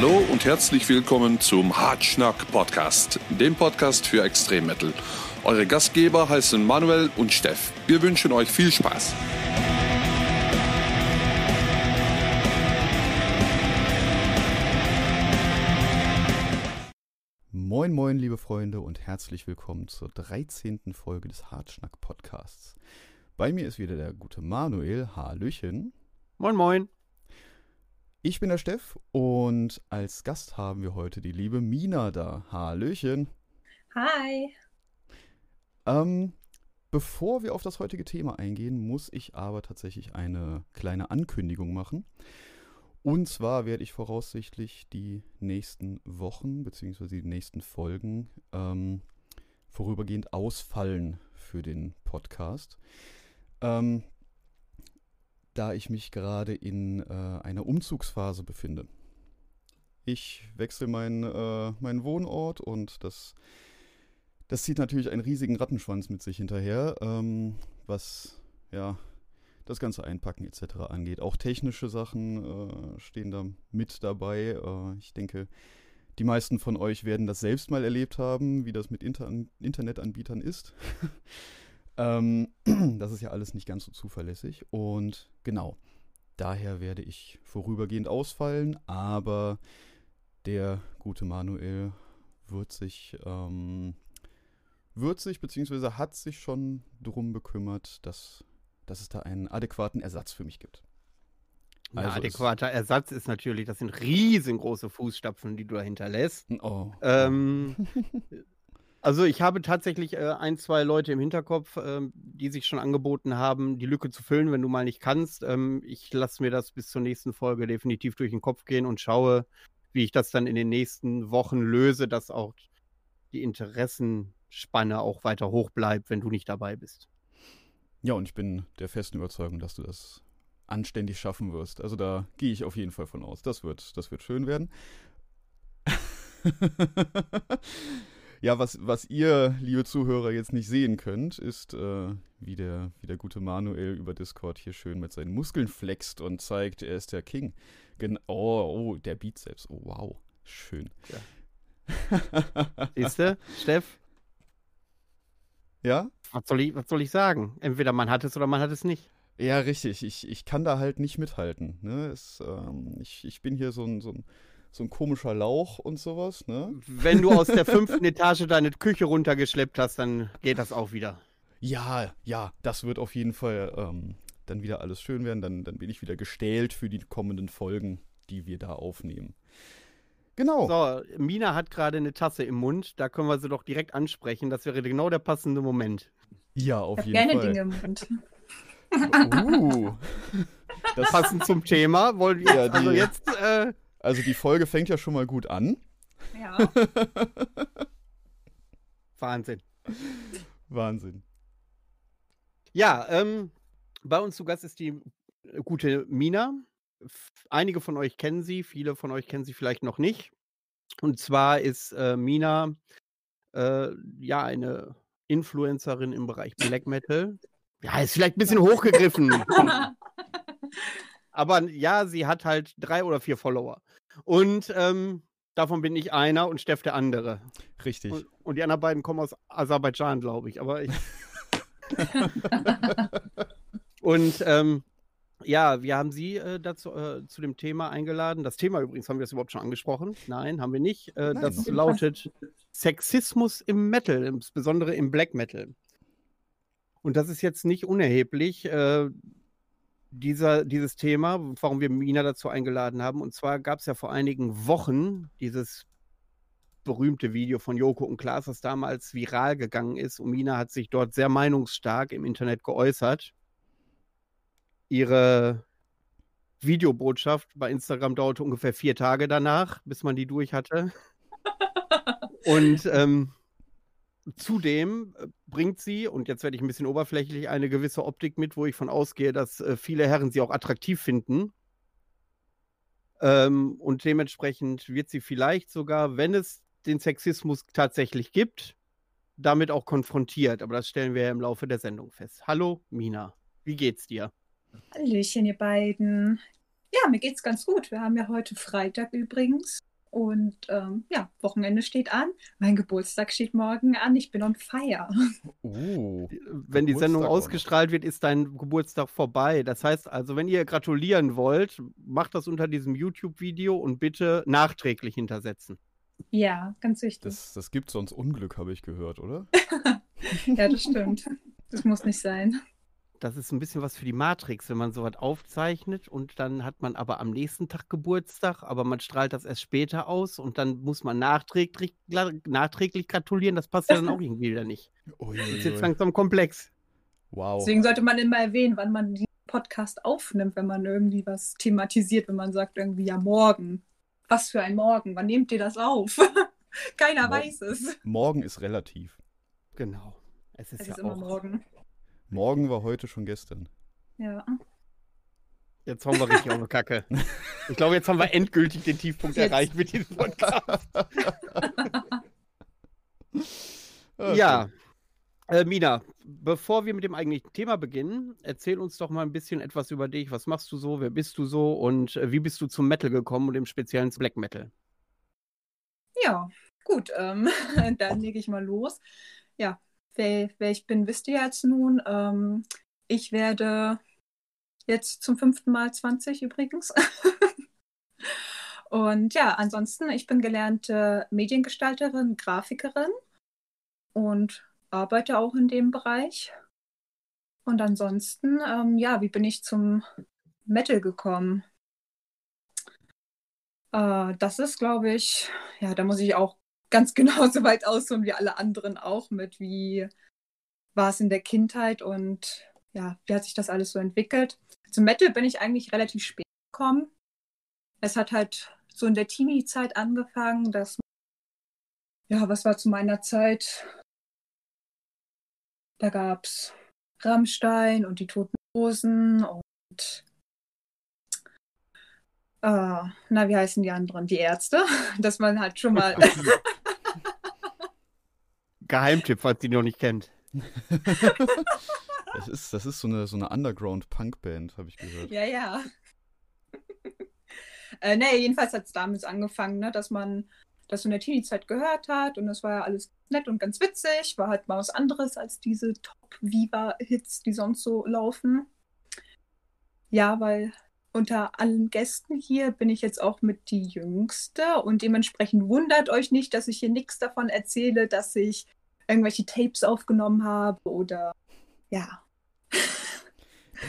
Hallo und herzlich willkommen zum Hartschnack Podcast, dem Podcast für Extremmetal. Eure Gastgeber heißen Manuel und Steff. Wir wünschen euch viel Spaß. Moin, moin, liebe Freunde, und herzlich willkommen zur 13. Folge des Hartschnack Podcasts. Bei mir ist wieder der gute Manuel. Hallöchen. Moin, moin. Ich bin der Steff und als Gast haben wir heute die liebe Mina da. Hallöchen. Hi. Ähm, bevor wir auf das heutige Thema eingehen, muss ich aber tatsächlich eine kleine Ankündigung machen. Und zwar werde ich voraussichtlich die nächsten Wochen bzw. die nächsten Folgen ähm, vorübergehend ausfallen für den Podcast. Ähm, da ich mich gerade in äh, einer Umzugsphase befinde. Ich wechsle meinen, äh, meinen Wohnort und das, das zieht natürlich einen riesigen Rattenschwanz mit sich hinterher, ähm, was ja das ganze Einpacken etc. angeht. Auch technische Sachen äh, stehen da mit dabei. Äh, ich denke, die meisten von euch werden das selbst mal erlebt haben, wie das mit Inter Internetanbietern ist. Ähm, das ist ja alles nicht ganz so zuverlässig. Und genau, daher werde ich vorübergehend ausfallen, aber der gute Manuel wird sich, ähm, wird sich beziehungsweise hat sich schon darum bekümmert, dass, dass es da einen adäquaten Ersatz für mich gibt. Also Ein adäquater Ersatz ist natürlich, das sind riesengroße Fußstapfen, die du da hinterlässt. Oh. Ähm, Also ich habe tatsächlich äh, ein, zwei Leute im Hinterkopf, äh, die sich schon angeboten haben, die Lücke zu füllen, wenn du mal nicht kannst. Ähm, ich lasse mir das bis zur nächsten Folge definitiv durch den Kopf gehen und schaue, wie ich das dann in den nächsten Wochen löse, dass auch die Interessenspanne auch weiter hoch bleibt, wenn du nicht dabei bist. Ja, und ich bin der festen Überzeugung, dass du das anständig schaffen wirst. Also da gehe ich auf jeden Fall von aus. Das wird, das wird schön werden. Ja, was, was ihr, liebe Zuhörer, jetzt nicht sehen könnt, ist, äh, wie, der, wie der gute Manuel über Discord hier schön mit seinen Muskeln flext und zeigt, er ist der King. Gen oh, oh, der Bizeps. Oh, wow. Schön. Ja. Siehst du, Steff? Ja? Was soll, ich, was soll ich sagen? Entweder man hat es oder man hat es nicht. Ja, richtig. Ich, ich kann da halt nicht mithalten. Ne? Es, ähm, ich, ich bin hier so ein, so ein so ein komischer Lauch und sowas, ne? Wenn du aus der fünften Etage deine Küche runtergeschleppt hast, dann geht das auch wieder. Ja, ja, das wird auf jeden Fall ähm, dann wieder alles schön werden. Dann, dann bin ich wieder gestählt für die kommenden Folgen, die wir da aufnehmen. Genau. So, Mina hat gerade eine Tasse im Mund. Da können wir sie doch direkt ansprechen. Das wäre genau der passende Moment. Ja, auf jeden gerne Fall. Dinge im Mund. Uh. Das passend zum Thema. Wollt ihr ja, also jetzt äh, also die Folge fängt ja schon mal gut an. Ja. Wahnsinn. Wahnsinn. Ja, ähm, bei uns zu Gast ist die äh, gute Mina. Einige von euch kennen sie, viele von euch kennen sie vielleicht noch nicht. Und zwar ist äh, Mina äh, ja eine Influencerin im Bereich Black Metal. Ja, ist vielleicht ein bisschen hochgegriffen. Aber ja, sie hat halt drei oder vier Follower. Und ähm, davon bin ich einer und Steff der andere. Richtig. Und, und die anderen beiden kommen aus Aserbaidschan, glaube ich. Aber ich. und ähm, ja, wir haben Sie äh, dazu äh, zu dem Thema eingeladen. Das Thema übrigens haben wir es überhaupt schon angesprochen. Nein, haben wir nicht. Äh, Nein, das lautet Sexismus im Metal, insbesondere im Black Metal. Und das ist jetzt nicht unerheblich. Dieser, dieses Thema, warum wir Mina dazu eingeladen haben. Und zwar gab es ja vor einigen Wochen dieses berühmte Video von Joko und Klaas, das damals viral gegangen ist. Und Mina hat sich dort sehr meinungsstark im Internet geäußert. Ihre Videobotschaft bei Instagram dauerte ungefähr vier Tage danach, bis man die durch hatte. Und ähm, Zudem äh, bringt sie, und jetzt werde ich ein bisschen oberflächlich, eine gewisse Optik mit, wo ich von ausgehe, dass äh, viele Herren sie auch attraktiv finden. Ähm, und dementsprechend wird sie vielleicht sogar, wenn es den Sexismus tatsächlich gibt, damit auch konfrontiert. Aber das stellen wir ja im Laufe der Sendung fest. Hallo, Mina. Wie geht's dir? Hallöchen, ihr beiden. Ja, mir geht's ganz gut. Wir haben ja heute Freitag übrigens. Und ähm, ja, Wochenende steht an. Mein Geburtstag steht morgen an. Ich bin on fire. Oh. Wenn die Sendung ausgestrahlt wird, ist dein Geburtstag vorbei. Das heißt also, wenn ihr gratulieren wollt, macht das unter diesem YouTube-Video und bitte nachträglich hintersetzen. Ja, ganz wichtig. Das, das gibt sonst Unglück, habe ich gehört, oder? Ja, das stimmt. Das muss nicht sein. Das ist ein bisschen was für die Matrix, wenn man sowas aufzeichnet und dann hat man aber am nächsten Tag Geburtstag, aber man strahlt das erst später aus und dann muss man nachträglich, nachträglich gratulieren. Das passt ja dann auch irgendwie wieder nicht. Ui, Das ist jetzt ui. langsam komplex. Wow. Deswegen sollte man immer erwähnen, wann man den Podcast aufnimmt, wenn man irgendwie was thematisiert, wenn man sagt irgendwie ja morgen. Was für ein Morgen? Wann nehmt ihr das auf? Keiner Morgen. weiß es. Morgen ist relativ. Genau. Es ist Es ja ist immer auch. morgen. Morgen war heute schon gestern. Ja. Jetzt hauen wir richtig auf eine Kacke. Ich glaube, jetzt haben wir endgültig den Tiefpunkt Jetzt. erreicht mit diesem Podcast. Okay. Ja. Äh, Mina, bevor wir mit dem eigentlichen Thema beginnen, erzähl uns doch mal ein bisschen etwas über dich. Was machst du so? Wer bist du so? Und äh, wie bist du zum Metal gekommen und im Speziellen zum Black Metal? Ja, gut. Ähm, dann lege ich mal los. Ja, wer, wer ich bin, wisst ihr jetzt nun. Ähm, ich werde jetzt zum fünften Mal 20 übrigens. Und ja, ansonsten, ich bin gelernte Mediengestalterin, Grafikerin und arbeite auch in dem Bereich. Und ansonsten, ähm, ja, wie bin ich zum Metal gekommen? Äh, das ist, glaube ich, ja, da muss ich auch ganz genauso weit ausholen wie alle anderen auch mit, wie war es in der Kindheit und ja, wie hat sich das alles so entwickelt. Zum Metal bin ich eigentlich relativ spät gekommen. Es hat halt so in der Teenie-Zeit angefangen, dass, ja, was war zu meiner Zeit? Da gab es Rammstein und die Toten Hosen und äh, na, wie heißen die anderen? Die Ärzte, dass man halt schon mal. Geheimtipp, falls ihr die noch nicht kennt. Das ist, das ist so eine, so eine Underground-Punk-Band, habe ich gehört. ja, ja. äh, nee, jedenfalls hat es damals angefangen, ne, dass man das in der Teenie-Zeit gehört hat und das war ja alles nett und ganz witzig, war halt mal was anderes als diese Top-Viva-Hits, die sonst so laufen. Ja, weil unter allen Gästen hier bin ich jetzt auch mit die Jüngste und dementsprechend wundert euch nicht, dass ich hier nichts davon erzähle, dass ich irgendwelche Tapes aufgenommen habe oder ja.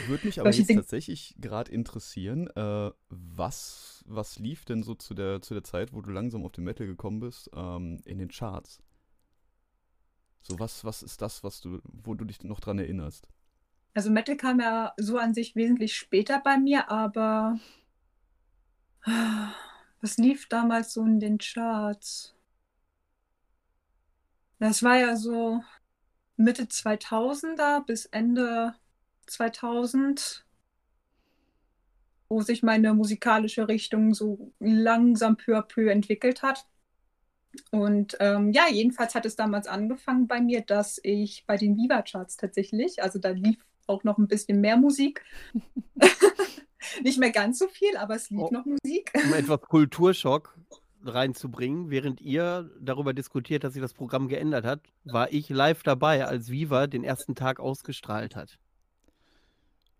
Würde mich aber jetzt tatsächlich gerade interessieren, äh, was, was lief denn so zu der, zu der Zeit, wo du langsam auf den Metal gekommen bist, ähm, in den Charts? So, was, was ist das, was du, wo du dich noch dran erinnerst? Also Metal kam ja so an sich wesentlich später bei mir, aber was lief damals so in den Charts? Das war ja so Mitte 2000er bis Ende 2000, wo sich meine musikalische Richtung so langsam peu à peu entwickelt hat. Und ähm, ja, jedenfalls hat es damals angefangen bei mir, dass ich bei den Viva-Charts tatsächlich, also da lief auch noch ein bisschen mehr Musik. Nicht mehr ganz so viel, aber es lief Oh. noch Musik. Etwas Kulturschock reinzubringen, während ihr darüber diskutiert, dass sich das Programm geändert hat, war ich live dabei, als Viva den ersten Tag ausgestrahlt hat.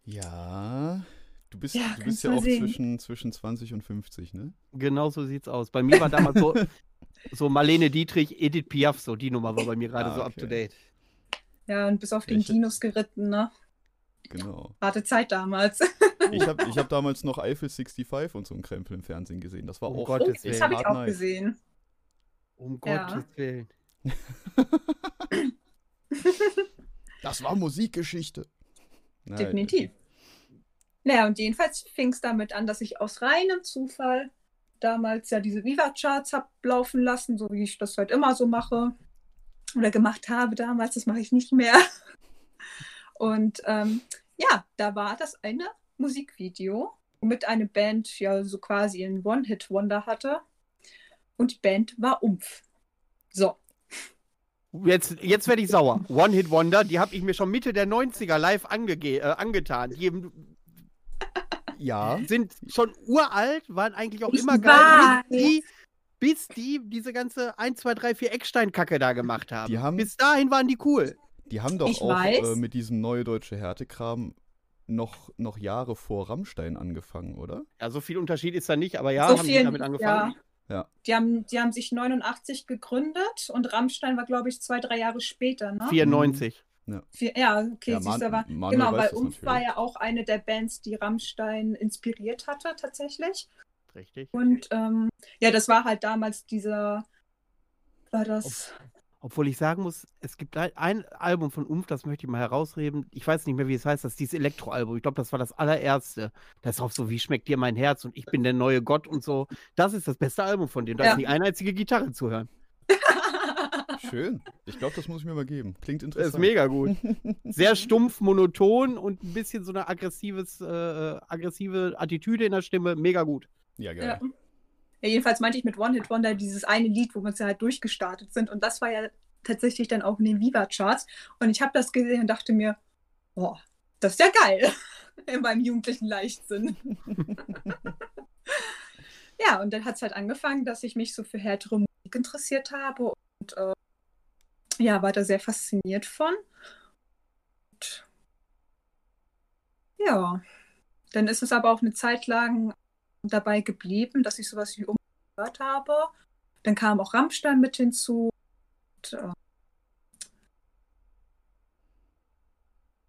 Ja, du bist, Ja, du bist ja auch sehen. zwischen, zwischen 20 und 50, ne? Genau so sieht's aus. Bei mir war damals so, so Marlene Dietrich, Edith Piaf, so die Nummer war bei mir gerade Ah, so okay. up to date. Ja, und bis auf den? Dinos geritten, ne? Genau. Harte Zeit damals. Ich habe ich hab damals noch Eiffel 65 und so einen Krempel im Fernsehen gesehen. Das war Um auch Gottes Oh, Willen. das habe ich auch nice. gesehen. Um Ja. Gottes Willen. Das war Musikgeschichte. Nein, Definitiv. Naja, und jedenfalls fing es damit an, dass ich aus reinem Zufall damals ja diese Viva-Charts habe laufen lassen, so wie ich das halt immer so mache oder gemacht habe damals. Das mache ich nicht mehr. Und ähm, ja, da war das eine Musikvideo, womit eine Band ja so quasi einen One-Hit-Wonder hatte. Und die Band war Umf. So, Jetzt, jetzt werde ich sauer. One Hit Wonder, die habe ich mir schon Mitte der 90er live angege äh, angetan. Die Ja, sind schon uralt, waren eigentlich auch Ich immer geil. weiß. Die bis die diese ganze 1, 2, 3, 4 Eckstein-Kacke da gemacht haben. Die haben- bis dahin waren die cool. Die haben doch Ich auch äh, mit diesem neue deutsche Härtekram noch, noch Jahre vor Rammstein angefangen, oder? Ja, so viel Unterschied ist da nicht, aber ja, so haben viel, die damit angefangen. Ja. Ja. Die haben, die haben sich 89 gegründet und Rammstein war, glaube ich, zwei, drei Jahre später. Ne? 94. Vier, ja, okay, Ja, siehst Man- du, aber Manuel genau, weil uns war ja auch eine der Bands, die Rammstein inspiriert hatte, tatsächlich. Richtig. Und ähm, ja, das war halt damals dieser, war das, Obwohl ich sagen muss, es gibt ein, ein Album von Umf, das möchte ich mal herausheben. Ich weiß nicht mehr, wie es heißt, das ist dieses Elektroalbum. Ich glaube, das war das allererste. Das ist auch so, wie schmeckt dir mein Herz und ich bin der neue Gott und so. Das ist das beste Album von dem. Da Ja. ist nicht eine einzige Gitarre zu hören. Schön. Ich glaube, das muss ich mir mal geben. Klingt Das interessant. ist mega gut. Sehr stumpf, monoton und ein bisschen so eine aggressives, äh, aggressive Attitüde in der Stimme. Mega gut. Ja, geil. ja. Ja, jedenfalls meinte ich mit One Hit Wonder dieses eine Lied, wo wir uns ja halt durchgestartet sind. Und das war ja tatsächlich dann auch in den Viva-Charts. Und ich habe das gesehen und dachte mir, boah, das ist ja geil. In meinem jugendlichen Leichtsinn. ja, und dann hat es halt angefangen, dass ich mich so für härtere Musik interessiert habe und äh, ja, war da sehr fasziniert von. Und, ja, dann ist es aber auch eine Zeit lang dabei geblieben, dass ich sowas wie umgehört habe. Dann kam auch Rammstein mit hinzu. Und, äh,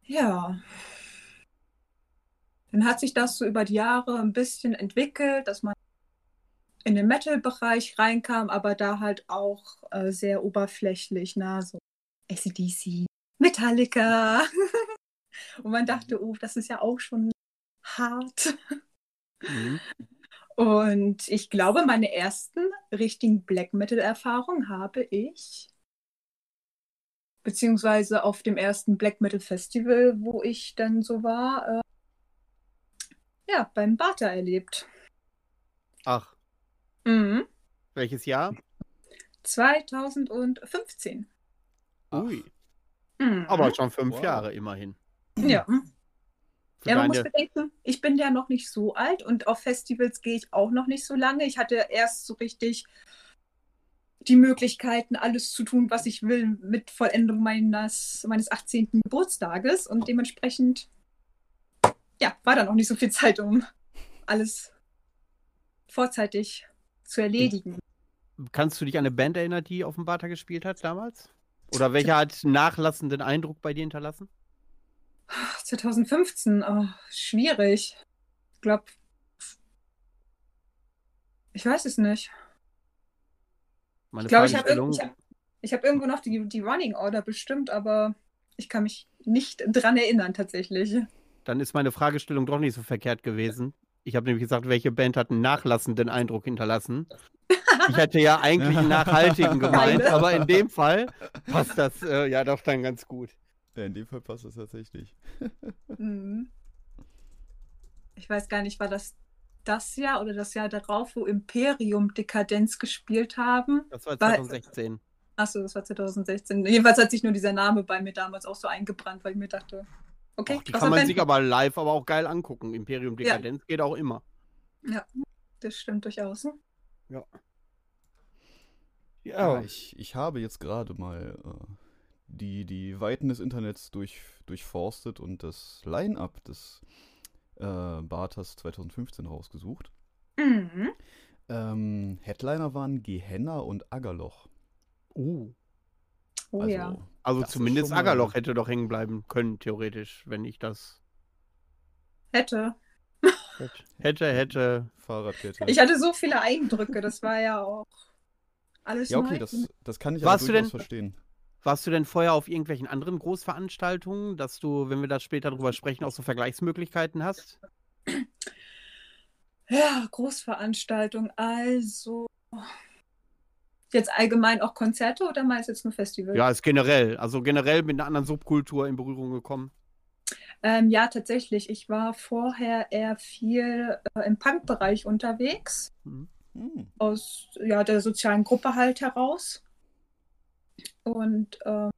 ja. Dann hat sich das so über die Jahre ein bisschen entwickelt, dass man in den Metal-Bereich reinkam, aber da halt auch äh, sehr oberflächlich, na, so ACDC, Metallica. Und man dachte, oh, das ist ja auch schon hart. Mhm. Und ich glaube, meine ersten richtigen Black Metal-Erfahrungen habe ich, beziehungsweise auf dem ersten Black Metal Festival, wo ich dann so war, äh, ja, beim Bata erlebt. Ach, Mhm. welches Jahr? 2015. Ach. Ui. Mhm. Aber schon fünf Wow. Jahre immerhin. ja. Ja, man muss bedenken, ich bin ja noch nicht so alt und auf Festivals gehe ich auch noch nicht so lange. Ich hatte erst so richtig die Möglichkeiten, alles zu tun, was ich will, mit Vollendung meines, meines 18. Geburtstages und dementsprechend, ja, war da noch nicht so viel Zeit, um alles vorzeitig zu erledigen. Kannst du dich an eine Band erinnern, die auf dem Bata gespielt hat damals? Oder welche hat nachlassenden Eindruck bei dir hinterlassen? 2015, oh, schwierig. Ich glaube, ich weiß es nicht. Meine Ich glaube, ich habe hab, hab irgendwo noch die, die Running Order bestimmt, aber ich kann mich nicht dran erinnern tatsächlich. Dann ist meine Fragestellung doch nicht so verkehrt gewesen. Ich habe nämlich gesagt, welche Band hat einen nachlassenden Eindruck hinterlassen. Ich hätte ja eigentlich einen nachhaltigen gemeint, aber in dem Fall passt das äh, ja doch dann ganz gut. Ja, in dem Fall passt das tatsächlich. Mhm. Ich weiß gar nicht, war das das Jahr oder das Jahr darauf, wo Imperium Dekadenz gespielt haben? Das war Weil- 2016. Achso, das war 2016. Jedenfalls hat sich nur dieser Name bei mir damals auch so eingebrannt, weil ich mir dachte, okay, Och, die kann man Band. sich aber live aber auch geil angucken. Imperium Ja. Dekadenz geht auch immer. das stimmt durchaus. Ja, ich, ich habe jetzt gerade mal äh, die, die Weiten des Internets durch, durchforstet und das Line-Up des äh, Bartas 2015 rausgesucht. Mhm. Ähm, Headliner waren Gehenna und Aggerloch. Uh. Oh ja. Also Das ist zumindest Aggerloch hätte doch hängen bleiben können, theoretisch, wenn ich das Hätte. hätte, hätte. Fahrradkette. Ich hatte so viele Eindrücke, das war ja auch alles ja, okay, neu. das, das kann ich du durchaus denn- verstehen. Warst du denn vorher auf irgendwelchen anderen Großveranstaltungen, dass du, wenn wir da später drüber sprechen, auch so Vergleichsmöglichkeiten hast? Ja, Großveranstaltung, also. Jetzt allgemein auch Konzerte oder meinst du jetzt nur Festival? Ja, ist generell. Also generell mit einer anderen Subkultur in Berührung gekommen. Ähm, ja, tatsächlich. Ich war vorher eher viel äh, im Punk-Bereich unterwegs, Mhm. Hm. aus ja, der sozialen Gruppe halt heraus. Und ähm,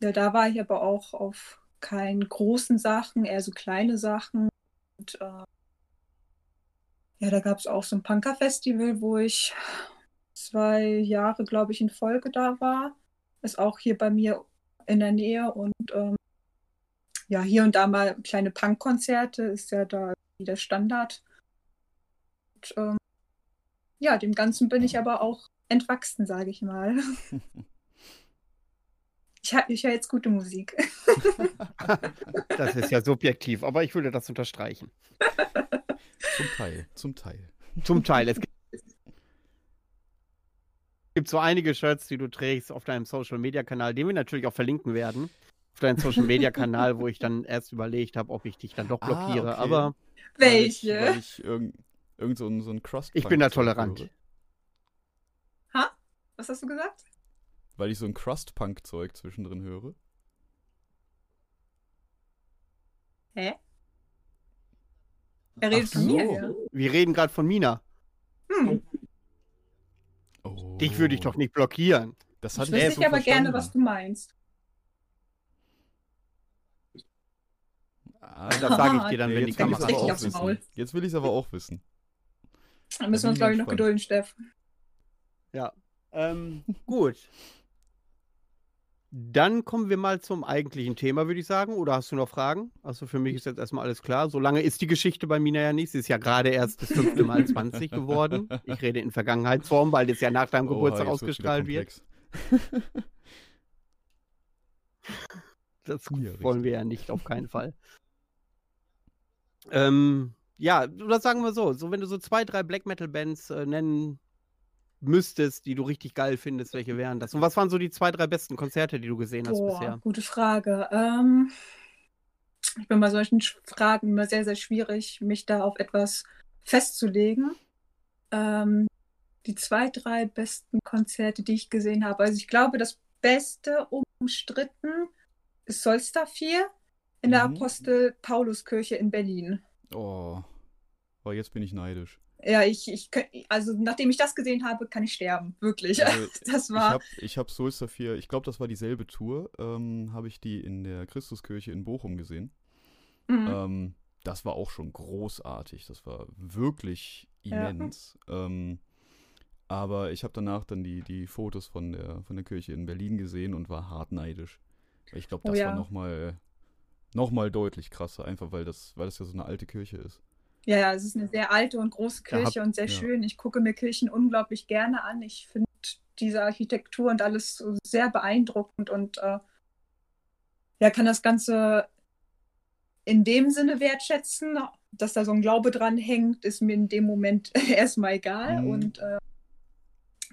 ja, da war ich aber auch auf keinen großen Sachen, eher so kleine Sachen. Und äh, ja, da gab es auch so ein Punker-Festival, wo ich zwei Jahre, glaube ich, in Folge da war. Ist auch hier bei mir in der Nähe und ähm, ja, hier und da mal kleine Punkkonzerte ist ja da wieder Standard. Und, ähm, ja, dem Ganzen bin ich aber auch entwachsen, sage ich mal. Ich, ich höre jetzt gute Musik. das ist ja subjektiv, aber ich würde das unterstreichen. Zum Teil, zum Teil. Zum Teil. Es gibt so einige Shirts, die du trägst auf deinem Social Media Kanal, den wir natürlich auch verlinken werden. Auf deinem Social Media Kanal, wo ich dann erst überlegt habe, ob ich dich dann doch ah, blockiere. Ah, okay. Aber. Welche? Weil ich, weil ich irgend, irgend so ein, so ein Cross. Ich bin da tolerant. Ha? Was hast du gesagt? weil ich so ein Crust-Punk-Zeug zwischendrin höre. Hä? Er redet von mir. Ja. Wir reden gerade von Mina. Hm. Oh. Dich würde ich doch nicht blockieren. Das ich wüsste so aber gerne, was du meinst. Ah, das sage ich dir dann, wenn die Kamera aufs Jetzt will ich es aber auch wissen. Dann müssen wir uns, glaube ich, noch gedulden, Steff. Ja. Ähm, gut. Dann kommen wir mal zum eigentlichen Thema, würde ich sagen. Oder hast du noch Fragen? Also für mich ist jetzt erstmal alles klar. So lange ist die Geschichte bei Mina ja nicht. Sie ist ja gerade erst das fünfte Mal 20 geworden. Ich rede in Vergangenheitsform, weil das ja nach deinem oh, Geburtstag ausgestrahlt wird. das ja, wollen wir ja nicht, auf keinen Fall. ähm, ja, oder sagen wir so, so wenn du so zwei, drei Black Metal Bands äh, nennen müsstest, die du richtig geil findest, welche wären das? Und was waren so die zwei, drei besten Konzerte, die du gesehen hast Boah, bisher? Gute Frage. Ähm, ich bin bei solchen Fragen immer sehr, sehr schwierig, mich da auf etwas festzulegen. Ähm, die zwei, drei besten Konzerte, die ich gesehen habe. Also ich glaube, das Beste umstritten ist Solstar 4 in der mhm. Apostel Pauluskirche in Berlin. Oh. oh, jetzt bin ich neidisch. Ja, ich, ich also nachdem ich das gesehen habe, kann ich sterben. Wirklich. Also, das war. Ich habe hab Soul Saphir, ich glaube, das war dieselbe Tour, ähm, habe ich die in der Christuskirche in Bochum gesehen. Mhm. Ähm, das war auch schon großartig. Das war wirklich immens. Ja. Ähm, aber ich habe danach dann die, die Fotos von der, von der Kirche in Berlin gesehen und war hart neidisch. Ich glaube, oh das oh, ja. war nochmal noch mal deutlich krasser, einfach weil das, weil das ja so eine alte Kirche ist. Ja, ja, es ist eine sehr alte und große Kirche hab, und sehr ja. schön. Ich gucke mir Kirchen unglaublich gerne an. Ich finde diese Architektur und alles sehr beeindruckend und äh, ja, kann das Ganze in dem Sinne wertschätzen, dass da so ein Glaube dran hängt, ist mir in dem Moment erstmal egal. Mhm. Und äh,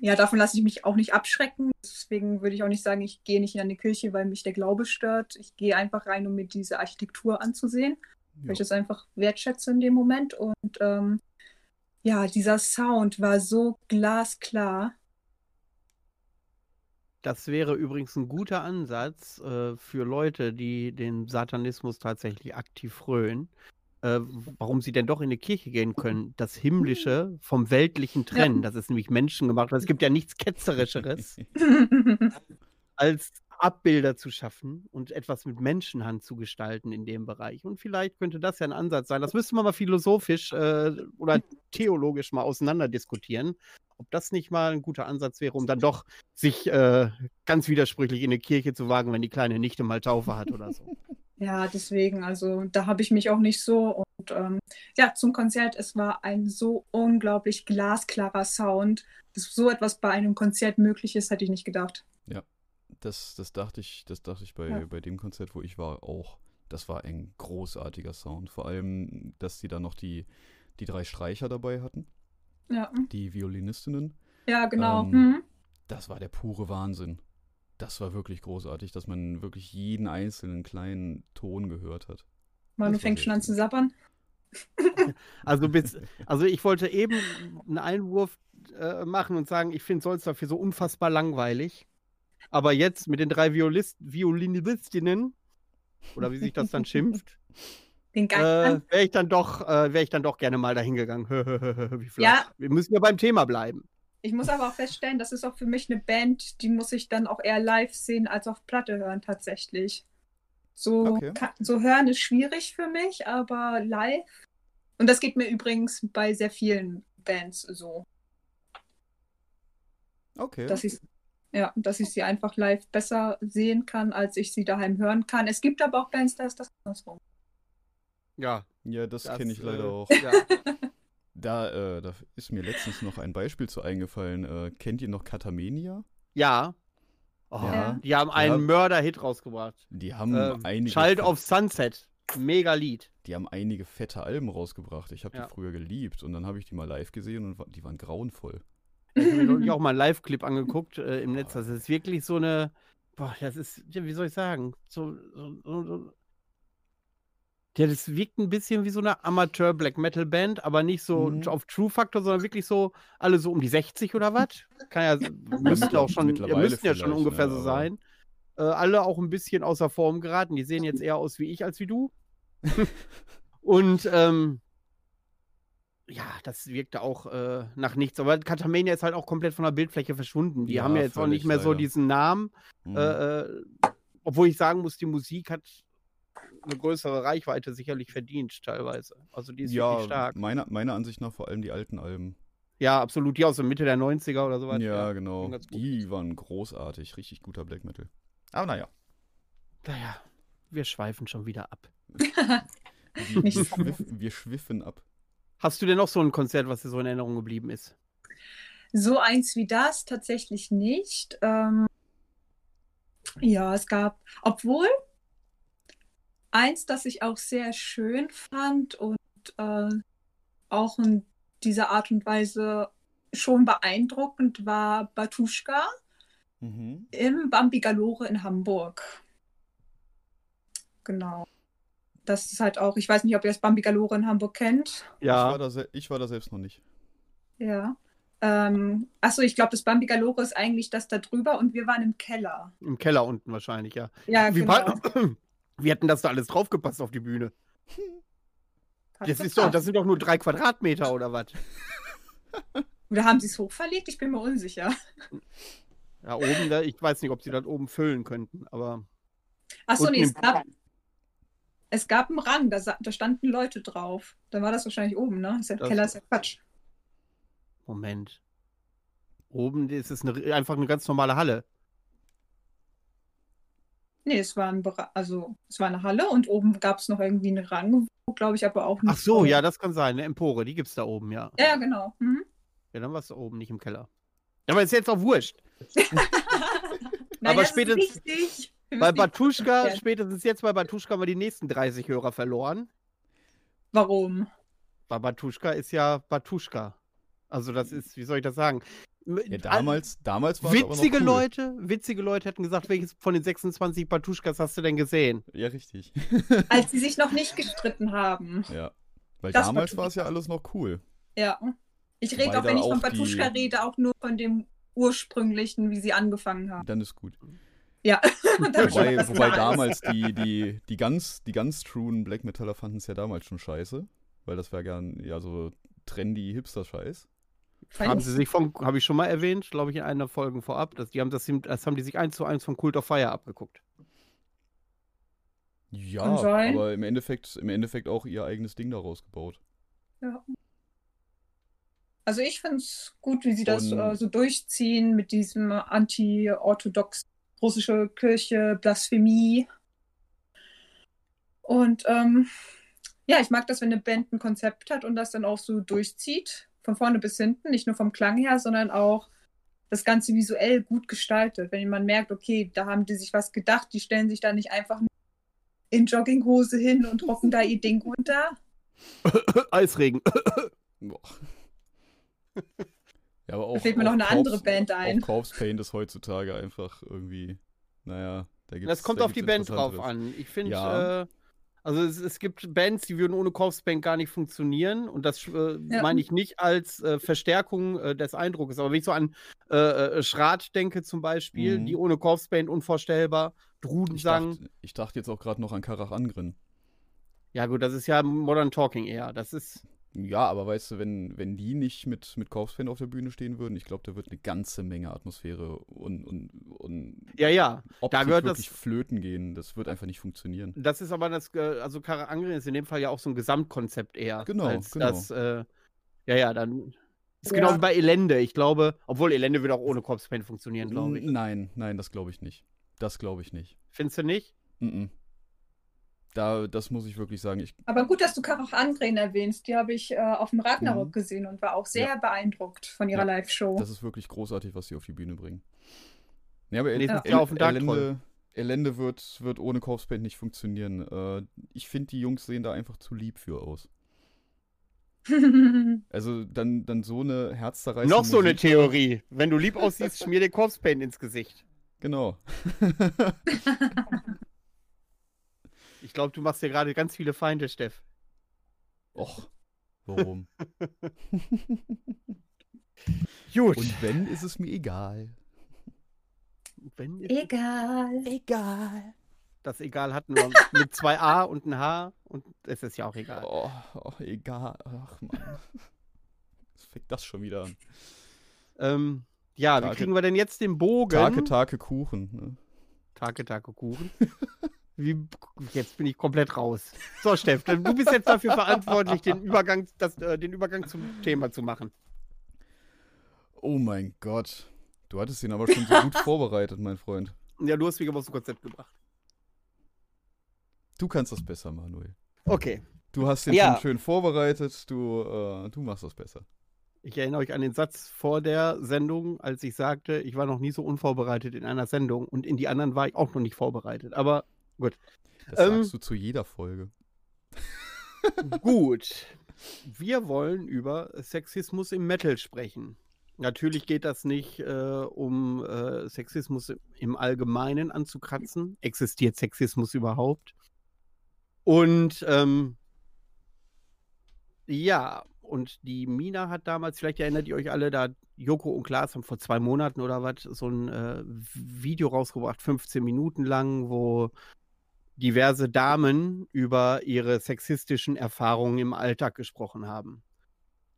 ja, davon lasse ich mich auch nicht abschrecken. Deswegen würde ich auch nicht sagen, ich gehe nicht in eine Kirche, weil mich der Glaube stört. Ich gehe einfach rein, um mir diese Architektur anzusehen weil ich das einfach wertschätze in dem Moment. Und ähm, ja, dieser Sound war so glasklar. Das wäre übrigens ein guter Ansatz äh, für Leute, die den Satanismus tatsächlich aktiv frönen. Äh, warum sie denn doch in die Kirche gehen können. Das Himmlische vom Weltlichen trennen. Ja. Das ist nämlich menschengemacht. Es gibt ja nichts Ketzerischeres, als Abbilder zu schaffen und etwas mit Menschenhand zu gestalten in dem Bereich. Und vielleicht könnte das ja ein Ansatz sein. Das müsste man mal philosophisch äh, oder theologisch mal auseinander diskutieren, ob das nicht mal ein guter Ansatz wäre, um dann doch sich äh, ganz widersprüchlich in eine Kirche zu wagen, wenn die kleine Nichte mal Taufe hat oder so. Ja, deswegen, also da habe ich mich auch nicht so. Und ähm, ja, zum Konzert, es war ein so unglaublich glasklarer Sound. Dass so etwas bei einem Konzert möglich ist, hätte ich nicht gedacht. Ja, das, das dachte ich, das dachte ich bei, ja. bei dem Konzert, wo ich war, auch. Das war ein großartiger Sound. Vor allem, dass sie da noch die, die drei Streicher dabei hatten. Ja. Die Violinistinnen. Ja, genau. Ähm, mhm. Das war der pure Wahnsinn. Das war wirklich großartig, dass man wirklich jeden einzelnen kleinen Ton gehört hat. Man, du fängst schon an zu sappern. Also, bis, also ich wollte eben einen Einwurf äh, machen und sagen, ich finde Solz dafür so unfassbar langweilig. Aber jetzt mit den drei Violist Violinistinnen, oder wie sich das dann schimpft, äh, wäre ich dann doch, äh, wäre ich dann doch gerne mal dahin gegangen. ja. Wir müssen ja beim Thema bleiben. Ich muss aber auch feststellen, das ist auch für mich eine Band, die muss ich dann auch eher live sehen als auf Platte hören tatsächlich. So, okay. kann, so hören ist schwierig für mich, aber live. Und das geht mir übrigens bei sehr vielen Bands so. Okay. dass ich ja, dass ich sie einfach live besser sehen kann, als ich sie daheim hören kann. Es gibt aber auch Bands, da ist das andersrum. Ja, ja, das, das kenne ich leider äh, auch. Ja. Da, äh, da ist mir letztens noch ein Beispiel zu eingefallen. Äh, kennt ihr noch Katamenia? ja. Oh, Ja. Die haben einen Ja. Mörder-Hit rausgebracht. Die haben Ähm, einige. Child of Sunset. Mega Lied. Die haben einige fette Alben rausgebracht. Ich habe Ja. die früher geliebt und dann habe ich die mal live gesehen und die waren grauenvoll. Ich habe mir auch mal einen Live-Clip angeguckt äh, im Netz. Das ist wirklich so eine. Boah, das ist, ja, wie soll ich sagen? So, so, so, so. Ja, das wirkt ein bisschen wie so eine Amateur-Black-Metal-Band, aber nicht so Mhm. auf True-Factor, sondern wirklich so alle so um die 60 oder was? Kann ja, müssten auch schon, ja, müssten ja schon ungefähr ja, so sein. Äh, alle auch ein bisschen außer Form geraten. Die sehen jetzt eher aus wie ich als wie du. Und ähm, ja, das wirkte auch äh, nach nichts. Aber Katamania ist halt auch komplett von der Bildfläche verschwunden. Die Ja, haben ja jetzt auch nicht mehr so leider. diesen Namen. Mhm. Äh, äh, obwohl ich sagen muss, die Musik hat eine größere Reichweite sicherlich verdient, teilweise. Also die ist ja, wirklich stark. Meiner, meiner Ansicht nach vor allem die alten Alben. Ja, absolut. Die aus der Mitte der 90er oder sowas. ja, genau. ganz gut. Die waren großartig. Richtig guter Black Metal. Aber naja. Naja, wir schweifen schon wieder ab. Wir, wir, so. schwiff, wir schwiffen ab. Hast du denn noch so ein Konzert, was dir so in Erinnerung geblieben ist? So eins wie das tatsächlich nicht. Ähm, ja, es gab, obwohl eins, das ich auch sehr schön fand und äh, auch in dieser Art und Weise schon beeindruckend war Batuschka Mhm. im Bambi Galore in Hamburg. Genau. Das ist halt auch, ich weiß nicht, ob ihr das Bambi Galore in Hamburg kennt. Ich, war da se- ich war da selbst noch nicht. Ja. Ähm, achso, ich glaube, das Bambi Galore ist eigentlich das da drüber und wir waren im Keller. Im Keller unten wahrscheinlich, ja. Ja, Wie, genau. war- wie hatten das da alles draufgepasst auf die Bühne? Hat Das, ist doch, das sind doch nur drei Quadratmeter oder was? Oder haben sie es hochverlegt? Ich bin mir unsicher. Ja, oben, da, ich weiß nicht, ob sie das oben füllen könnten, aber. Achso, nee, es gab, es gab einen Rang, da, da standen Leute drauf. Dann war das wahrscheinlich oben, ne? Ist ja, Das- Keller ist ja Quatsch. Moment. Oben ist es eine, einfach eine ganz normale Halle. Nee, es war, ein also, es war eine Halle und oben gab es noch irgendwie einen Rang, wo, glaube ich, aber auch Ach so, ja, das kann sein. Eine Empore, die gibt's da oben, ja. Ja, genau. Mhm. Ja, dann war es da oben, nicht im Keller. Ja, aber ist jetzt auch wurscht. Nein, Aber das spätestens- Bei Batuschka, spätestens jetzt bei Batuschka haben wir die nächsten 30 Hörer verloren. Warum? Bei Batuschka ist ja Batuschka. Also das ist, wie soll ich das sagen? Ja, damals, damals war es aber noch Witzige cool. Leute, witzige Leute hätten gesagt, welches von den 26 Batuschkas hast du denn gesehen? Ja, richtig. Als sie sich noch nicht gestritten haben. Ja. Weil Das damals war es ja alles noch cool. Ja. Ich rede auch, wenn ich von auch die- Batuschka rede, auch nur von dem ursprünglichen, wie sie angefangen haben. Dann ist gut. Ja. Wobei, wobei damals die, die, die ganz, die ganz truen Black Metaller fanden es ja damals schon scheiße. Weil das war gern, ja, so trendy Hipster-Scheiß. Haben sie sich von, habe ich schon mal erwähnt, glaube ich, in einer Folge vorab, dass die haben das, das haben die sich eins zu eins von Cult of Fire abgeguckt. Ja, aber im Endeffekt, im Endeffekt auch ihr eigenes Ding daraus gebaut. Ja. Also ich finde es gut, wie sie das äh, so durchziehen mit diesem anti-orthodox russische Kirche, Blasphemie. Und ähm, ja, ich mag das, wenn eine Band ein Konzept hat und das dann auch so durchzieht, von vorne bis hinten, nicht nur vom Klang her, sondern auch das Ganze visuell gut gestaltet. Wenn man merkt, okay, da haben die sich was gedacht, die stellen sich da nicht einfach in Jogginghose hin und rocken da ihr Ding runter. Eisregen. Ja, aber auch, Da fällt mir noch eine andere Corpse- Band ein. Auch Corpse Paint ist heutzutage einfach irgendwie, naja, da gibt's Das kommt da auf die Band drauf an. Ich finde, Ja. äh, also es, es gibt Bands, die würden ohne Corpse Paint gar nicht funktionieren. Und das äh, Ja. meine ich nicht als äh, Verstärkung äh, des Eindrucks. Aber wenn ich so an äh, äh, Schrat denke zum Beispiel, Mhm. die ohne Corpse Paint unvorstellbar, Ich Drudensang. dachte, ich dachte jetzt auch gerade noch an Karach Angren. Ja gut, das ist ja Modern Talking eher. Das ist, Ja, aber weißt du, wenn, wenn die nicht mit, mit Corpse auf der Bühne stehen würden, ich glaube, da wird eine ganze Menge Atmosphäre und, und, und ja, ja. Optik gehört wirklich das- flöten gehen. Das wird einfach nicht funktionieren. Das ist aber das, äh, also Kara Angren ist in dem Fall ja auch so ein Gesamtkonzept eher. Genau, als genau. Das, äh, ja, ja, dann ist ja. genau wie bei Elende. Ich glaube, obwohl Elende würde auch ohne Corpse funktionieren, glaube ich. Nein, nein, das glaube ich nicht. Das glaube ich nicht. Findest du nicht? Mm, -mm. Da, das muss ich wirklich sagen. Ich Aber gut, dass du Karach Andren erwähnst. Die habe ich äh, auf dem Ragnarok mhm. gesehen und war auch sehr ja. beeindruckt von ihrer ja. Live-Show. Das ist wirklich großartig, was sie auf die Bühne bringen. Ja, aber El ja. auf Elende, Elende wird, wird ohne Corpse Paint nicht funktionieren. Äh, ich finde, die Jungs sehen da einfach zu lieb für aus. also dann, dann so eine herzzerreißende Noch so eine Theorie. Wenn du lieb aussiehst, schmier dir Corpse Paint ins Gesicht. Genau. ich glaube, du machst dir gerade ganz viele Feinde, Steff. Och, warum? Gut. Und wenn, ist es mir egal. Wenn, egal. Egal. Das egal hat nur mit zwei A und ein H und es ist ja auch egal. Oh, oh egal. Ach man. Was fängt das schon wieder an? Ähm, ja, Tage, wie kriegen wir denn jetzt den Bogen? Tage, Tage Kuchen. Ne? Tage, Tage Kuchen. Wie, jetzt bin ich komplett raus. So, Steff, du bist jetzt dafür verantwortlich, den Übergang, das, äh, den Übergang zum Thema zu machen. Oh mein Gott. Du hattest ihn aber schon so gut vorbereitet, mein Freund. Ja, du hast mich aber aus dem Konzept gebracht. Du kannst das besser, Manuel. Okay. Du hast den ja. schon schön vorbereitet, du, äh, du machst das besser. Ich erinnere euch an den Satz vor der Sendung, als ich sagte, ich war noch nie so unvorbereitet in einer Sendung und in die anderen war ich auch noch nicht vorbereitet. Aber gut. Das ähm, sagst du zu jeder Folge. gut. Wir wollen über Sexismus im Metal sprechen. Natürlich geht das nicht, äh, um äh, Sexismus im Allgemeinen anzukratzen. Existiert Sexismus überhaupt? Und ähm, ja, und die Mina hat damals, vielleicht erinnert ihr euch alle, da Joko und Klaas haben vor zwei Monaten oder was so ein äh, Video rausgebracht, 15 Minuten lang, wo diverse Damen über ihre sexistischen Erfahrungen im Alltag gesprochen haben.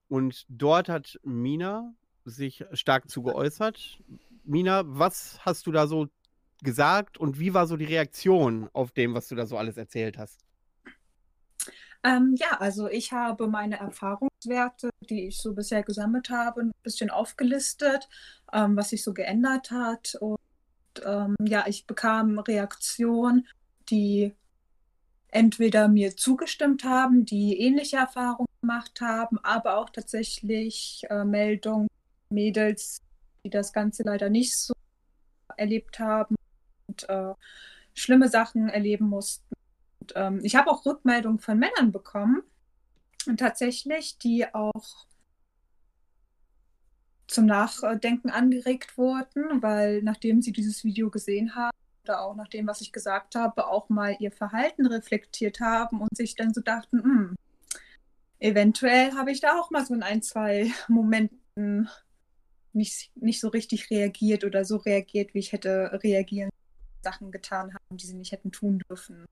Und dort hat Mina sich stark zu geäußert. Mina, was hast du da so gesagt und wie war so die Reaktion auf dem, was du da so alles erzählt hast? Ähm, ja, also ich habe meine Erfahrungswerte, die ich so bisher gesammelt habe, ein bisschen aufgelistet, ähm, was sich so geändert hat. Und ähm, ja, ich bekam Reaktionen, die entweder mir zugestimmt haben, die ähnliche Erfahrungen gemacht haben, aber auch tatsächlich äh, Meldungen, Mädels, die das Ganze leider nicht so erlebt haben und äh, schlimme Sachen erleben mussten. Ähm, ich habe auch Rückmeldungen von Männern bekommen, und tatsächlich, die auch zum Nachdenken angeregt wurden, weil nachdem sie dieses Video gesehen haben oder auch nach dem, was ich gesagt habe, auch mal ihr Verhalten reflektiert haben und sich dann so dachten, hm, eventuell habe ich da auch mal so in ein, zwei Momenten nicht, nicht so richtig reagiert oder so reagiert, wie ich hätte reagieren, Sachen getan haben, die sie nicht hätten tun dürfen.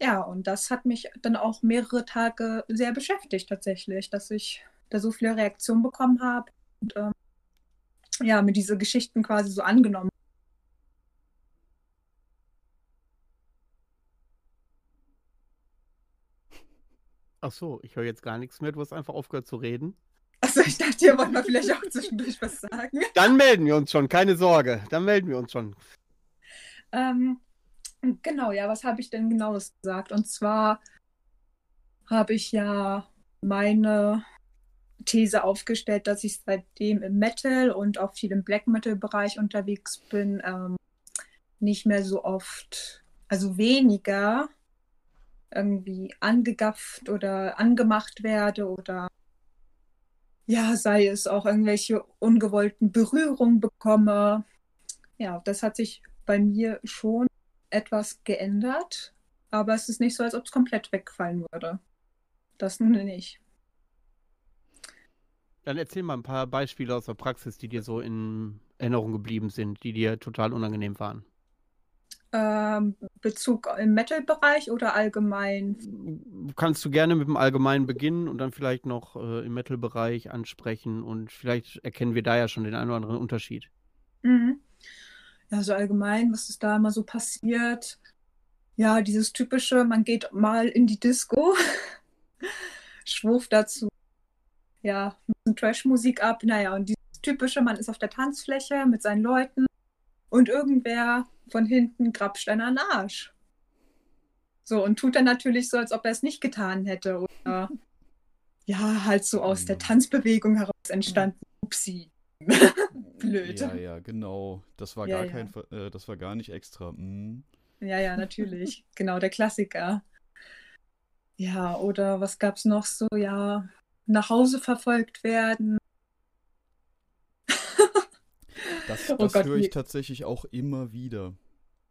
Ja, und das hat mich dann auch mehrere Tage sehr beschäftigt tatsächlich, dass ich da so viele Reaktionen bekommen habe und ähm, ja, mir diese Geschichten quasi so angenommen. Ach so, ich höre jetzt gar nichts mehr. Du hast einfach aufgehört zu reden. Achso, ich dachte, ihr wollt mal vielleicht auch zwischendurch was sagen. Dann melden wir uns schon, keine Sorge. Dann melden wir uns schon. Ähm, Genau, ja, was habe ich denn genaues gesagt? Und zwar habe ich ja meine These aufgestellt, dass ich seitdem im Metal und auch viel im Black Metal-Bereich unterwegs bin, ähm, nicht mehr so oft, also weniger irgendwie angegafft oder angemacht werde oder ja, sei es auch irgendwelche ungewollten Berührungen bekomme. Ja, das hat sich bei mir schon etwas geändert, aber es ist nicht so, als ob es komplett wegfallen würde. Das nun nicht. Dann erzähl mal ein paar Beispiele aus der Praxis, die dir so in Erinnerung geblieben sind, die dir total unangenehm waren. Ähm, Bezug im Metal-Bereich oder allgemein? Kannst du gerne mit dem Allgemeinen beginnen und dann vielleicht noch äh, im Metal-Bereich ansprechen und vielleicht erkennen wir da ja schon den einen oder anderen Unterschied. Mhm ja, so allgemein, was ist da immer so passiert? Ja, dieses typische, man geht mal in die Disco, schwurf dazu. ja, Trash-Musik ab. Naja, und dieses typische, man ist auf der Tanzfläche mit seinen Leuten und irgendwer von hinten grapscht einen an Arsch. So, und tut dann natürlich so, als ob er es nicht getan hätte. Oder ja, halt so aus der Tanzbewegung heraus entstanden. Upsi. Blöd. Ja, ja, genau. Das war Ja, gar ja. kein, äh, das war gar nicht extra. Mm. Ja, ja, natürlich. genau, der Klassiker. Ja, oder was gab's noch so? Ja, nach Hause verfolgt werden. Das, Oh das Gott, höre ich tatsächlich auch immer wieder.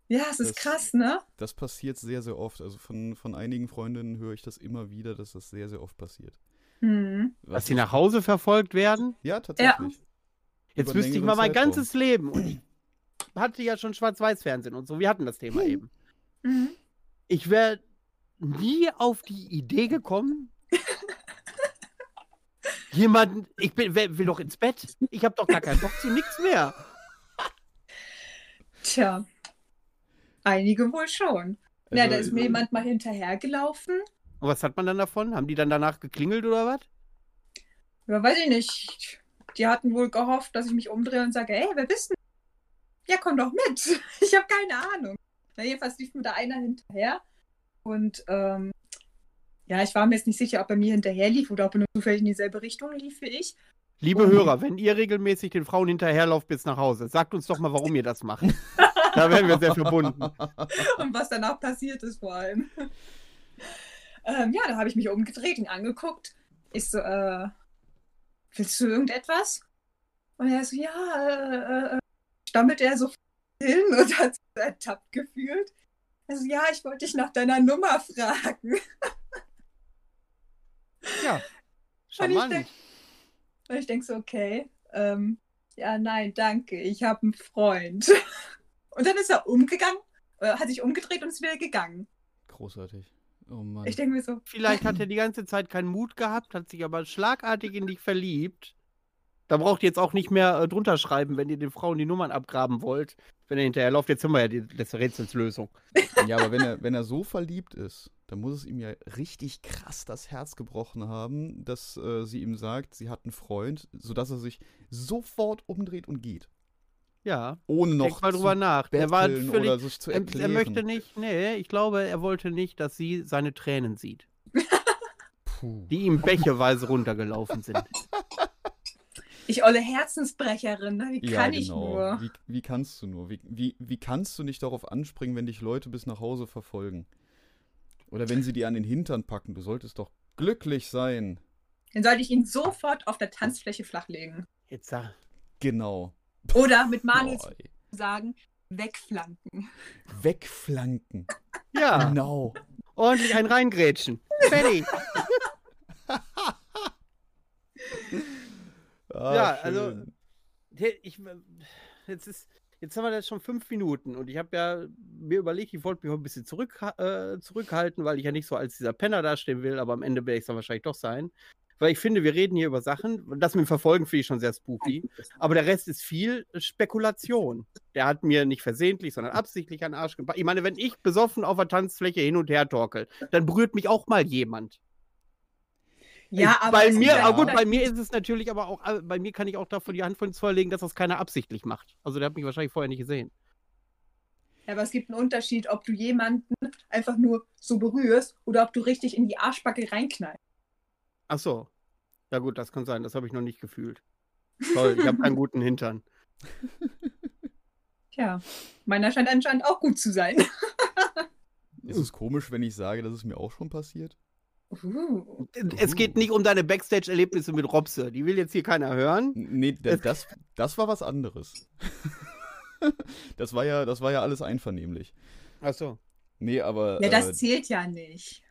Ja, es ist Das- krass, ne? Das passiert sehr, sehr oft. Also von, von einigen Freundinnen höre ich das immer wieder, dass das sehr, sehr oft passiert. Hm. Dass Was sie ich- nach Hause verfolgt werden. Ja, tatsächlich. Jetzt Über wüsste ich mal mein Zeitraum. ganzes Leben. Und ich hatte ja schon Schwarz-Weiß-Fernsehen und so. Wir hatten das Thema eben. Mhm. Ich wäre nie auf die Idee gekommen, jemanden, ich bin, will doch ins Bett. Ich habe doch gar keinen Bock zu nichts mehr. Tja, einige wohl schon. ja, Also, da ist mir jemand mal hinterhergelaufen. Und was hat man dann davon? Haben die dann danach geklingelt oder was? Ja, weiß ich nicht. Die hatten wohl gehofft, dass ich mich umdrehe und sage, ey, wer bist du? Ja, komm doch mit. Ich habe keine Ahnung. Na, jedenfalls lief mir da einer hinterher. Und ähm, ja, ich war mir jetzt nicht sicher, ob er mir hinterher lief oder ob er nur zufällig in dieselbe Richtung lief wie ich. Liebe Und- Hörer, wenn ihr regelmäßig den Frauen hinterherlauft bis nach Hause, sagt uns doch mal, warum ihr das macht. da wären wir sehr verbunden. und was danach passiert ist vor allem. ähm, ja, da habe ich mich umgedreht und angeguckt. Ich so, äh, willst du irgendetwas? Und er so, ja, äh, äh, stammelt er so hin und hat sich ertappt gefühlt. Also ja, ich wollte dich nach deiner Nummer fragen. Ja, Und ich charmant. denk- Und ich denke so, okay, ähm, ja, nein, danke, ich habe einen Freund. Und dann ist er umgegangen, äh, hat sich umgedreht und ist wieder gegangen. Großartig. Oh Mann. Ich denke mir so, Vielleicht hat er die ganze Zeit keinen Mut gehabt, hat sich aber schlagartig in dich verliebt. Da braucht ihr jetzt auch nicht mehr äh, drunter schreiben, wenn ihr den Frauen die Nummern abgraben wollt. Wenn ihr hinterherlauft, jetzt haben wir ja die letzte Rätselslösung. Ja, aber wenn er, wenn er so verliebt ist, dann muss es ihm ja richtig krass das Herz gebrochen haben, dass äh, sie ihm sagt, sie hat einen Freund, sodass er sich sofort umdreht und geht. Ja, Ohne noch denk mal zu drüber nach. Er war völlig. oder sich zu Er, erklären. er möchte nicht, nee, ich glaube, er wollte nicht, dass sie seine Tränen sieht, Puh. die ihm bächeweise runtergelaufen sind. ich olle Herzensbrecherin, ne? wie Ja, kann ich genau. nur? Wie, wie kannst du nur? Wie, wie, wie kannst du nicht darauf anspringen, wenn dich Leute bis nach Hause verfolgen? Oder wenn sie dir an den Hintern packen? Du solltest doch glücklich sein. Dann sollte ich ihn sofort auf der Tanzfläche flachlegen. Jetzt sag, Oder Genau. mit Manuel sagen, wegflanken. Wegflanken. ja, Genau. ordentlich ein reingrätschen. Fertig. Ah, Ja, also- schön. Hey, Ich, jetzt, ist, jetzt haben wir das schon fünf Minuten und ich habe ja mir überlegt, ich wollte mich ein bisschen zurück, äh, zurückhalten, weil ich ja nicht so als dieser Penner dastehen will, aber am Ende werde ich es dann wahrscheinlich doch sein. Weil ich finde, wir reden hier über Sachen, das mit dem Verfolgen finde ich schon sehr spooky, aber der Rest ist viel Spekulation. Der hat mir nicht versehentlich, sondern absichtlich an den Arsch gepackt. Ich meine, wenn ich besoffen auf der Tanzfläche hin und her torkel, dann berührt mich auch mal jemand. Ja, Ich- aber bei es ist mir, ja ah, gut, bei mir ist es natürlich aber auch, äh, bei mir kann ich auch davon die Hand von ins Feuer legen, dass das keiner absichtlich macht. Also der hat mich wahrscheinlich vorher nicht gesehen. Ja, aber es gibt einen Unterschied, ob du jemanden einfach nur so berührst oder ob du richtig in die Arschbacke reinknallst. Ach so. Ja gut, das kann sein, das habe ich noch nicht gefühlt. Toll, ich habe einen guten Hintern. Tja, meiner scheint anscheinend auch gut zu sein. Ist es komisch, wenn ich sage, dass es mir auch schon passiert? Uh. Es geht nicht um deine Backstage-Erlebnisse mit Robse. Die will jetzt hier keiner hören. Nee, das, das war was anderes. das, war ja, das war ja alles einvernehmlich. Ach so. Nee, aber. Ja, das äh, zählt ja nicht.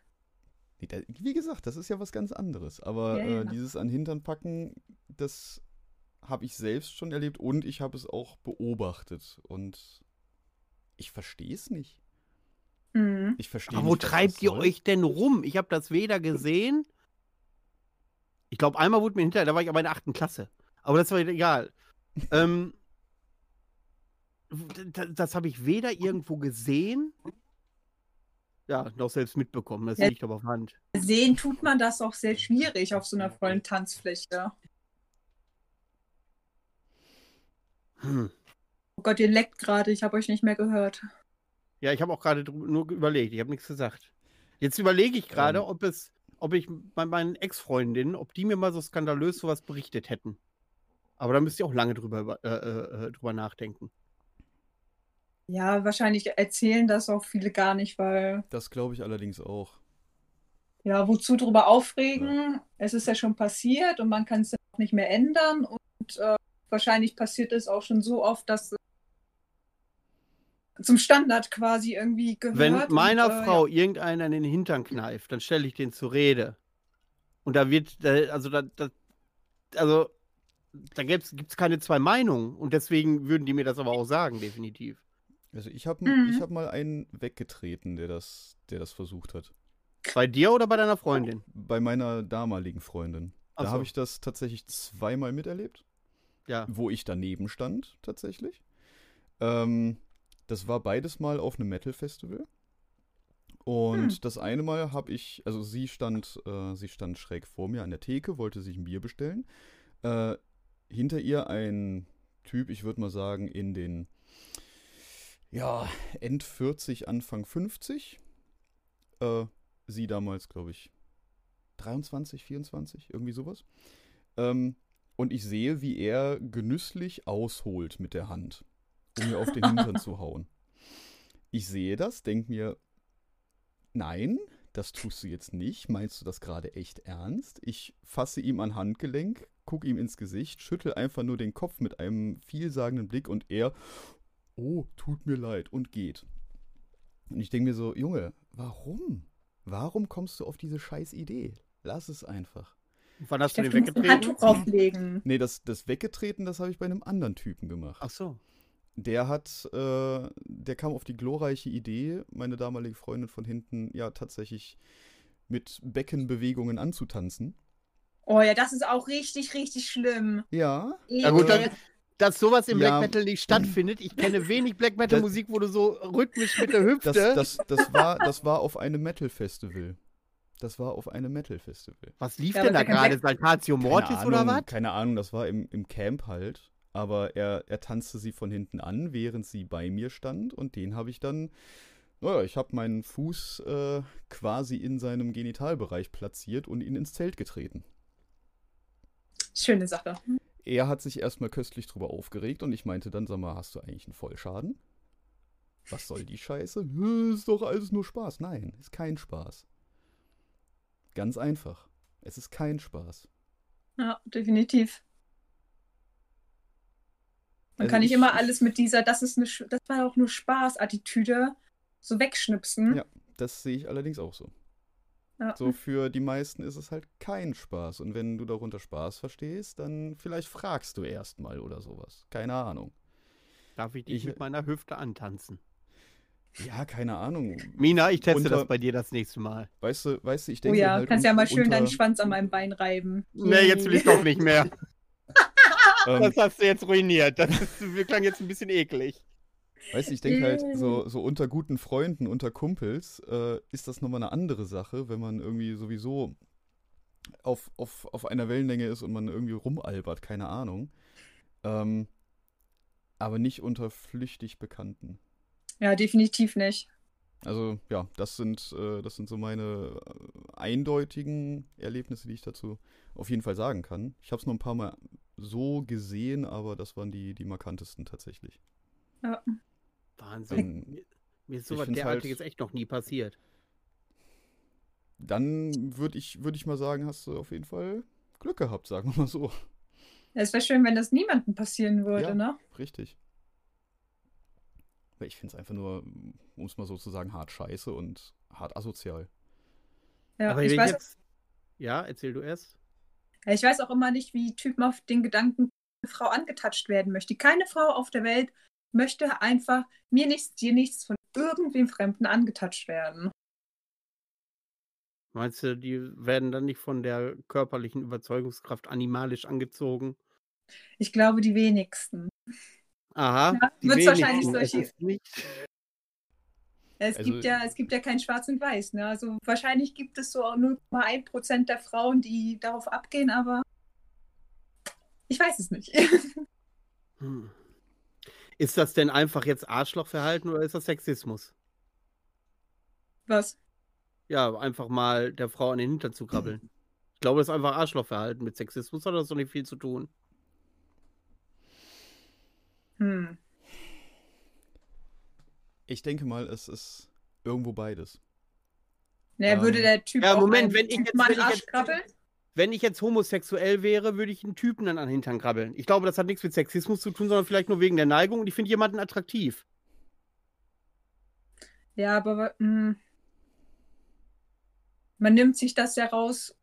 nee, da, wie gesagt, das ist ja was ganz anderes. Aber Ja, ja. Äh, dieses an Hintern packen, das habe ich selbst schon erlebt und ich habe es auch beobachtet. Und ich verstehe es nicht. Mhm. Ich verstehe Aber wo nicht. treibt ihr soll. euch denn rum? Ich habe das weder gesehen. Ich glaube, einmal wurde mir hinterher, da war ich aber in der achten Klasse. Aber das war egal. ähm, das das habe ich weder irgendwo gesehen, ja, noch selbst mitbekommen. Das Ja. liegt aber auf Hand. Sehen tut man das auch sehr schwierig auf so einer vollen Tanzfläche. Hm. Oh Gott, ihr leckt gerade, ich habe euch nicht mehr gehört. Ja, ich habe auch gerade nur überlegt, ich habe nichts gesagt. Jetzt überlege ich gerade, Ähm. ob es, ob ich bei meinen Ex-Freundinnen, ob die mir mal so skandalös sowas berichtet hätten. Aber da müsste ich auch lange drüber, über- äh, äh, äh, drüber nachdenken. Ja, wahrscheinlich erzählen das auch viele gar nicht, weil, Das glaube ich allerdings auch. ja, wozu drüber aufregen? Es ist ja schon passiert und man kann es ja auch nicht mehr ändern und äh, wahrscheinlich passiert es auch schon so oft, dass es zum Standard quasi irgendwie gehört. Wenn und, meiner äh, Frau irgendeiner in den Hintern kneift, dann stelle ich den zur Rede. Und da wird, da- also da, da also da gibt es keine zwei Meinungen. Und deswegen würden die mir das aber auch sagen, definitiv. Also ich habe Mhm. ich hab mal einen weggetreten, der das, der das versucht hat. Bei dir oder bei deiner Freundin? Bei meiner damaligen Freundin. Ach Da so. habe ich das tatsächlich zweimal miterlebt, Ja. wo ich daneben stand, tatsächlich. Ähm, das war beides mal auf einem Metal-Festival. Und Hm. das eine Mal habe ich, also sie stand, äh, sie stand schräg vor mir an der Theke, wollte sich ein Bier bestellen. Äh, hinter ihr ein Typ, ich würde mal sagen, in den, ja, End 40, Anfang 50. Äh, sie damals, glaube ich, 23, 24, irgendwie sowas. Ähm, und ich sehe, wie er genüsslich ausholt mit der Hand, um mir auf den Hintern zu hauen. Ich sehe das, denke mir, nein, das tust du jetzt nicht. Meinst du das gerade echt ernst? Ich fasse ihm an Handgelenk, gucke ihm ins Gesicht, schüttel einfach nur den Kopf mit einem vielsagenden Blick und er, oh, tut mir leid und geht. Und ich denke mir so, Junge, warum? Warum kommst du auf diese scheiß Idee? Lass es einfach. Wann hast du den du ein weggetreten? Handtuch drauflegen. Nee, das, das Weggetreten, das habe ich bei einem anderen Typen gemacht. Ach so. Der hat, äh, der kam auf die glorreiche Idee, meine damalige Freundin von hinten, ja, tatsächlich mit Beckenbewegungen anzutanzen. Oh ja, das ist auch richtig, richtig schlimm. Ja, Ja gut, dann, dass sowas im Ja. Black Metal nicht stattfindet. Ich kenne wenig Black Metal Musik, wo du so rhythmisch mit der Hüfte. das, das, das, war, das war auf einem Metal-Festival. Das war auf einem Metal-Festival. was lief Ja, denn da gerade? Saltatio Mortis keine oder Ahnung, was? Keine Ahnung, das war im, im Camp halt. Aber er, er tanzte sie von hinten an, während sie bei mir stand. Und den habe ich dann, naja, ich habe meinen Fuß äh, quasi in seinem Genitalbereich platziert und ihn ins Zelt getreten. Schöne Sache. Er hat sich erstmal köstlich drüber aufgeregt und ich meinte dann, sag mal, hast du eigentlich einen Vollschaden? Was soll die Scheiße? "Äh, Ist doch alles nur Spaß. Nein, ist kein Spaß. Ganz einfach. Es ist kein Spaß. Ja, definitiv. Man Also kann nicht ich- immer alles mit dieser, das ist eine, das war auch nur Spaß-Attitüde so wegschnipsen. Ja. Das sehe ich allerdings auch so. Ja. So für die meisten ist es halt kein Spaß. Und wenn du darunter Spaß verstehst, dann vielleicht fragst du erstmal oder sowas. Keine Ahnung. Darf ich dich Ich- mit meiner Hüfte antanzen? Ja, keine Ahnung. Mina, ich teste Unter- das bei dir das nächste Mal. Weißt du, weißt du, ich Oh denke ja, halt kannst ja mal schön deinen unter, Schwanz an meinem Bein reiben. Nee, jetzt will ich doch nicht mehr. ähm, Das hast du jetzt ruiniert. Das ist, wir klang jetzt ein bisschen eklig. Weißt du, ich denke halt, so, so unter guten Freunden, unter Kumpels, äh, ist das nochmal eine andere Sache, wenn man irgendwie sowieso auf, auf, auf einer Wellenlänge ist und man irgendwie rumalbert, keine Ahnung. Ähm, aber nicht unter flüchtig Bekannten. Ja, definitiv nicht. Also ja, das sind, äh, das sind so meine äh, eindeutigen Erlebnisse, die ich dazu auf jeden Fall sagen kann. Ich habe es nur ein paar Mal so gesehen, aber das waren die, die markantesten tatsächlich. Wahnsinn. Dann, Mir ist sowas derartiges halt- echt noch nie passiert. dann würde ich, würd ich mal sagen, hast du auf jeden Fall Glück gehabt, sagen wir mal so. Es wäre schön, wenn das niemandem passieren würde, Ja. ne? Richtig. Ich finde es einfach nur, um es mal so zu sagen, hart scheiße und hart asozial. Ja, Aber ich weiß, jetzt. Ja, erzähl du erst. Ich weiß auch immer nicht, wie Typen auf den Gedanken eine Frau angetatscht werden möchte. Keine Frau auf der Welt möchte einfach mir nichts, dir nichts von irgendwem Fremden angetatscht werden. Meinst du, die werden dann nicht von der körperlichen Überzeugungskraft animalisch angezogen? Ich glaube, die wenigsten. Aha. Ja, die wahrscheinlich wenigsten. Es solche- nicht. Es, Also- gibt ja, es gibt ja kein Schwarz und Weiß. Ne? Also wahrscheinlich gibt es so 0,1% der Frauen, die darauf abgehen, aber ich weiß es nicht. Hm. Ist das denn einfach jetzt Arschlochverhalten oder ist das Sexismus? Was? Ja, einfach mal der Frau an den Hintern zu krabbeln. Ich glaube, das ist einfach Arschlochverhalten. Mit Sexismus hat das doch nicht viel zu tun. Hm. Ich denke mal, es ist irgendwo beides. Naja, Ähm, würde der Typ ja, Moment, wenn ich jetzt- wenn ich Arsch jetzt- krabbeln? Wenn ich jetzt homosexuell wäre, würde ich einen Typen dann an den Hintern krabbeln. Ich glaube, das hat nichts mit Sexismus zu tun, sondern vielleicht nur wegen der Neigung und ich finde jemanden attraktiv. Ja, aber hm, man nimmt sich das ja raus,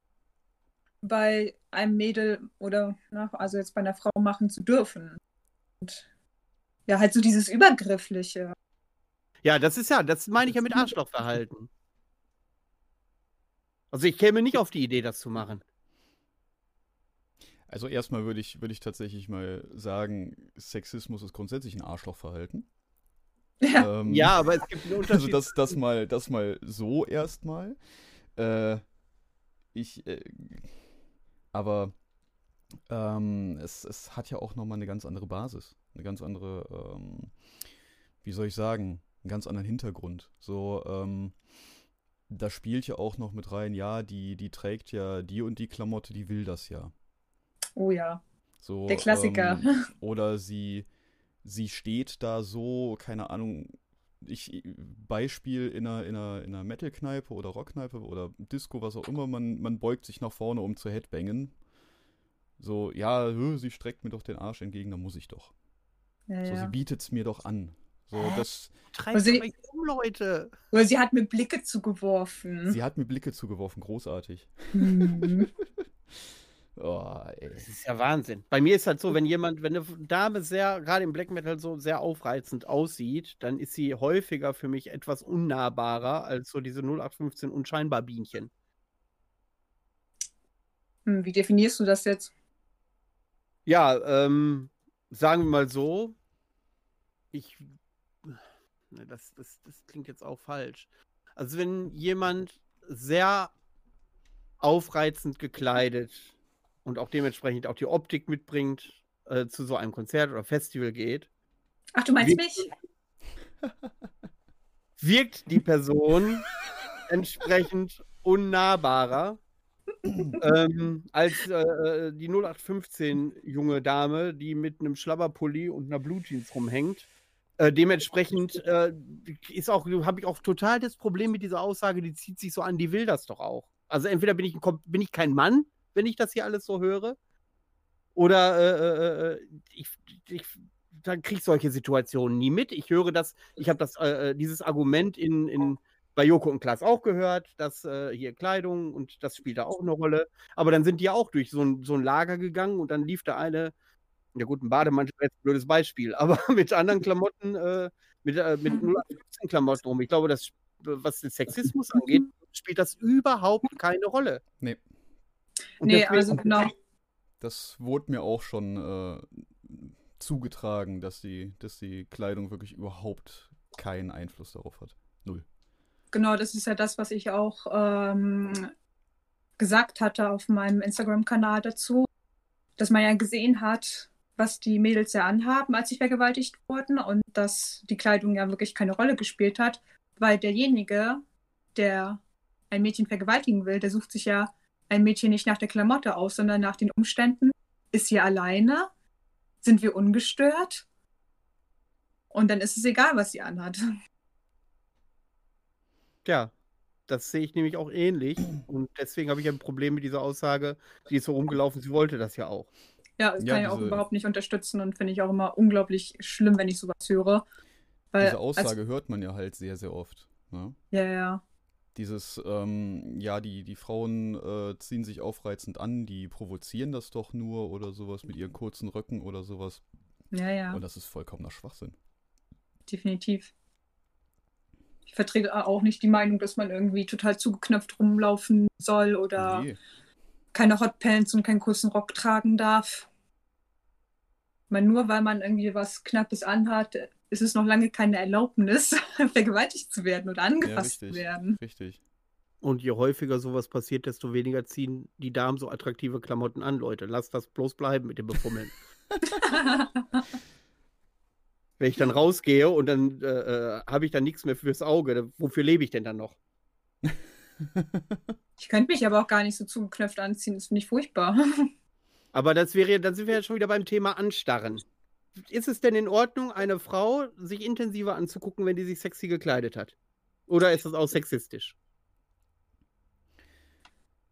bei einem Mädel oder na, also jetzt bei einer Frau machen zu dürfen. Und ja, halt so dieses Übergriffliche. Ja, das ist ja, das meine ich ja mit Arschlochverhalten. Also ich käme nicht auf die Idee, das zu machen. Also erstmal würde ich, würde ich tatsächlich mal sagen, Sexismus ist grundsätzlich ein Arschlochverhalten. Ja, Ähm, Ja, aber es gibt einen Also Unterschied. das, das mal, das mal so erstmal. Äh, ich, äh, aber ähm, es, es hat ja auch nochmal eine ganz andere Basis, eine ganz andere, ähm, wie soll ich sagen, einen ganz anderen Hintergrund. So, ähm, da spielt ja auch noch mit rein, ja, die, die trägt ja die und die Klamotte, die will das ja. oh ja, So, der Klassiker. Ähm, oder sie, sie steht da so, keine Ahnung, ich, Beispiel in einer, in einer, in einer Metal-Kneipe oder Rockkneipe oder Disco, was auch immer, man, man beugt sich nach vorne, um zu headbangen. So, ja, sie streckt mir doch den Arsch entgegen, dann muss ich doch. ja, So, sie ja. bietet's mir doch an. So, Hä? das, Treibt um, Leute. Oder sie hat mir Blicke zugeworfen. sie hat mir Blicke zugeworfen, großartig. Hm. Oh, ey. Das ist ja Wahnsinn. Bei mir ist halt so, wenn jemand, wenn eine Dame sehr, gerade im Black Metal so sehr aufreizend aussieht, dann ist sie häufiger für mich etwas unnahbarer als so diese 0815 unscheinbar Bienchen. Hm, Wie definierst du das jetzt? Ja, ähm, sagen wir mal so, ich, das, das, das klingt jetzt auch falsch. Also wenn jemand sehr aufreizend gekleidet und auch dementsprechend auch die Optik mitbringt, äh, zu so einem Konzert oder Festival geht, Ach, du meinst Wie- mich? wirkt die Person entsprechend unnahbarer ähm, als äh, äh, die 0815 junge Dame, die mit einem Schlabberpulli und einer Blue Jeans rumhängt. Äh, dementsprechend äh, ist auch, habe ich auch total das Problem mit dieser Aussage, die zieht sich so an, die will das doch auch. Also entweder bin ich, ein, bin ich kein Mann, wenn ich das hier alles so höre, oder äh, äh, äh, ich, ich dann kriege ich solche Situationen nie mit. Ich höre das, ich habe das, äh, dieses Argument in, in, bei Joko und Klaas auch gehört, dass äh, hier Kleidung und das spielt da auch eine Rolle. Aber dann sind die auch durch so ein, so ein Lager gegangen und dann lief da eine, ja gut, ein Bademantel wäre jetzt ein blödes Beispiel, aber mit anderen Klamotten, äh, mit, äh, mit 0815 Klamotten rum. Ich glaube, das, was den Sexismus angeht, spielt das überhaupt keine Rolle. Nee. Und Nee, also genau. Das wurde mir auch schon äh, zugetragen, dass die, dass die Kleidung wirklich überhaupt keinen Einfluss darauf hat. Null. Genau, das ist ja das, was ich auch ähm, gesagt hatte auf meinem Instagram-Kanal dazu, dass man ja gesehen hat, was die Mädels ja anhaben, als sie vergewaltigt wurden und dass die Kleidung ja wirklich keine Rolle gespielt hat, weil derjenige, der ein Mädchen vergewaltigen will, der sucht sich ja ein Mädchen nicht nach der Klamotte aus, sondern nach den Umständen. Ist sie alleine? Sind wir ungestört? Und dann ist es egal, was sie anhat. Ja, das sehe ich nämlich auch ähnlich. Und deswegen habe ich ein Problem mit dieser Aussage, die ist so rumgelaufen, sie wollte das ja auch. Ja, das Ja, kann ich auch überhaupt nicht unterstützen und finde ich auch immer unglaublich schlimm, wenn ich sowas höre. Weil, Diese Aussage hört man ja halt sehr, sehr oft. Ne? Als, ja, ja. Dieses, ähm, ja, die, die Frauen äh, ziehen sich aufreizend an, die provozieren das doch nur oder sowas mit ihren kurzen Röcken oder sowas. Ja, ja, Und das ist vollkommener Schwachsinn. definitiv. Ich vertrete auch nicht die Meinung, dass man irgendwie total zugeknöpft rumlaufen soll oder Nee. keine Hotpants und keinen kurzen Rock tragen darf. Ich meine, nur weil man irgendwie was Knappes anhat, ist es noch lange keine Erlaubnis, vergewaltigt zu werden oder Ja, angefasst zu richtig. werden. Richtig. Und je häufiger sowas passiert, desto weniger ziehen die Damen so attraktive Klamotten an, Leute. Lasst das bloß bleiben mit dem Befummeln. Wenn ich dann rausgehe und dann äh, äh, habe ich dann nichts mehr fürs Auge, wofür lebe ich denn dann noch? Ich könnte mich aber auch gar nicht so zugeknöpft anziehen, das finde ich furchtbar. Aber das wäre, dann sind wir ja schon wieder beim Thema Anstarren. Ist es denn in Ordnung, eine Frau sich intensiver anzugucken, wenn die sich sexy gekleidet hat? Oder ist das auch sexistisch?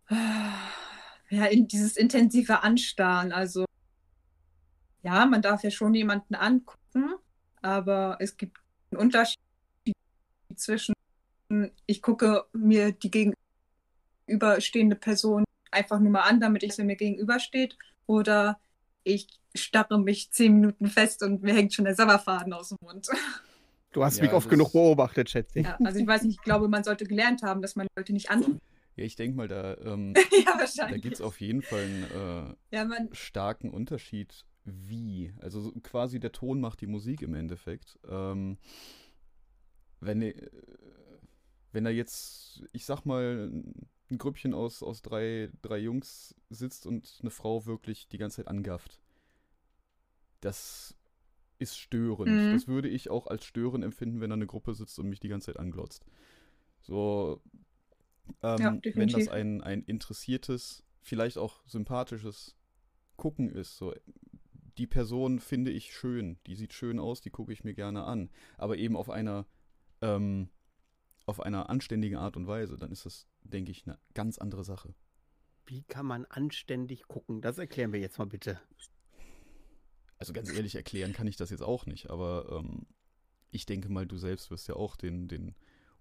Ja, in dieses intensive Anstarren. Also, ja, man darf ja schon jemanden angucken, aber es gibt einen Unterschied zwischen, ich gucke mir die gegenüberstehende Person einfach nur mal an, damit ich sie mir gegenübersteht, oder ich starre mich zehn Minuten fest und mir hängt schon der Sabberfaden aus dem Mund. Du hast Ja, mich oft genug beobachtet, schätze ich. Ja, also ich weiß nicht, ich glaube, man sollte gelernt haben, dass man Leute nicht an. Ja, ich denke mal, da, ähm, ja, da wahrscheinlich. gibt es auf jeden Fall einen äh, ja, man, starken Unterschied, wie. Also so quasi der Ton macht die Musik im Endeffekt. Ähm, wenn, äh, wenn da jetzt, ich sag mal, ein Grüppchen aus, aus drei, drei Jungs sitzt und eine Frau wirklich die ganze Zeit angafft, das ist störend. Mhm. Das würde ich auch als störend empfinden, wenn da eine Gruppe sitzt und mich die ganze Zeit anglotzt. So, ähm, Ja, wenn das ein, ein interessiertes, vielleicht auch sympathisches Gucken ist, so die Person finde ich schön, die sieht schön aus, die gucke ich mir gerne an, aber eben auf einer ähm, auf einer anständigen Art und Weise, dann ist das, denke ich, eine ganz andere Sache. Wie kann man anständig gucken? Das erklären wir jetzt mal bitte. Also ganz ehrlich erklären kann ich das jetzt auch nicht, aber ähm, ich denke mal, du selbst wirst ja auch den, den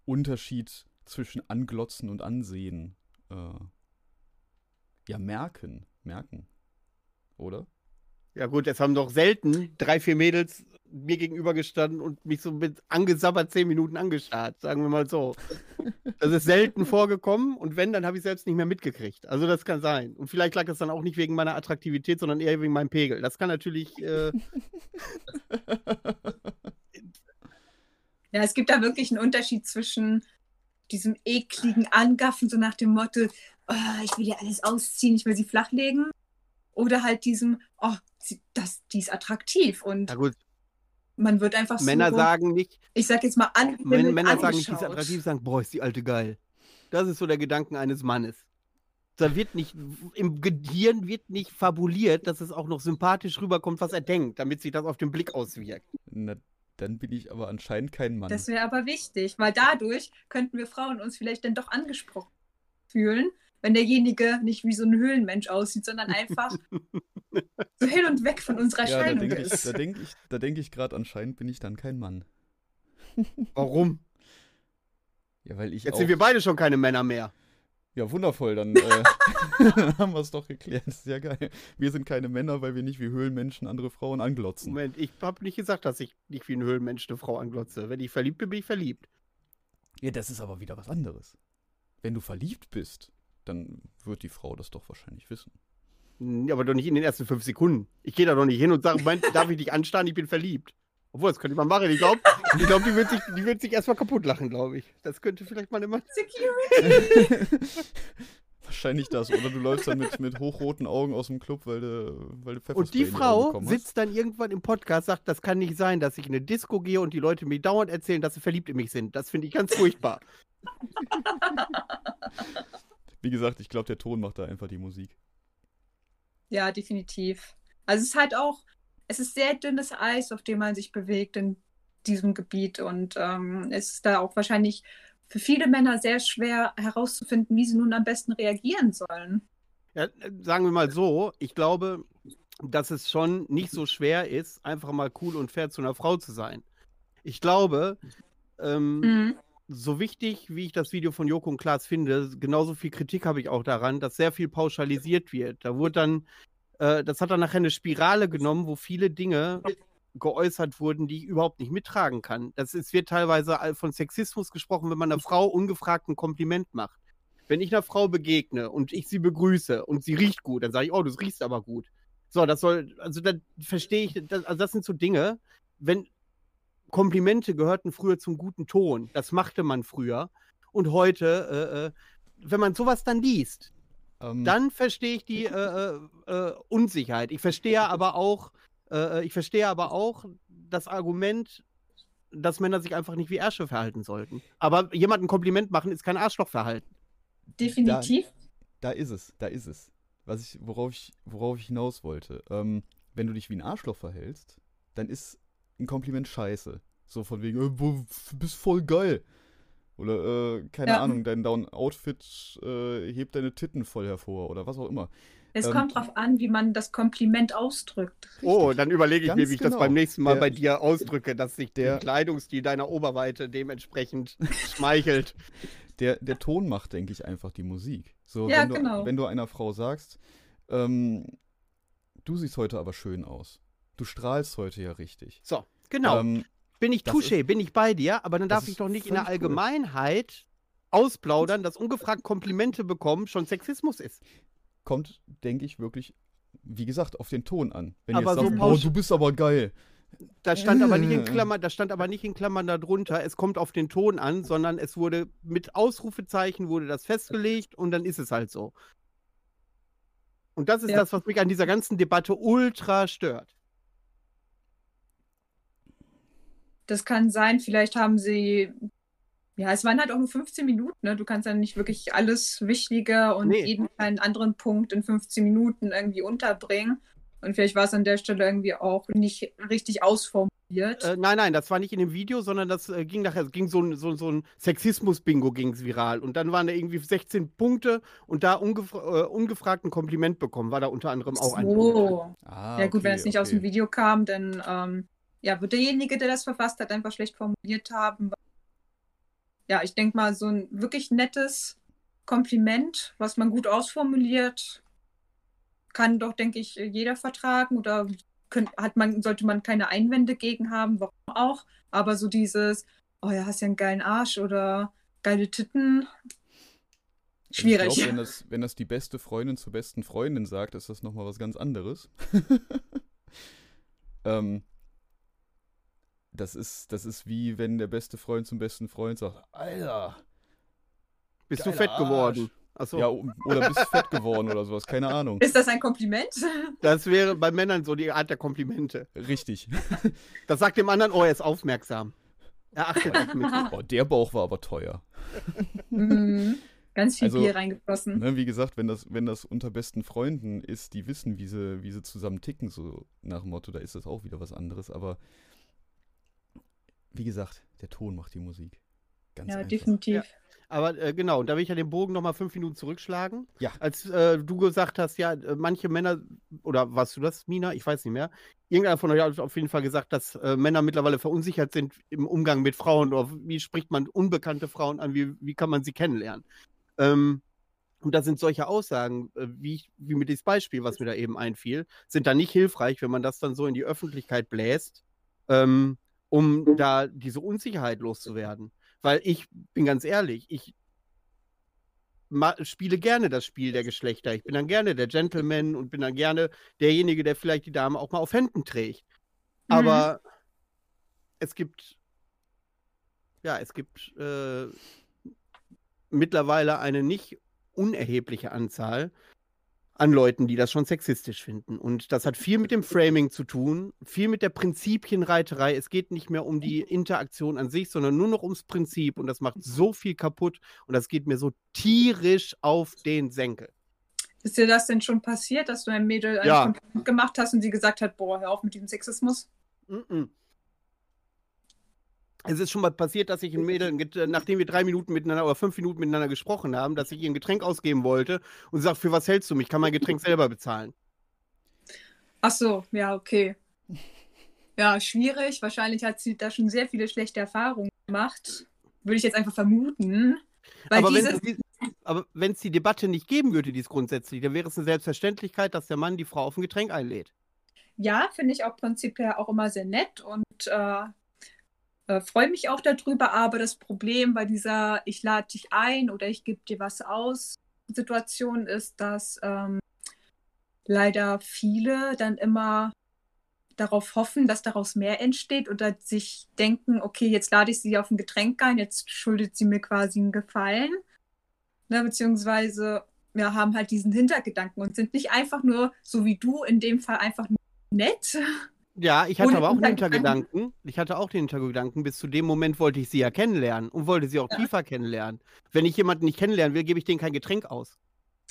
Unterschied zwischen Anglotzen und Ansehen äh, ja merken, merken, oder? Ja gut, es haben doch selten drei, vier Mädels mir gegenüber gestanden und mich so mit angesabbert zehn Minuten angestarrt, sagen wir mal so. Das ist selten vorgekommen und wenn, dann habe ich selbst nicht mehr mitgekriegt. Also das kann sein. Und vielleicht lag das dann auch nicht wegen meiner Attraktivität, sondern eher wegen meinem Pegel. Das kann natürlich, äh, Ja, es gibt da wirklich einen Unterschied zwischen diesem ekligen Angaffen, so nach dem Motto, oh, ich will dir alles ausziehen, ich will sie flachlegen. Oder halt diesem, oh, sie, das, die ist attraktiv. Und na gut, man wird einfach Männer so, sagen nicht, ich sag jetzt mal, an, Män- Männer sagen nicht, die ist angeschaut. attraktiv, sagen, boah, ist die alte geil. Das ist so der Gedanken eines Mannes. Da wird nicht, im Gehirn wird nicht fabuliert, dass es auch noch sympathisch rüberkommt, was er denkt, damit sich das auf den Blick auswirkt. Na, dann bin ich aber anscheinend kein Mann. Das wäre aber wichtig, weil dadurch könnten wir Frauen uns vielleicht dann doch angesprochen fühlen, wenn derjenige nicht wie so ein Höhlenmensch aussieht, sondern einfach so hin und weg von unserer ja, da Erscheinung denke ich, ist. da denk ich, da denk ich gerade, anscheinend bin ich dann kein Mann. Warum? Ja, weil ich Jetzt auch, sind wir beide schon keine Männer mehr. Ja, wundervoll, dann äh, haben wir es doch geklärt. Sehr geil. Wir sind keine Männer, weil wir nicht wie Höhlenmenschen andere Frauen anglotzen. Moment, ich habe nicht gesagt, dass ich nicht wie ein Höhlenmensch eine Frau anglotze. Wenn ich verliebt bin, bin ich verliebt. Ja, das ist aber wieder was anderes. Wenn du verliebt bist, dann wird die Frau das doch wahrscheinlich wissen. Aber doch nicht in den ersten fünf Sekunden. Ich gehe da doch nicht hin und sage, darf ich dich anstarren, ich bin verliebt. Obwohl, das könnte man machen. Ich glaube, ich glaub, die wird sich, die wird sich erstmal kaputt lachen, glaube ich. Das könnte vielleicht mal immer. Security. Wahrscheinlich das. Oder du läufst dann mit, mit hochroten Augen aus dem Club, weil du, weil du Und die Frau sitzt dann irgendwann im Podcast, sagt, das kann nicht sein, dass ich in eine Disco gehe und die Leute mir dauernd erzählen, dass sie verliebt in mich sind. Das finde ich ganz furchtbar. Wie gesagt, ich glaube, der Ton macht da einfach die Musik. Ja, definitiv. Also es ist halt auch, es ist sehr dünnes Eis, auf dem man sich bewegt in diesem Gebiet und ähm, es ist da auch wahrscheinlich für viele Männer sehr schwer herauszufinden, wie sie nun am besten reagieren sollen. Ja, sagen wir mal so, ich glaube, dass es schon nicht so schwer ist, einfach mal cool und fair zu einer Frau zu sein. Ich glaube, ähm, Mhm. So wichtig, wie ich das Video von Joko und Klaas finde, genauso viel Kritik habe ich auch daran, dass sehr viel pauschalisiert wird. Da wurde dann, äh, das hat dann nachher eine Spirale genommen, wo viele Dinge geäußert wurden, die ich überhaupt nicht mittragen kann. Das ist, wird teilweise von Sexismus gesprochen, wenn man einer Frau ungefragt ein Kompliment macht. Wenn ich einer Frau begegne und ich sie begrüße und sie riecht gut, dann sage ich, oh, du riechst aber gut. So, das soll, also da verstehe ich, das, also das sind so Dinge, wenn, Komplimente gehörten früher zum guten Ton. Das machte man früher. Und heute, äh, äh wenn man sowas dann liest, ähm, dann verstehe ich die äh, äh, äh Unsicherheit. Ich verstehe aber auch, äh, ich verstehe aber auch das Argument, dass Männer sich einfach nicht wie Ärsche verhalten sollten. Aber jemandem ein Kompliment machen ist kein Arschlochverhalten. Definitiv. Da, da, ist es, da ist es. Was ich, worauf ich, worauf ich hinaus wollte. Ähm, wenn du dich wie ein Arschloch verhältst, dann ist ein Kompliment scheiße. So von wegen, äh, du bist voll geil. Oder, äh, keine ja. Ahnung, dein Down-Outfit äh, hebt deine Titten voll hervor oder was auch immer. Es ähm, kommt drauf an, wie man das Kompliment ausdrückt. Richtig. Oh, dann überlege ich mir, wie ich genau. das beim nächsten Mal der, bei dir ausdrücke, dass sich der Kleidungsstil deiner Oberweite dementsprechend schmeichelt. Der, der Ton macht, denke ich, einfach die Musik. So, ja, wenn du, genau. Wenn du einer Frau sagst, ähm, du siehst heute aber schön aus. Du strahlst heute ja richtig. So, genau. Ähm, bin ich Touché, bin ich bei dir, aber dann darf ich doch nicht in der Allgemeinheit cool. ausplaudern, dass ungefragt Komplimente bekommen schon Sexismus ist. Kommt, denke ich, wirklich, wie gesagt, auf den Ton an. Wenn aber jetzt so sagst, oh, du bist aber geil. Da stand aber nicht in Klammern, da stand aber nicht in Klammern darunter, es kommt auf den Ton an, sondern es wurde mit Ausrufezeichen wurde das festgelegt und dann ist es halt so. Und das ist ja. das, was mich an dieser ganzen Debatte ultra stört. Das kann sein, vielleicht haben sie, ja, es waren halt auch nur 15 Minuten, ne? Du kannst ja nicht wirklich alles Wichtige und nee. jeden kleinen anderen Punkt in 15 Minuten irgendwie unterbringen. Und vielleicht war es an der Stelle irgendwie auch nicht richtig ausformuliert. Äh, nein, nein, das war nicht in dem Video, sondern das äh, ging nachher, es ging so ein, so, so ein Sexismus-Bingo ging viral. Und dann waren da irgendwie 16 Punkte und da ungefra äh, ungefragt ein Kompliment bekommen, war da unter anderem auch so. ein Punkt. Ah, ja gut, okay, wenn es nicht okay. aus dem Video kam, dann ähm, ja, wird derjenige, der das verfasst hat, einfach schlecht formuliert haben. Ja, ich denke mal, so ein wirklich nettes Kompliment, was man gut ausformuliert, kann doch, denke ich, jeder vertragen oder könnt, hat man, sollte man keine Einwände gegen haben, warum auch. Aber so dieses, oh ja, hast ja einen geilen Arsch oder geile Titten, schwierig. Ich glaub, wenn, das, wenn das die beste Freundin zur besten Freundin sagt, ist das nochmal was ganz anderes. ähm, das ist, das ist wie wenn der beste Freund zum besten Freund sagt, Alter. Bist du fett Arsch. geworden? Achso. Ja, oder bist fett geworden oder sowas, keine Ahnung. Ist das ein Kompliment? Das wäre bei Männern so die Art der Komplimente. Richtig. Das sagt dem anderen, oh, er ist aufmerksam. Er achtet auf mich. Oh, der Bauch war aber teuer. Mhm. Ganz viel also, Bier reingeflossen. Ne, wie gesagt, wenn das, wenn das unter besten Freunden ist, die wissen, wie sie, wie sie zusammen ticken, so nach dem Motto, da ist das auch wieder was anderes. Aber wie gesagt, der Ton macht die Musik. Ganz ja, einfach. definitiv. Ja. Aber äh, genau, da will ich ja den Bogen nochmal fünf Minuten zurückschlagen. Ja. Als äh, du gesagt hast, ja, äh, manche Männer, oder warst du das, Mina? Ich weiß nicht mehr. Irgendeiner von euch hat auf jeden Fall gesagt, dass äh, Männer mittlerweile verunsichert sind im Umgang mit Frauen. Oder wie spricht man unbekannte Frauen an? Wie, wie kann man sie kennenlernen? Ähm, und da sind solche Aussagen, äh, wie, wie mit diesem Beispiel, was mir da eben einfiel, sind da nicht hilfreich, wenn man das dann so in die Öffentlichkeit bläst. Ähm, um da diese Unsicherheit loszuwerden. Weil ich bin ganz ehrlich, ich spiele gerne das Spiel der Geschlechter. Ich bin dann gerne der Gentleman und bin dann gerne derjenige, der vielleicht die Dame auch mal auf Händen trägt. Mhm. Aber es gibt, ja, es gibt äh, mittlerweile eine nicht unerhebliche Anzahl an Leuten, die das schon sexistisch finden. Und das hat viel mit dem Framing zu tun, viel mit der Prinzipienreiterei. Es geht nicht mehr um die Interaktion an sich, sondern nur noch ums Prinzip. Und das macht so viel kaputt. Und das geht mir so tierisch auf den Senkel. Ist dir das denn schon passiert, dass du ein Mädel ja. gemacht hast und sie gesagt hat, boah, hör auf mit diesem Sexismus? Mm -mm es ist schon mal passiert, dass ich ein Mädel, nachdem wir drei Minuten miteinander oder fünf Minuten miteinander gesprochen haben, dass ich ihr ein Getränk ausgeben wollte und sagt, für was hältst du mich? Kann mein Getränk selber bezahlen? Ach so, ja, okay. Ja, schwierig. Wahrscheinlich hat sie da schon sehr viele schlechte Erfahrungen gemacht. Würde ich jetzt einfach vermuten. aber, dieses... wenn, aber wenn es die Debatte nicht geben würde, die ist grundsätzlich, dann wäre es eine Selbstverständlichkeit, dass der Mann die Frau auf ein Getränk einlädt. Ja, finde ich auch prinzipiell auch immer sehr nett und äh, äh, freue mich auch darüber, aber das Problem bei dieser Ich lade dich ein oder ich gebe dir was aus Situation ist, dass ähm, leider viele dann immer darauf hoffen, dass daraus mehr entsteht oder sich denken, okay, jetzt lade ich sie auf ein Getränk ein, jetzt schuldet sie mir quasi einen Gefallen. Ne, beziehungsweise ja, haben halt diesen Hintergedanken und sind nicht einfach nur, so wie du, in dem Fall einfach nett. Ja, ich hatte aber auch einen Hintergedanken. Ich hatte auch den Hintergedanken, bis zu dem Moment wollte ich sie ja kennenlernen und wollte sie auch ja. tiefer kennenlernen. Wenn ich jemanden nicht kennenlernen will, gebe ich denen kein Getränk aus.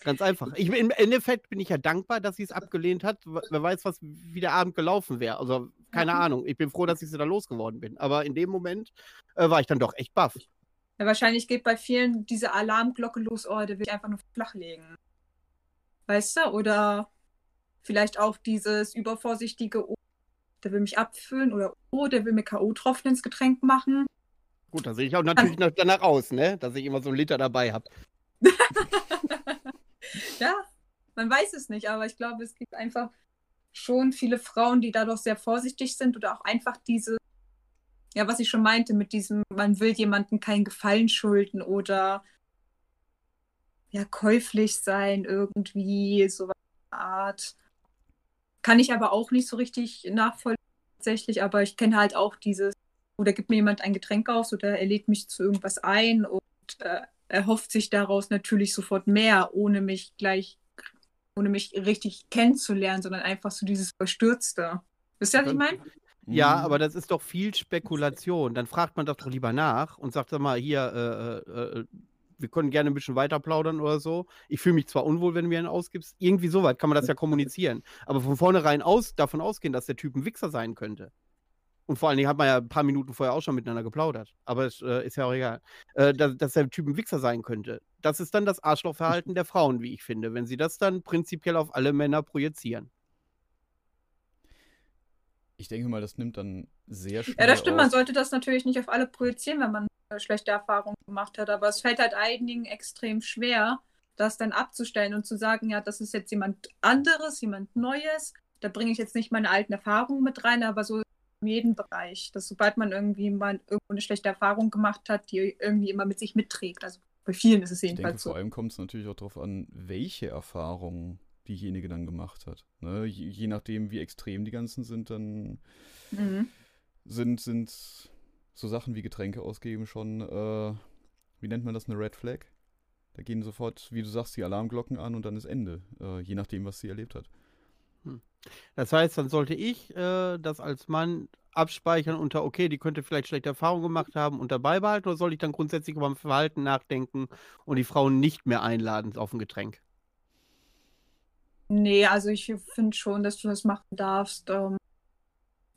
Ganz einfach. Ich, Im Endeffekt bin ich ja dankbar, dass sie es abgelehnt hat. Wer weiß, was wie der Abend gelaufen wäre. Also, keine ja. Ahnung. Ich bin froh, dass ich sie da losgeworden bin. Aber in dem Moment äh, war ich dann doch echt baff. Ja, wahrscheinlich geht bei vielen diese Alarmglocke los, oh, der will ich einfach nur flachlegen. Weißt du? Oder vielleicht auch dieses übervorsichtige, oh, der will mich abfüllen oder oh, der will mir K.O.-Tropfen ins Getränk machen. Gut, da sehe ich auch natürlich danach aus, ne? Dass ich immer so einen Liter dabei habe. ja, man weiß es nicht, aber ich glaube, es gibt einfach schon viele Frauen, die dadurch sehr vorsichtig sind oder auch einfach diese, ja, was ich schon meinte, mit diesem, man will jemandem keinen Gefallen schulden oder ja, käuflich sein, irgendwie, so eine Art. Kann ich aber auch nicht so richtig nachvollziehen, tatsächlich, aber ich kenne halt auch dieses, oder gibt mir jemand ein Getränk aus oder er lädt mich zu irgendwas ein und äh, erhofft sich daraus natürlich sofort mehr, ohne mich gleich, ohne mich richtig kennenzulernen, sondern einfach so dieses Verstürzte. Wisst ihr, was ich meine? Ja, mhm. aber das ist doch viel Spekulation. Dann fragt man doch doch lieber nach und sagt doch mal, hier, äh, äh, äh, wir können gerne ein bisschen weiter plaudern oder so. Ich fühle mich zwar unwohl, wenn du mir einen ausgibst. Irgendwie so weit kann man das ja kommunizieren. Aber von vornherein aus, davon ausgehen, dass der Typ ein Wichser sein könnte. Und vor allen Dingen hat man ja ein paar Minuten vorher auch schon miteinander geplaudert. Aber es äh, ist ja auch egal. Äh, dass, dass, der Typ ein Wichser sein könnte. Das ist dann das Arschlochverhalten der Frauen, wie ich finde, wenn sie das dann prinzipiell auf alle Männer projizieren. Ich denke mal, das nimmt dann sehr schnell. Ja, das stimmt. Auf. Man sollte das natürlich nicht auf alle projizieren, wenn man schlechte Erfahrungen gemacht hat. Aber es fällt halt einigen extrem schwer, das dann abzustellen und zu sagen, ja, das ist jetzt jemand anderes, jemand Neues. Da bringe ich jetzt nicht meine alten Erfahrungen mit rein, aber so in jedem Bereich, dass sobald man irgendwie mal irgendwo eine schlechte Erfahrung gemacht hat, die irgendwie immer mit sich mitträgt. Also bei vielen ist es jedenfalls denke, so. Vor allem kommt es natürlich auch darauf an, welche Erfahrungen diejenige dann gemacht hat. Ne? Je, je, nachdem, wie extrem die ganzen sind, dann mhm. sind, sind so Sachen wie Getränke ausgeben schon, äh, wie nennt man das, eine Red Flag? Da gehen sofort, wie du sagst, die Alarmglocken an und dann ist Ende, äh, je nachdem, was sie erlebt hat. Hm. Das heißt, dann sollte ich äh, das als Mann abspeichern unter, okay, die könnte vielleicht schlechte Erfahrungen gemacht haben und dabei behalten, oder soll ich dann grundsätzlich über mein Verhalten nachdenken und die Frauen nicht mehr einladen auf ein Getränk? Nee, also ich finde schon, dass du das machen darfst. Ähm,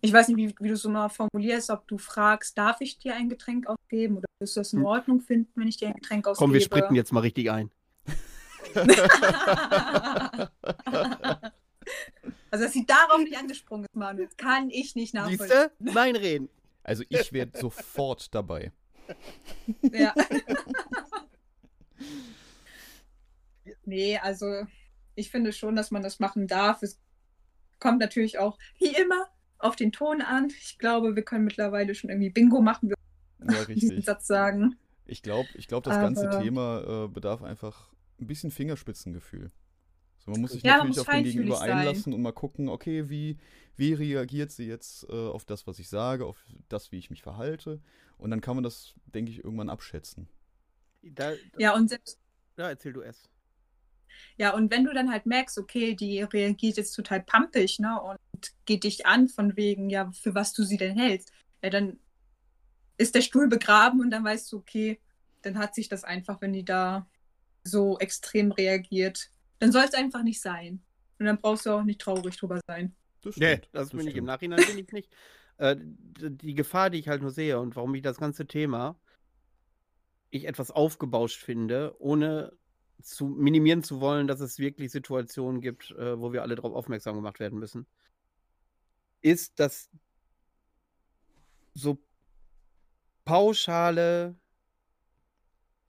ich weiß nicht, wie, wie du es so mal formulierst, ob du fragst, darf ich dir ein Getränk ausgeben oder wirst du das in hm. Ordnung finden, wenn ich dir ein Getränk ausgebe? Komm, wir spritten jetzt mal richtig ein. Also, dass sie darauf nicht angesprungen ist, Manuel, kann ich nicht nachvollziehen. Siehste? Mein Reden. Also, ich werde sofort dabei. Ja. nee, also, ich finde schon, dass man das machen darf. Es kommt natürlich auch, wie immer, auf den Ton an. Ich glaube, wir können mittlerweile schon irgendwie Bingo machen, wir ja, diesen Satz sagen. Ich glaube, ich glaub, das Aber, ganze Thema äh, bedarf einfach ein bisschen Fingerspitzengefühl. So, man muss sich ja, natürlich auf den Gegenüber einlassen sein. und mal gucken, okay, wie, wie reagiert sie jetzt äh, auf das, was ich sage, auf das, wie ich mich verhalte. Und dann kann man das, denke ich, irgendwann abschätzen. Da, da, ja, und selbst. Ja, erzähl du es. Ja, und wenn du dann halt merkst, okay, die reagiert jetzt total pampig, ne, und geht dich an von wegen, ja, für was du sie denn hältst, ja, dann ist der Stuhl begraben und dann weißt du, okay, dann hat sich das einfach, wenn die da so extrem reagiert, dann soll es einfach nicht sein. Und dann brauchst du auch nicht traurig drüber sein. Das stimmt, nee, das, das bin ich im Nachhinein bin ich nicht. Äh, die Gefahr, die ich halt nur sehe und warum ich das ganze Thema ich etwas aufgebauscht finde, ohne zu minimieren zu wollen, dass es wirklich Situationen gibt, äh, wo wir alle darauf aufmerksam gemacht werden müssen, ist, dass so pauschale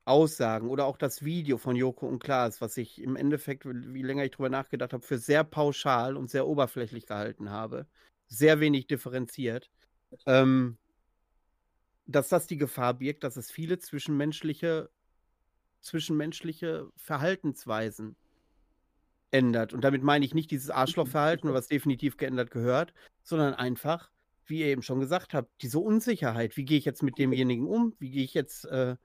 Aussagen oder auch das Video von Joko und Klaas, was ich im Endeffekt, wie länger ich drüber nachgedacht habe, für sehr pauschal und sehr oberflächlich gehalten habe, sehr wenig differenziert, ähm, dass das die Gefahr birgt, dass es viele zwischenmenschliche, zwischenmenschliche Verhaltensweisen ändert. Und damit meine ich nicht dieses Arschlochverhalten, was definitiv geändert gehört, sondern einfach, wie ihr eben schon gesagt habt, diese Unsicherheit. Wie gehe ich jetzt mit demjenigen um? Wie gehe ich jetzt, äh,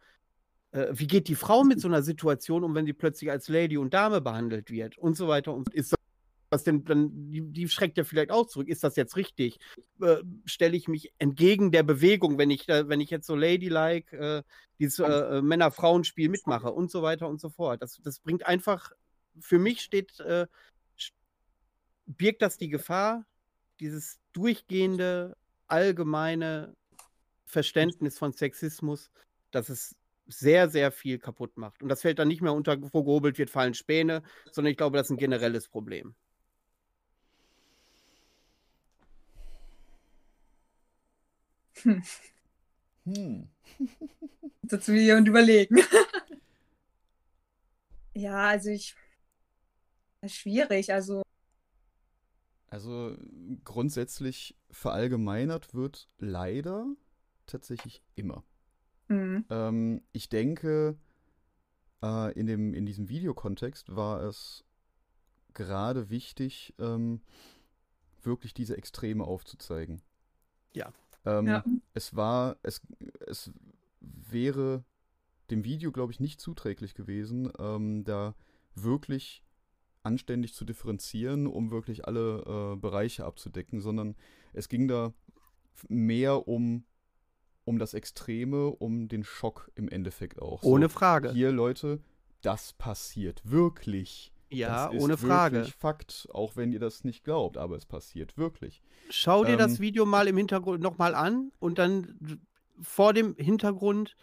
äh, wie geht die Frau mit so einer Situation um, wenn sie plötzlich als Lady und Dame behandelt wird und so weiter und ist das denn dann, die, die, schreckt ja vielleicht auch zurück. Ist das jetzt richtig? Äh, Stelle ich mich entgegen der Bewegung, wenn ich, wenn ich jetzt so ladylike äh, dieses äh, Männer-Frauen-Spiel mitmache und so weiter und so fort. Das, das bringt einfach, für mich steht, äh, birgt das die Gefahr, dieses durchgehende, allgemeine Verständnis von Sexismus, dass es sehr, sehr viel kaputt macht. Und das fällt dann nicht mehr unter, wo gehobelt wird, fallen Späne, sondern ich glaube, das ist ein generelles Problem. Hm. Hm. Dazu wieder und überlegen. ja, also ich. Schwierig, also. Also grundsätzlich verallgemeinert wird leider tatsächlich immer. Mhm. Ähm, ich denke, äh, in, dem, in diesem Videokontext war es gerade wichtig, ähm, wirklich diese Extreme aufzuzeigen. Ja. Ähm, ja. Es war, es, es wäre dem Video, glaube ich, nicht zuträglich gewesen, ähm, da wirklich anständig zu differenzieren, um wirklich alle äh, Bereiche abzudecken, sondern es ging da mehr um, um das Extreme, um den Schock im Endeffekt auch. Ohne so, Frage. Hier, Leute, das passiert wirklich. Ja, das ohne Frage. Fakt, auch wenn ihr das nicht glaubt, aber es passiert wirklich. Schau dir ähm, das Video mal im Hintergrund nochmal an und dann vor dem Hintergrund,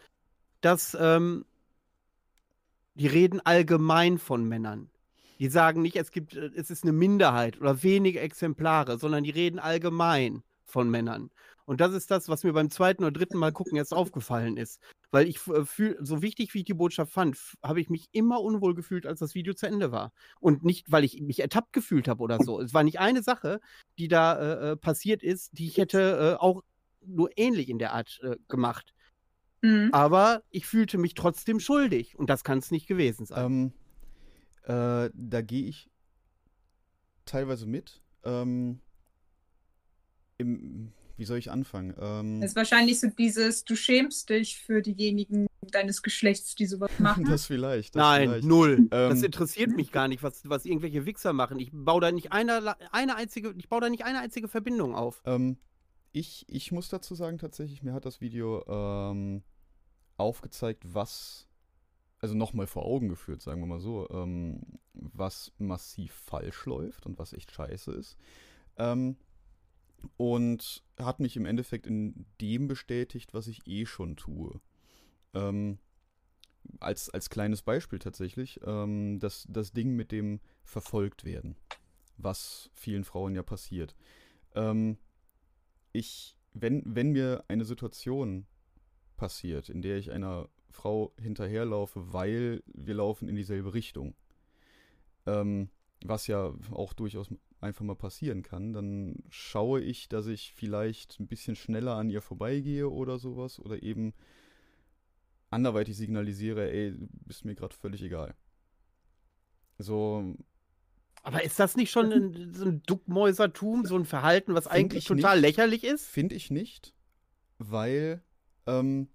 dass ähm, die reden allgemein von Männern. Die sagen nicht, es gibt, äh, es ist eine Minderheit oder wenige Exemplare, sondern die reden allgemein von Männern. Und das ist das, was mir beim zweiten oder dritten Mal gucken jetzt aufgefallen ist. Weil ich äh, fühle, so wichtig wie ich die Botschaft fand, habe ich mich immer unwohl gefühlt, als das Video zu Ende war. Und nicht, weil ich mich ertappt gefühlt habe oder so. Es war nicht eine Sache, die da äh, äh passiert ist, die ich hätte äh, auch nur ähnlich in der Art äh, gemacht. Mhm. Aber ich fühlte mich trotzdem schuldig. Und das kann es nicht gewesen sein. Ähm, äh, da gehe ich teilweise mit. Ähm, im, wie soll ich anfangen? Ähm, das ist wahrscheinlich so dieses, du schämst dich für diejenigen deines Geschlechts, die sowas machen. das vielleicht. Das Nein, vielleicht. null. Ähm, das interessiert mich gar nicht, was, was irgendwelche Wichser machen. Ich baue da nicht eine, eine einzige, ich baue da nicht eine einzige Verbindung auf. Ähm, ich, ich muss dazu sagen, tatsächlich, mir hat das Video ähm, aufgezeigt, was, also nochmal vor Augen geführt, sagen wir mal so, ähm, was massiv falsch läuft und was echt scheiße ist. Ähm, und hat mich im Endeffekt in dem bestätigt, was ich eh schon tue. Ähm, als, als kleines Beispiel tatsächlich, ähm, das, das Ding mit dem verfolgt werden, was vielen Frauen ja passiert. Ähm, ich, wenn, wenn mir eine Situation passiert, in der ich einer Frau hinterherlaufe, weil wir laufen in dieselbe Richtung, ähm, was ja auch durchaus einfach mal passieren kann, dann schaue ich, dass ich vielleicht ein bisschen schneller an ihr vorbeigehe oder sowas oder eben anderweitig signalisiere, ey, du bist mir gerade völlig egal. So. Aber ist das nicht schon ein, so ein Duckmäusertum, so ein Verhalten, was eigentlich total nicht, lächerlich ist? Finde ich nicht, weil ähm,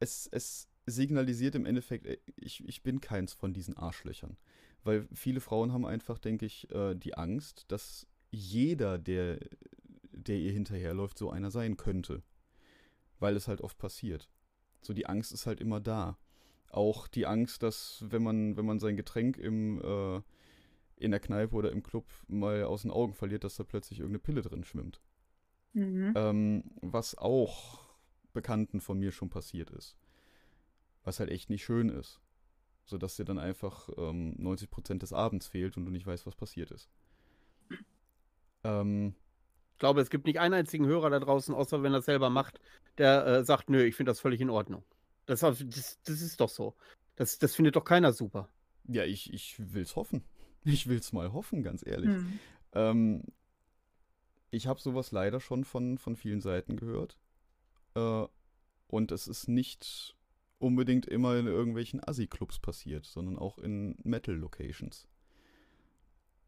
es, es signalisiert im Endeffekt, ey, ich, ich bin keins von diesen Arschlöchern. Weil viele Frauen haben einfach, denke ich, äh, die Angst, dass jeder, der, der ihr hinterherläuft, so einer sein könnte. Weil es halt oft passiert. So die Angst ist halt immer da. Auch die Angst, dass wenn man, wenn man sein Getränk im, äh, in der Kneipe oder im Club mal aus den Augen verliert, dass da plötzlich irgendeine Pille drin schwimmt. Mhm. Ähm, was auch Bekannten von mir schon passiert ist. Was halt echt nicht schön ist sodass dir dann einfach ähm, 90% des Abends fehlt und du nicht weißt, was passiert ist. Ähm, ich glaube, es gibt nicht einen einzigen Hörer da draußen, außer wenn er es selber macht, der äh, sagt, nö, ich finde das völlig in Ordnung. Das, das, das, ist doch so. Das, das findet doch keiner super. Ja, ich, ich will es hoffen. Ich will es mal hoffen, ganz ehrlich. Hm. Ähm, ich habe sowas leider schon von, von vielen Seiten gehört. Äh, und es ist nicht unbedingt immer in irgendwelchen Assi-Clubs passiert, sondern auch in Metal-Locations.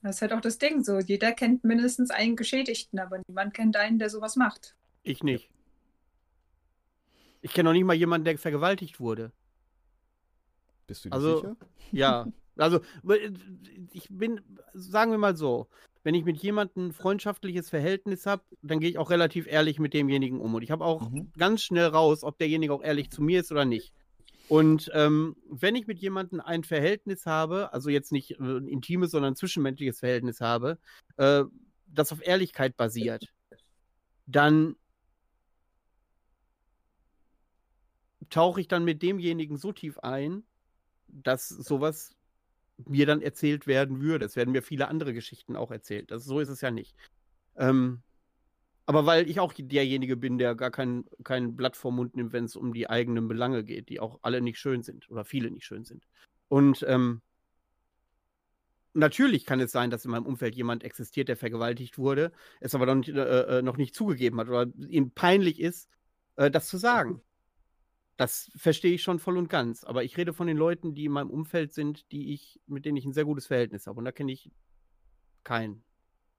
Das ist halt auch das Ding so. Jeder kennt mindestens einen Geschädigten, aber niemand kennt einen, der sowas macht. Ich nicht. Ich kenne noch nicht mal jemanden, der vergewaltigt wurde. Bist du dir Also- sicher? Ja, also ich bin, sagen wir mal so, wenn ich mit jemandem ein freundschaftliches Verhältnis habe, dann gehe ich auch relativ ehrlich mit demjenigen um. Und ich habe auch Mhm. ganz schnell raus, ob derjenige auch ehrlich zu mir ist oder nicht. Und ähm, wenn ich mit jemandem ein Verhältnis habe, also jetzt nicht äh, ein intimes, sondern ein zwischenmenschliches Verhältnis habe, äh, das auf Ehrlichkeit basiert, dann tauche ich dann mit demjenigen so tief ein, dass sowas mir dann erzählt werden würde. Es werden mir viele andere Geschichten auch erzählt. Das, so ist es ja nicht. Ähm, aber weil ich auch derjenige bin, der gar kein, kein Blatt vom Mund nimmt, wenn es um die eigenen Belange geht, die auch alle nicht schön sind oder viele nicht schön sind. Und ähm, natürlich kann es sein, dass in meinem Umfeld jemand existiert, der vergewaltigt wurde, es aber noch nicht, äh, äh, noch nicht zugegeben hat oder ihm peinlich ist, äh, das zu sagen. Das verstehe ich schon voll und ganz. Aber ich rede von den Leuten, die in meinem Umfeld sind, die ich, mit denen ich ein sehr gutes Verhältnis habe. Und da kenne ich kein,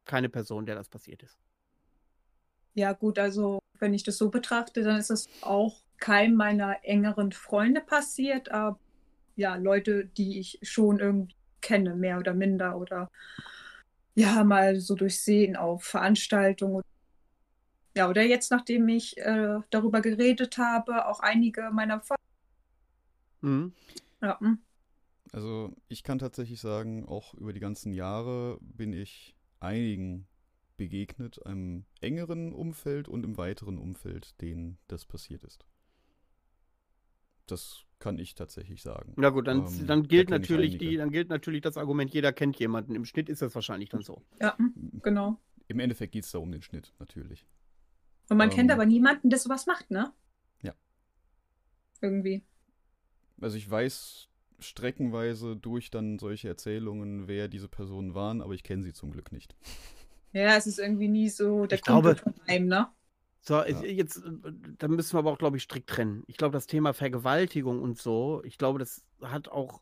keine Person, der das passiert ist. Ja, gut, also wenn ich das so betrachte, dann ist es auch keinem meiner engeren Freunde passiert, aber ja, Leute, die ich schon irgendwie kenne, mehr oder minder oder ja, mal so durchsehen auf Veranstaltungen. Ja, oder jetzt, nachdem ich äh, darüber geredet habe, auch einige meiner Freunde. Mhm. Ja, hm. Also ich kann tatsächlich sagen, auch über die ganzen Jahre bin ich einigen begegnet, einem engeren Umfeld und im weiteren Umfeld, denen das passiert ist. Das kann ich tatsächlich sagen. Na gut, dann, Ähm, dann da gilt ich natürlich die, dann gilt natürlich das Argument, jeder kennt jemanden. Im Schnitt ist das wahrscheinlich dann so. ja, hm, genau. Im Endeffekt geht es da um den Schnitt, natürlich. Und man Ähm. kennt aber niemanden, der sowas macht, ne? Ja. Irgendwie. Also ich weiß streckenweise durch dann solche Erzählungen, wer diese Personen waren, aber ich kenne sie zum Glück nicht. Ja, es ist irgendwie nie so der Ich glaube- Kumpel von einem, ne? So, Ja. jetzt, äh, da müssen wir aber auch, glaube ich, strikt trennen. Ich glaube, das Thema Vergewaltigung und so, ich glaube, das hat auch,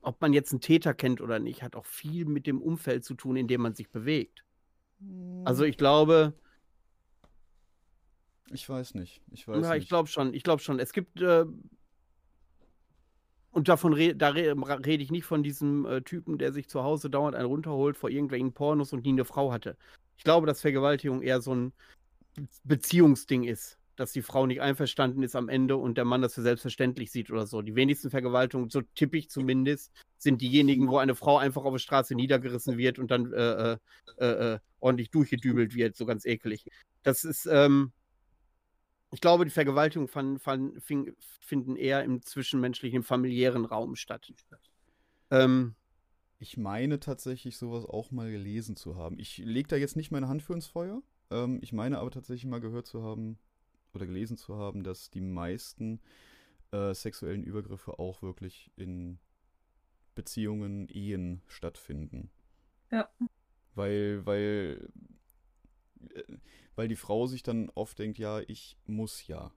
ob man jetzt einen Täter kennt oder nicht, hat auch viel mit dem Umfeld zu tun, in dem man sich bewegt. Also ich glaube, ich weiß nicht. Ich weiß ja, nicht. ich glaube schon, ich glaube schon. Es gibt, äh, und davon re da re rede ich nicht von diesem äh, Typen, der sich zu Hause dauernd einen runterholt vor irgendwelchen Pornos und nie eine Frau hatte. Ich glaube, dass Vergewaltigung eher so ein Beziehungsding ist, dass die Frau nicht einverstanden ist am Ende und der Mann das für selbstverständlich sieht oder so. Die wenigsten Vergewaltigungen, so tippe ich zumindest, sind diejenigen, wo eine Frau einfach auf der Straße niedergerissen wird und dann äh, äh, äh, ordentlich durchgedübelt wird, so ganz eklig. Das ist, ähm, ich glaube, die Vergewaltigungen fan, fan, fing, finden eher im zwischenmenschlichen, im familiären Raum statt. Ähm, Ich meine tatsächlich sowas auch mal gelesen zu haben. Ich lege da jetzt nicht meine Hand für ins Feuer. Ähm, ich meine aber tatsächlich mal gehört zu haben oder gelesen zu haben, dass die meisten äh, sexuellen Übergriffe auch wirklich in Beziehungen, Ehen stattfinden. Ja. Weil, weil, weil die Frau sich dann oft denkt, ja, ich muss ja.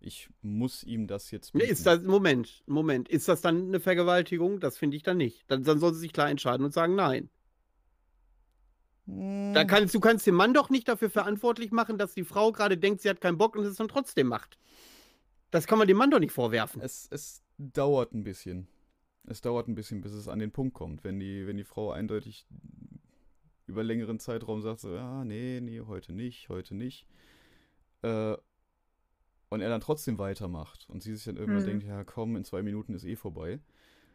Ich muss ihm das jetzt bieten. ist das, Moment, Moment, ist das dann eine Vergewaltigung? Das finde ich dann nicht. Dann, dann soll sie sich klar entscheiden und sagen, nein. Da Hm. kannst, du kannst den Mann doch nicht dafür verantwortlich machen, dass die Frau gerade denkt, sie hat keinen Bock und es dann trotzdem macht. Das kann man dem Mann doch nicht vorwerfen. Es, es dauert ein bisschen. Es dauert ein bisschen, bis es an den Punkt kommt. Wenn die, wenn die Frau eindeutig über längeren Zeitraum sagt, so, ja, nee, nee, heute nicht, heute nicht. Äh, und er dann trotzdem weitermacht und sie sich dann irgendwann Mhm. denkt, ja komm, in zwei Minuten ist eh vorbei.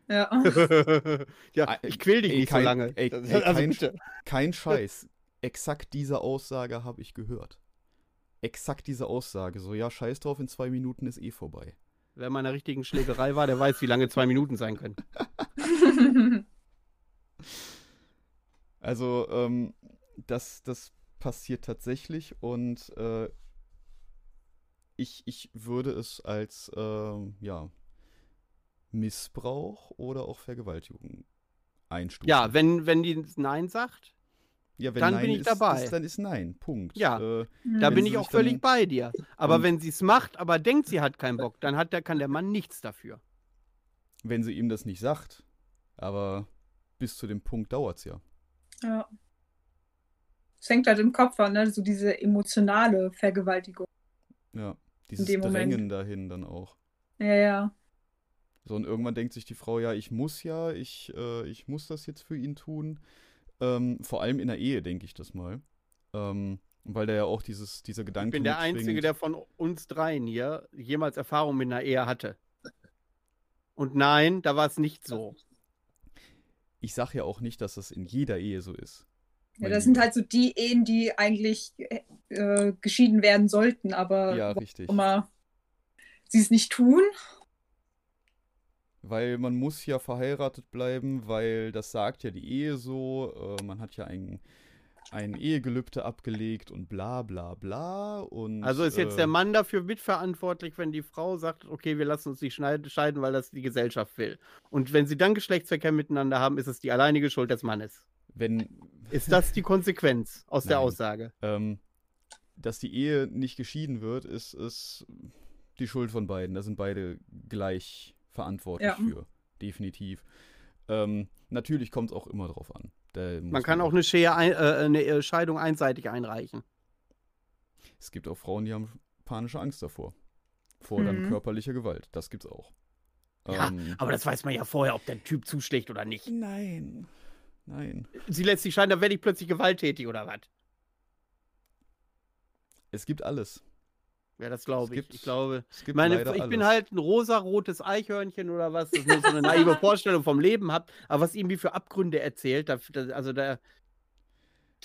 Ja. ja, ich quäl dich ey, nicht kein- so lange. ey, ey, also kein-. Kein Scheiß. Exakt diese Aussage habe ich gehört. Exakt diese Aussage. So, ja, scheiß drauf, in zwei Minuten ist eh vorbei. Wer mal in einer richtigen Schlägerei war, der weiß, wie lange zwei Minuten sein können. Also, ähm, das, das passiert tatsächlich und äh, ich, ich würde es als, ähm, ja, Missbrauch oder auch Vergewaltigung einstufen. Ja, wenn, wenn die Nein sagt, ja, dann Nein bin ich ist, dabei. Ist, dann ist Nein, Punkt. Ja. Äh, da bin ich auch völlig bei dir. Aber wenn sie es macht, aber denkt, sie hat keinen Bock, dann hat der, kann der Mann nichts dafür. wenn sie ihm das nicht sagt, aber bis zu dem Punkt dauert es ja. Ja. Es fängt halt im Kopf an, ne? So diese emotionale Vergewaltigung. Ja. Dieses dem Moment. Drängen dahin dann auch. Ja, ja. So, und irgendwann denkt sich die Frau, ja, ich muss ja, ich, äh, ich muss das jetzt für ihn tun. Ähm, vor allem in der Ehe, denke ich das mal. Ähm, weil da ja auch dieses, dieser Gedanke. Ich bin der mitschwingt. Einzige, der von uns dreien hier jemals Erfahrung mit einer Ehe hatte. Und nein, da war es nicht so. Ich sage ja auch nicht, dass das in jeder Ehe so ist. Ja, das sind halt so die Ehen, die eigentlich äh, geschieden werden sollten, aber Ja, richtig. immer sie es nicht tun. Weil man muss ja verheiratet bleiben, weil das sagt ja die Ehe so. Äh, man hat ja ein, ein Ehegelübde abgelegt und bla bla bla. Und, Also ist jetzt äh, der Mann dafür mitverantwortlich, wenn die Frau sagt, okay, wir lassen uns nicht scheiden, weil das die Gesellschaft will. Und wenn sie dann Geschlechtsverkehr miteinander haben, ist es die alleinige Schuld des Mannes. Wenn, Ist das die Konsequenz aus der Nein. Aussage? ähm, dass die Ehe nicht geschieden wird, ist, ist die Schuld von beiden. Da sind beide gleich verantwortlich Ja. für. Definitiv. Ähm, natürlich kommt es auch immer drauf an. Man kann auch eine, Schere ein, äh, eine äh, Scheidung einseitig einreichen. Es gibt auch Frauen, die haben panische Angst davor. Vor dann Mhm. körperlicher Gewalt. Das gibt's auch. Ja, Ähm, Aber das weiß man ja vorher, ob der Typ zuschlägt oder nicht. Nein. Nein. Sie lässt sich scheiden, dann werde ich plötzlich gewalttätig oder was? Es gibt alles. Ja, das glaube ich. Ich glaube. Es gibt Meine, ich bin alles. halt ein rosarotes Eichhörnchen oder was, das nur so eine naive Vorstellung vom Leben hat, aber was irgendwie für Abgründe erzählt, da, da, also da,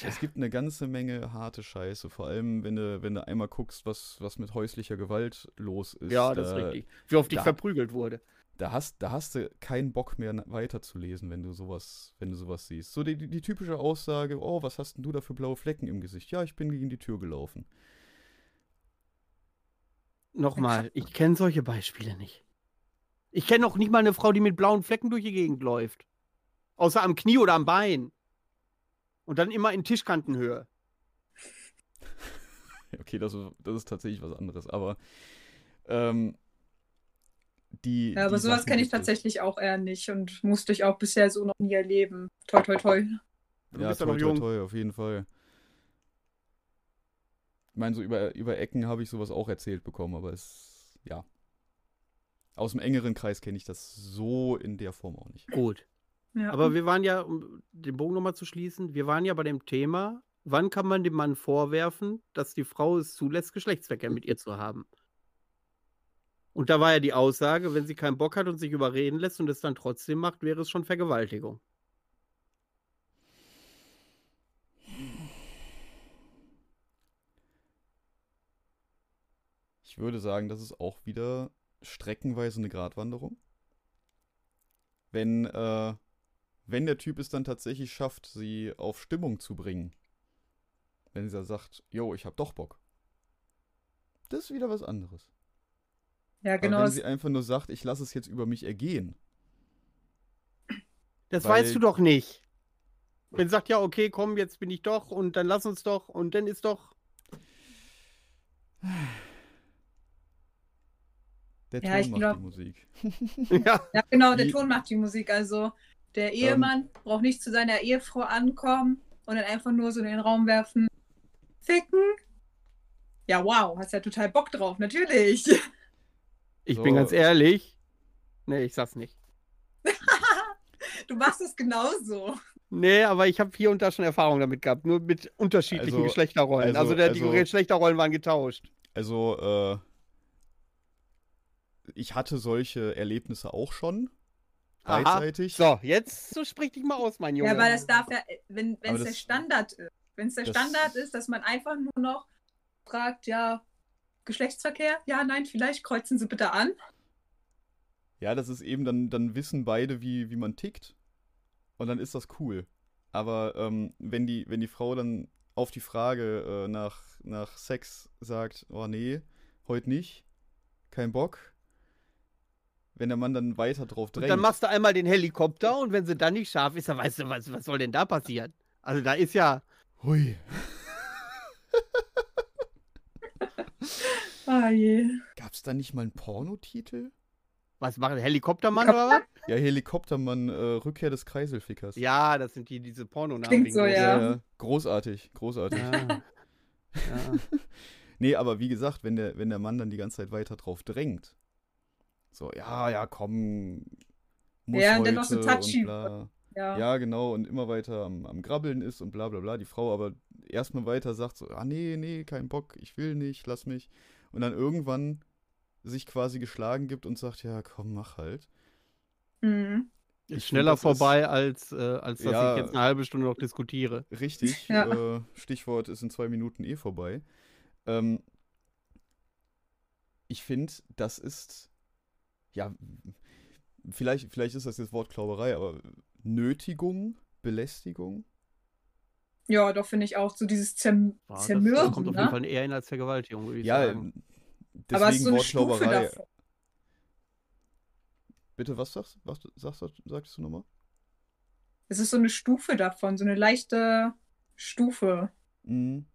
Es gibt eine ganze Menge harte Scheiße. Vor allem, wenn du, wenn du einmal guckst, was, was mit häuslicher Gewalt los ist. ja, das ist da, richtig. Wie oft ich da- verprügelt wurde. Da hast, da hast du keinen Bock mehr weiterzulesen, wenn du sowas, wenn du sowas siehst. So die, die, die typische Aussage, oh, was hast denn du da für blaue Flecken im Gesicht? Ja, ich bin gegen die Tür gelaufen. Nochmal, ich kenne solche Beispiele nicht. Ich kenne noch nicht mal eine Frau, die mit blauen Flecken durch die Gegend läuft. Außer am Knie oder am Bein. Und dann immer in Tischkantenhöhe. Okay, das, ist- das ist tatsächlich was anderes. Aber ähm, die. Ja, aber die sowas kenne ich tatsächlich auch eher nicht und musste ich auch bisher so noch nie erleben. Toi, toi, toi. Du ja, bist toi, noch toi, jung. toi, auf jeden Fall. Ich meine, so über, über Ecken habe ich sowas auch erzählt bekommen, aber es, ja. Aus dem engeren Kreis kenne ich das so in der Form auch nicht. Gut. Ja. Aber wir waren ja, um den Bogen nochmal zu schließen, wir waren ja bei dem Thema, wann kann man dem Mann vorwerfen, dass die Frau es zulässt, Geschlechtsverkehr mit ihr zu haben? Und da war ja die Aussage, wenn sie keinen Bock hat und sich überreden lässt und es dann trotzdem macht, wäre es schon Vergewaltigung. Ich würde sagen, das ist auch wieder streckenweise eine Gratwanderung. Wenn, äh, wenn der Typ es dann tatsächlich schafft, sie auf Stimmung zu bringen. Wenn sie sagt, yo, ich hab doch Bock. Das ist wieder was anderes. ja, Aber genau. wenn das- sie einfach nur sagt, ich lasse es jetzt über mich ergehen. Das weißt du doch nicht. Wenn sie sagt, ja, okay, komm, jetzt bin ich doch und dann lass uns doch und dann ist doch. Der Ja, Ton ich macht glaub- die Musik. ja, Ja, genau, der Wie- Ton macht die Musik. Also der Ehemann braucht nicht zu seiner Ehefrau ankommen und dann einfach nur so in den Raum werfen. Ficken. Ja, wow, hast ja total Bock drauf, natürlich. ich So. bin ganz ehrlich. Nee, ich sag's nicht. Du machst es genauso. Nee, aber ich habe hier und da schon Erfahrung damit gehabt, nur mit unterschiedlichen Also- Geschlechterrollen. Also, also- der, die also- Geschlechterrollen waren getauscht. Also, äh, ich hatte solche Erlebnisse auch schon. Aha. Beidseitig. So, jetzt so sprich dich mal aus, mein Junge. Ja, weil das darf ja, wenn es der Standard ist. Wenn es der Standard ist, dass man einfach nur noch fragt, ja, Geschlechtsverkehr? Ja, nein, vielleicht kreuzen Sie bitte an. Ja, das ist eben, dann, dann wissen beide, wie, wie man tickt. Und dann ist das cool. Aber ähm, wenn, die, wenn die Frau dann auf die Frage äh, nach, nach Sex sagt, oh nee, heute nicht, kein Bock. Wenn der Mann dann weiter drauf und drängt. dann machst du einmal den Helikopter und wenn sie dann nicht scharf ist, dann weißt du, was, was soll denn da passieren? Also da ist ja. Hui. Ah je. Gab's da nicht mal einen Pornotitel? Was machen Helikoptermann oder was? Ja, Helikoptermann, äh, Rückkehr des Kreiselfickers. Ja, das sind die, diese Pornonamen. Klingt so, ja. ja. Großartig, großartig. ja. ja. Nee, aber wie gesagt, wenn der, wenn der Mann dann die ganze Zeit weiter drauf drängt, so, ja, ja, komm, muss Ja, und heute dann noch so touchy. Ja. Ja, genau, und immer weiter am, am Grabbeln ist und bla bla bla. Die Frau aber erstmal weiter sagt so, ah nee, nee, kein Bock, ich will nicht, lass mich. Und dann irgendwann sich quasi geschlagen gibt und sagt, ja, komm, mach halt. Mhm. Ich Ist schneller das ist- vorbei, als, äh, als dass Ja. ich jetzt eine halbe Stunde noch diskutiere. Richtig, Ja. äh, Stichwort ist in zwei Minuten eh vorbei. Ähm, ich finde, das ist, ja, vielleicht, vielleicht ist das jetzt Wortklauberei, aber Nötigung, Belästigung, Ja, doch, finde ich auch. So dieses Zerm Ja, Zermürben, das kommt auf jeden ne? Fall eher hin als Vergewaltigung, würde ich ja, sagen. Aber es ist deswegen so eine Stufe Wortklauberei. davon. Bitte, was sagst, was sagst, du- sagst du nochmal? Es ist so eine Stufe davon, so eine leichte Stufe. Mhm.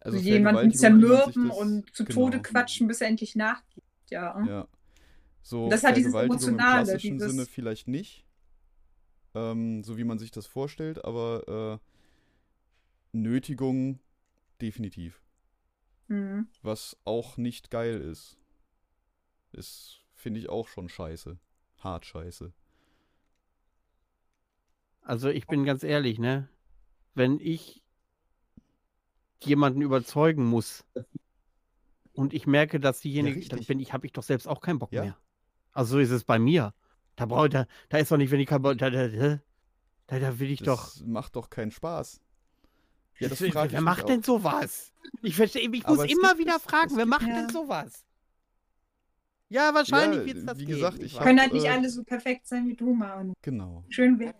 Also Also jemanden zermürben das- und zu genau. Tode quatschen, bis er endlich nachgibt. Ja. Ja. So Das hat dieses Vergewaltigung im Emotionale, klassischen dieses- Sinne vielleicht nicht. Ähm, so wie man sich das vorstellt, aber äh, Nötigung definitiv. Mhm. Was auch nicht geil ist. Ist, finde ich, auch schon scheiße. Hart scheiße. Also ich bin ganz ehrlich, ne? Wenn ich jemanden überzeugen muss und ich merke, dass diejenige, dann richtig. bin ich, habe ich doch selbst auch keinen Bock Ja. mehr. Also so ist es bei mir. Da braucht da, da ist doch nicht, wenn ich Bock, da, da, da, da, will ich doch. Das macht doch keinen Spaß. Ja, das wer frag ich wer macht auch. denn sowas? Ich verstehe, ich Aber muss immer gibt- wieder fragen, wer macht Ja. denn sowas? Ja, wahrscheinlich Ja, wird's das wie geben, gesagt, ich hab- Können halt nicht äh, alle so perfekt sein wie du, Mann. Genau. Schön wär-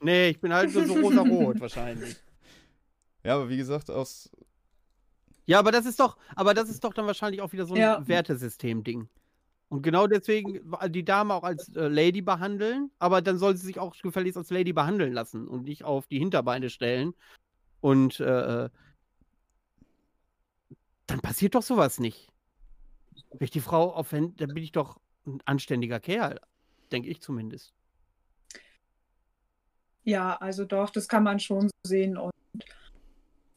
Nee, ich bin halt nur so rosa-rot wahrscheinlich. Ja, aber wie gesagt, aus. Ja, aber das ist doch, aber das ist doch dann wahrscheinlich auch wieder so ein Ja. Wertesystem-Ding. Und genau deswegen die Dame auch als äh, Lady behandeln, aber dann soll sie sich auch gefälligst als Lady behandeln lassen und nicht auf die Hinterbeine stellen. Und äh, äh, dann passiert doch sowas nicht. Wenn ich die Frau aufwende, dann bin ich doch ein anständiger Kerl. Denke ich zumindest. Ja, also doch, das kann man schon sehen. Und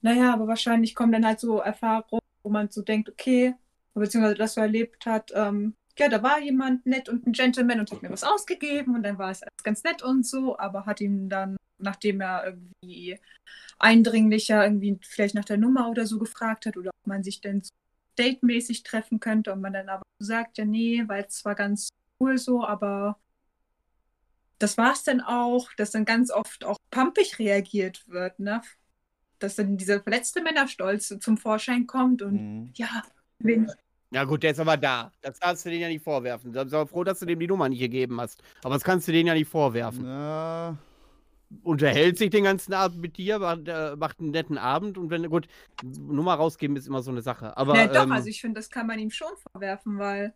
naja, aber wahrscheinlich kommen dann halt so Erfahrungen, wo man so denkt, okay, beziehungsweise das so erlebt hat, ähm, ja, da war jemand nett und ein Gentleman und hat mir was ausgegeben und dann war es alles ganz nett und so, aber hat ihm dann, nachdem er irgendwie eindringlicher irgendwie vielleicht nach der Nummer oder so gefragt hat oder ob man sich denn so datemäßig treffen könnte und man dann aber sagt, ja, nee, weil es zwar ganz cool so, aber das war es dann auch, dass dann ganz oft auch pumpig reagiert wird, ne? Dass dann dieser verletzte Männerstolz zum Vorschein kommt und Mhm. ja, wen, Ja gut, der ist aber da. Das darfst du denen ja nicht vorwerfen. Da sei froh, dass du dem die Nummer nicht gegeben hast. Aber das kannst du denen ja nicht vorwerfen. Na, Unterhält sich den ganzen Abend mit dir, macht, äh, macht einen netten Abend und wenn, gut, Nummer rausgeben ist immer so eine Sache. Aber ja, doch, ähm, also ich finde, das kann man ihm schon vorwerfen, weil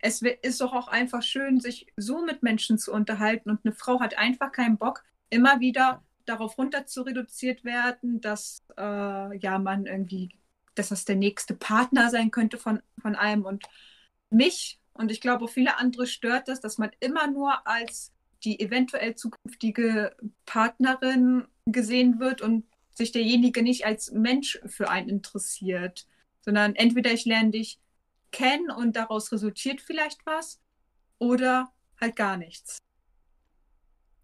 es ist doch auch einfach schön, sich so mit Menschen zu unterhalten und eine Frau hat einfach keinen Bock, immer wieder darauf runter zu reduziert werden, dass äh, ja man irgendwie, dass das der nächste Partner sein könnte von, von einem und mich und ich glaube viele andere stört das, dass man immer nur als die eventuell zukünftige Partnerin gesehen wird und sich derjenige nicht als Mensch für einen interessiert, sondern entweder ich lerne dich kennen und daraus resultiert vielleicht was oder halt gar nichts.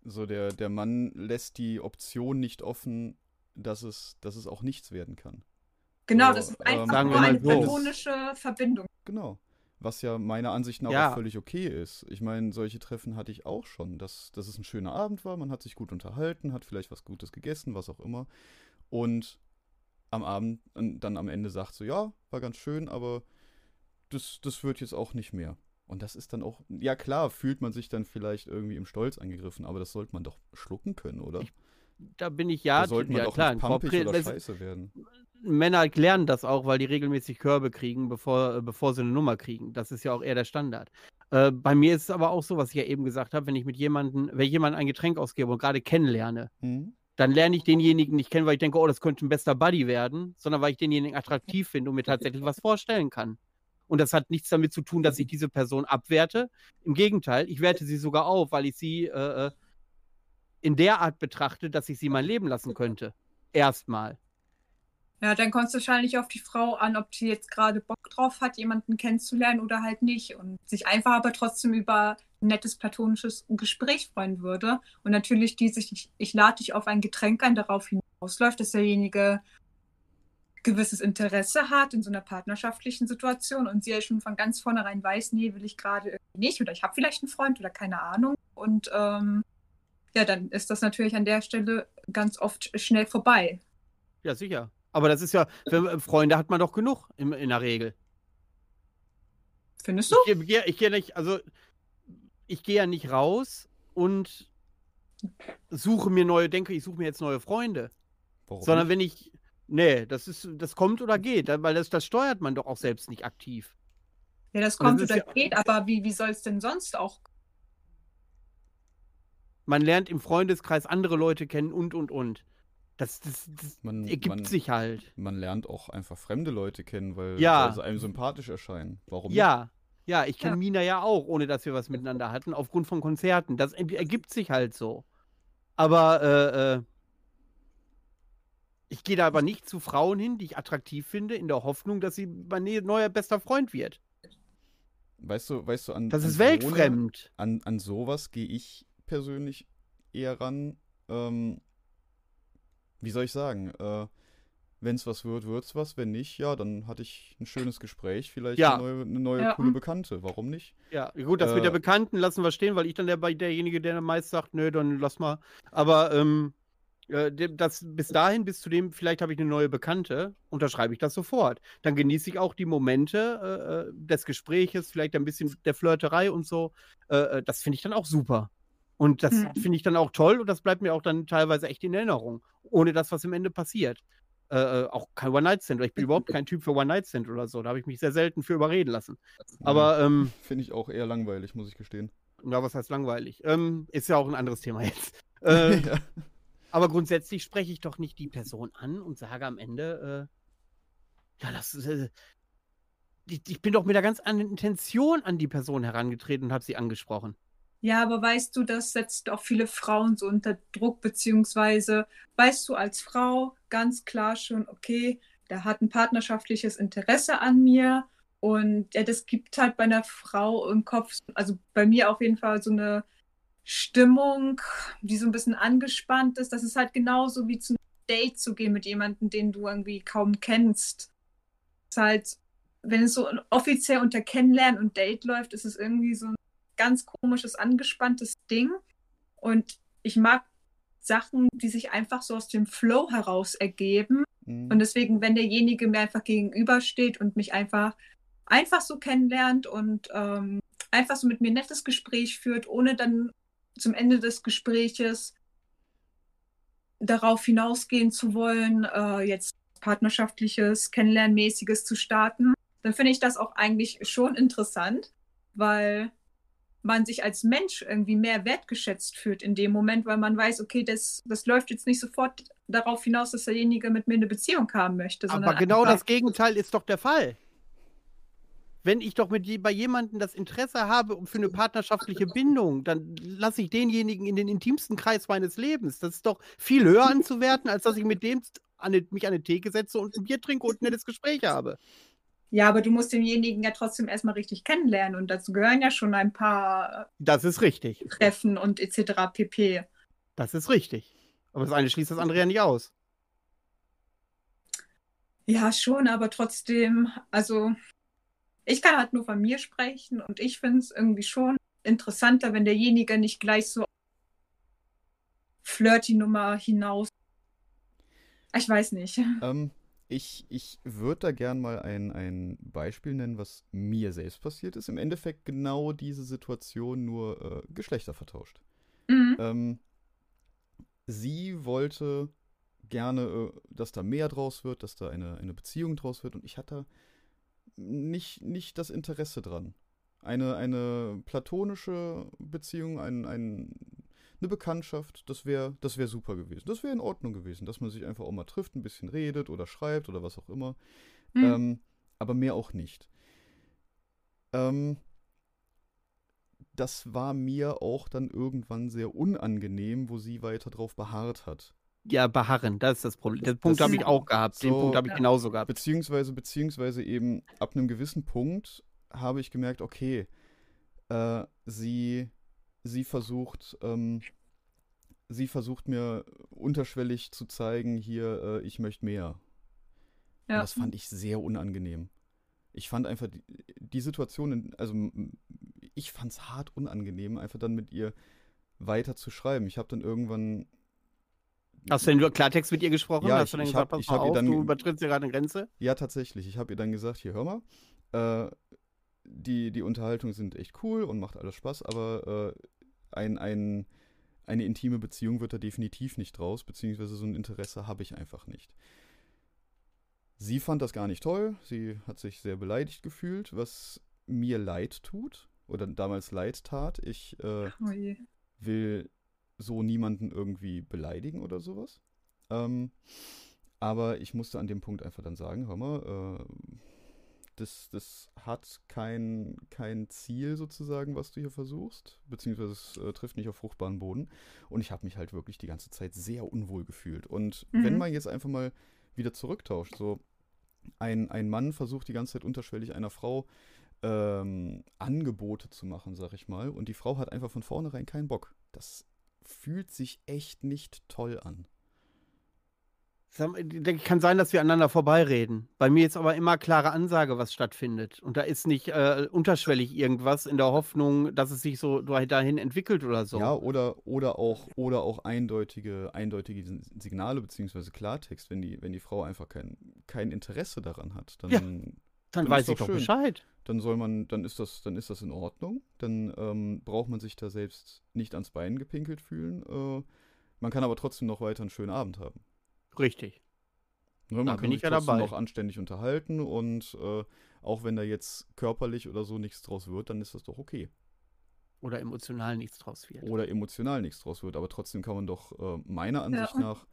so der, der Mann lässt die Option nicht offen, dass es, dass es auch nichts werden kann. Genau, So, das ist ähm, einfach sagen nur eine so. platonische Verbindung. Genau. Was ja meiner Ansicht nach Ja. auch völlig okay ist. Ich meine, solche Treffen hatte ich auch schon, dass, dass es ein schöner Abend war, man hat sich gut unterhalten, hat vielleicht was Gutes gegessen, was auch immer. Und am Abend und dann am Ende sagt so, ja, war ganz schön, aber das, das wird jetzt auch nicht mehr. Und das ist dann auch, ja klar, fühlt man sich dann vielleicht irgendwie im Stolz angegriffen, aber das sollte man doch schlucken können, oder? Ich- da bin ich ja, da sollte man ja doch klar, nicht Korpre- oder scheiße werden. Männer lernen das auch, weil die regelmäßig Körbe kriegen, bevor, äh, bevor sie eine Nummer kriegen. Das ist ja auch eher der Standard. Äh, bei mir ist es aber auch so, was ich ja eben gesagt habe, wenn ich mit jemandem, wenn ich jemandem ein Getränk ausgebe und gerade kennenlerne, Hm? dann lerne ich denjenigen nicht kennen, weil ich denke, oh, das könnte ein bester Buddy werden, sondern weil ich denjenigen attraktiv finde und mir tatsächlich was vorstellen kann. Und das hat nichts damit zu tun, dass ich diese Person abwerte. Im Gegenteil, ich werte sie sogar auf, weil ich sie äh, äh in der Art betrachte, dass ich sie mein Leben lassen könnte. Erstmal. Ja, dann kommt es wahrscheinlich auf die Frau an, ob die jetzt gerade Bock drauf hat, jemanden kennenzulernen oder halt nicht. Und sich einfach aber trotzdem über ein nettes platonisches Gespräch freuen würde. Und natürlich dieses, ich, ich lade dich auf ein Getränk ein, darauf hinausläuft, dass derjenige gewisses Interesse hat in so einer partnerschaftlichen Situation und sie ja schon von ganz vornherein weiß, nee, will ich gerade nicht oder ich habe vielleicht einen Freund oder keine Ahnung. Und ähm, ja, dann ist das natürlich an der Stelle ganz oft schnell vorbei. Ja, sicher. Aber das ist ja, für äh, Freunde hat man doch genug in, in der Regel. Findest du? Ich gehe ich geh nicht, also ich gehe ja nicht raus und suche mir neue, denke ich suche mir jetzt neue Freunde. Warum? Sondern wenn ich, nee, das ist, das kommt oder geht, weil das, das steuert man doch auch selbst nicht aktiv. Ja, das kommt das oder ja, geht, aber wie, wie soll es denn sonst auch? Man lernt im Freundeskreis andere Leute kennen und und und. Das, das, das man, ergibt man, sich halt. Man lernt auch einfach fremde Leute kennen, weil, ja. weil sie einem sympathisch erscheinen. Warum Ja, ja, ich kenne ja. Mina ja auch, ohne dass wir was miteinander hatten, aufgrund von Konzerten. Das ergibt sich halt so. Aber äh, äh, ich gehe da aber nicht zu Frauen hin, die ich attraktiv finde, in der Hoffnung, dass sie mein neuer bester Freund wird. Weißt du, weißt du, an. Das an ist weltfremd. An, an sowas gehe ich persönlich eher ran. Ähm, wie soll ich sagen, äh, wenn es was wird, wird es was. Wenn nicht, ja, dann hatte ich ein schönes Gespräch, vielleicht ja. eine neue, eine neue ja. coole Bekannte. Warum nicht? Ja, gut, das äh, mit der Bekannten lassen wir stehen, weil ich dann der, derjenige, der meist sagt, nö, dann lass mal. Aber ähm, äh, das, bis dahin, bis zu dem, vielleicht habe ich eine neue Bekannte, unterschreibe ich das sofort. Dann genieße ich auch die Momente äh, äh des Gespräches, vielleicht ein bisschen der Flirterei und so. Äh, äh das finde ich dann auch super. Und das mhm. finde ich dann auch toll und das bleibt mir auch dann teilweise echt in Erinnerung, ohne das, was im Ende passiert. Äh, äh auch kein One-Night-Stand. Ich bin überhaupt kein Typ für One-Night-Stand oder so. Da habe ich mich sehr selten für überreden lassen. Aber. Ähm, finde ich auch eher langweilig, muss ich gestehen. Ja, was heißt langweilig? Ähm, ist ja auch ein anderes Thema jetzt. Äh, ja. Aber grundsätzlich spreche ich doch nicht die Person an und sage am Ende, äh, ja, das äh, ich, ich bin doch mit einer ganz anderen Intention an die Person herangetreten und habe sie angesprochen. Ja, aber weißt du, das setzt auch viele Frauen so unter Druck, beziehungsweise weißt du als Frau ganz klar schon, okay, der hat ein partnerschaftliches Interesse an mir und ja, das gibt halt bei einer Frau im Kopf, also bei mir auf jeden Fall so eine Stimmung, die so ein bisschen angespannt ist. Das ist halt genauso wie zu einem Date zu gehen mit jemandem, den du irgendwie kaum kennst. Das ist halt, wenn es so offiziell unter Kennenlernen und Date läuft, ist es irgendwie so ein ganz komisches, angespanntes Ding. Und ich mag Sachen, die sich einfach so aus dem Flow heraus ergeben. Mhm. Und deswegen, wenn derjenige mir einfach gegenübersteht und mich einfach, einfach so kennenlernt und ähm, einfach so mit mir ein nettes Gespräch führt, ohne dann zum Ende des Gespräches darauf hinausgehen zu wollen, äh, jetzt partnerschaftliches, kennenlernmäßiges zu starten, dann finde ich das auch eigentlich schon interessant, weil man sich als Mensch irgendwie mehr wertgeschätzt fühlt in dem Moment, weil man weiß, okay, das, das läuft jetzt nicht sofort darauf hinaus, dass derjenige mit mir eine Beziehung haben möchte. Aber genau das Gegenteil ist doch der Fall. Wenn ich doch mit bei jemandem das Interesse habe für eine partnerschaftliche Bindung, dann lasse ich denjenigen in den intimsten Kreis meines Lebens. Das ist doch viel höher anzuwerten, als dass ich mit dem an eine, mich an eine Theke setze und ein Bier trinke und ein nettes Gespräch habe. Ja, aber du musst denjenigen ja trotzdem erstmal richtig kennenlernen und dazu gehören ja schon ein paar das ist richtig. Treffen und etc. pp. Das ist richtig. Aber das eine schließt das andere ja nicht aus. Ja, schon, aber trotzdem, also ich kann halt nur von mir sprechen und ich finde es irgendwie schon interessanter, wenn derjenige nicht gleich so Flirty-Nummer hinaus. Ich weiß nicht. Ähm, ich, ich würde da gern mal ein, ein Beispiel nennen, was mir selbst passiert ist. Im Endeffekt genau diese Situation, nur äh, Geschlechter vertauscht. Mhm. Ähm, sie wollte gerne, äh, dass da mehr draus wird, dass da eine, eine Beziehung draus wird und ich hatte nicht, nicht das Interesse dran. Eine, eine platonische Beziehung, ein, ein eine Bekanntschaft, das wäre das wär super gewesen. Das wäre in Ordnung gewesen, dass man sich einfach auch mal trifft, ein bisschen redet oder schreibt oder was auch immer. Mhm. Ähm, aber mehr auch nicht. Ähm, das war mir auch dann irgendwann sehr unangenehm, wo sie weiter drauf beharrt hat. Ja, beharren, das ist das Problem. Den Punkt habe ich auch gehabt. Den So- Punkt habe ich genauso gehabt. Beziehungsweise, beziehungsweise eben ab einem gewissen Punkt habe ich gemerkt, okay, äh, sie, sie versucht, ähm, sie versucht mir unterschwellig zu zeigen, hier, äh, ich möchte mehr. Und Ja. das fand ich sehr unangenehm. Ich fand einfach die, die Situation, in, also ich fand es hart unangenehm, einfach dann mit ihr weiter zu schreiben. Ich habe dann irgendwann. Hast du denn nur Klartext mit ihr gesprochen? Ja, Hast du ich- dann ich gesagt, hab- pass ich mal auf, dann- du übertrittst hier gerade eine Grenze? Ja, tatsächlich. Ich habe ihr dann gesagt, hier, hör mal, äh, die, die Unterhaltungen sind echt cool und macht alles Spaß, aber äh, ein, ein, eine intime Beziehung wird da definitiv nicht draus, beziehungsweise so ein Interesse habe ich einfach nicht. Sie fand das gar nicht toll, sie hat sich sehr beleidigt gefühlt, was mir leid tut oder damals leid tat. Ich äh, Oh will so niemanden irgendwie beleidigen oder sowas. Ähm, aber ich musste an dem Punkt einfach dann sagen, hör mal, äh, das, das hat kein, kein Ziel sozusagen, was du hier versuchst, beziehungsweise es äh, trifft nicht auf fruchtbaren Boden. Und ich habe mich halt wirklich die ganze Zeit sehr unwohl gefühlt. Und Mhm. wenn man jetzt einfach mal wieder zurücktauscht, so ein, ein Mann versucht die ganze Zeit unterschwellig einer Frau ähm, Angebote zu machen, sag ich mal, und die Frau hat einfach von vornherein keinen Bock. Das fühlt sich echt nicht toll an. Sag mal, Ich denke, kann sein, dass wir aneinander vorbeireden. Bei mir ist aber immer klare Ansage, was stattfindet. Und da ist nicht äh, unterschwellig irgendwas in der Hoffnung, dass es sich so dahin entwickelt oder so. Ja, oder, oder auch, oder auch eindeutige, eindeutige Signale beziehungsweise Klartext, wenn die, wenn die Frau einfach kein, kein Interesse daran hat, dann, Ja. Dann dann weiß ich doch doch schön. Bescheid. dann soll man, dann ist das, dann ist das in Ordnung. Dann ähm, braucht man sich da selbst nicht ans Bein gepinkelt fühlen. Äh, man kann aber trotzdem noch weiter einen schönen Abend haben. Richtig. Ne, man Da kann bin sich ich ja trotzdem dabei. noch anständig unterhalten und äh, auch wenn da jetzt körperlich oder so nichts draus wird, dann ist das doch okay. Oder emotional nichts draus wird. Oder emotional nichts draus wird, aber trotzdem kann man doch äh, meiner Ansicht und- nach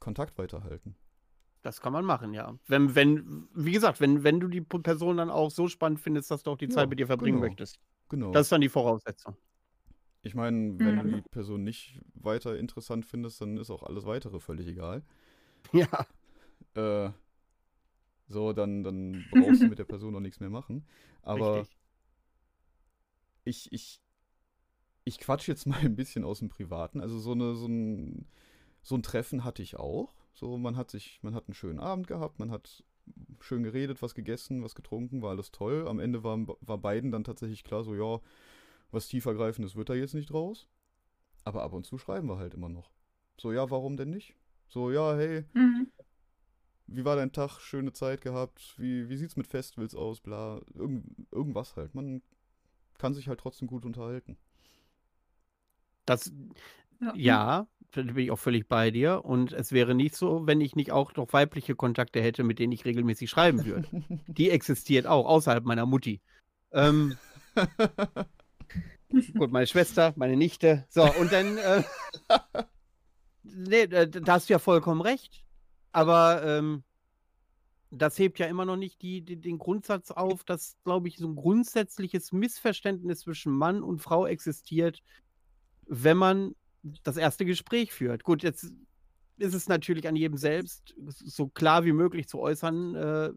Kontakt weiterhalten. Das kann man machen, ja. Wenn, wenn, wie gesagt, wenn, wenn du die Person dann auch so spannend findest, dass du auch die Ja, Zeit mit ihr verbringen genau. möchtest. Genau. Das ist dann die Voraussetzung. ich meine, wenn du Mhm. die Person nicht weiter interessant findest, dann ist auch alles weitere völlig egal. Ja. Äh, so, dann, dann brauchst du mit der Person noch nichts mehr machen. Aber richtig. ich, ich, ich quatsch jetzt mal ein bisschen aus dem Privaten. Also so, eine, so, ein, so ein Treffen hatte ich auch. So, man hat sich, man hat einen schönen Abend gehabt, man hat schön geredet, was gegessen, was getrunken, war alles toll. Am Ende war, war beiden dann tatsächlich klar, so ja, was tiefergreifendes wird da jetzt nicht draus. Aber ab und zu schreiben wir halt immer noch. So, ja, warum denn nicht? So, ja, hey, Mhm. wie war dein Tag? Schöne Zeit gehabt? Wie, wie sieht's mit Festivals aus? Bla. Irgend, irgendwas halt. Man kann sich halt trotzdem gut unterhalten. Das, Ja. ja, da bin ich auch völlig bei dir. Und es wäre nicht so, wenn ich nicht auch noch weibliche Kontakte hätte, mit denen ich regelmäßig schreiben würde. Die existiert auch außerhalb meiner Mutti. Ähm, gut, meine Schwester, meine Nichte. So, und dann. Äh, nee, äh, da hast du ja vollkommen recht. Aber ähm, das hebt ja immer noch nicht die, die, den Grundsatz auf, dass, glaube ich, so ein grundsätzliches Missverständnis zwischen Mann und Frau existiert, wenn man das erste Gespräch führt. Gut, jetzt ist es natürlich an jedem selbst, so klar wie möglich zu äußern, äh,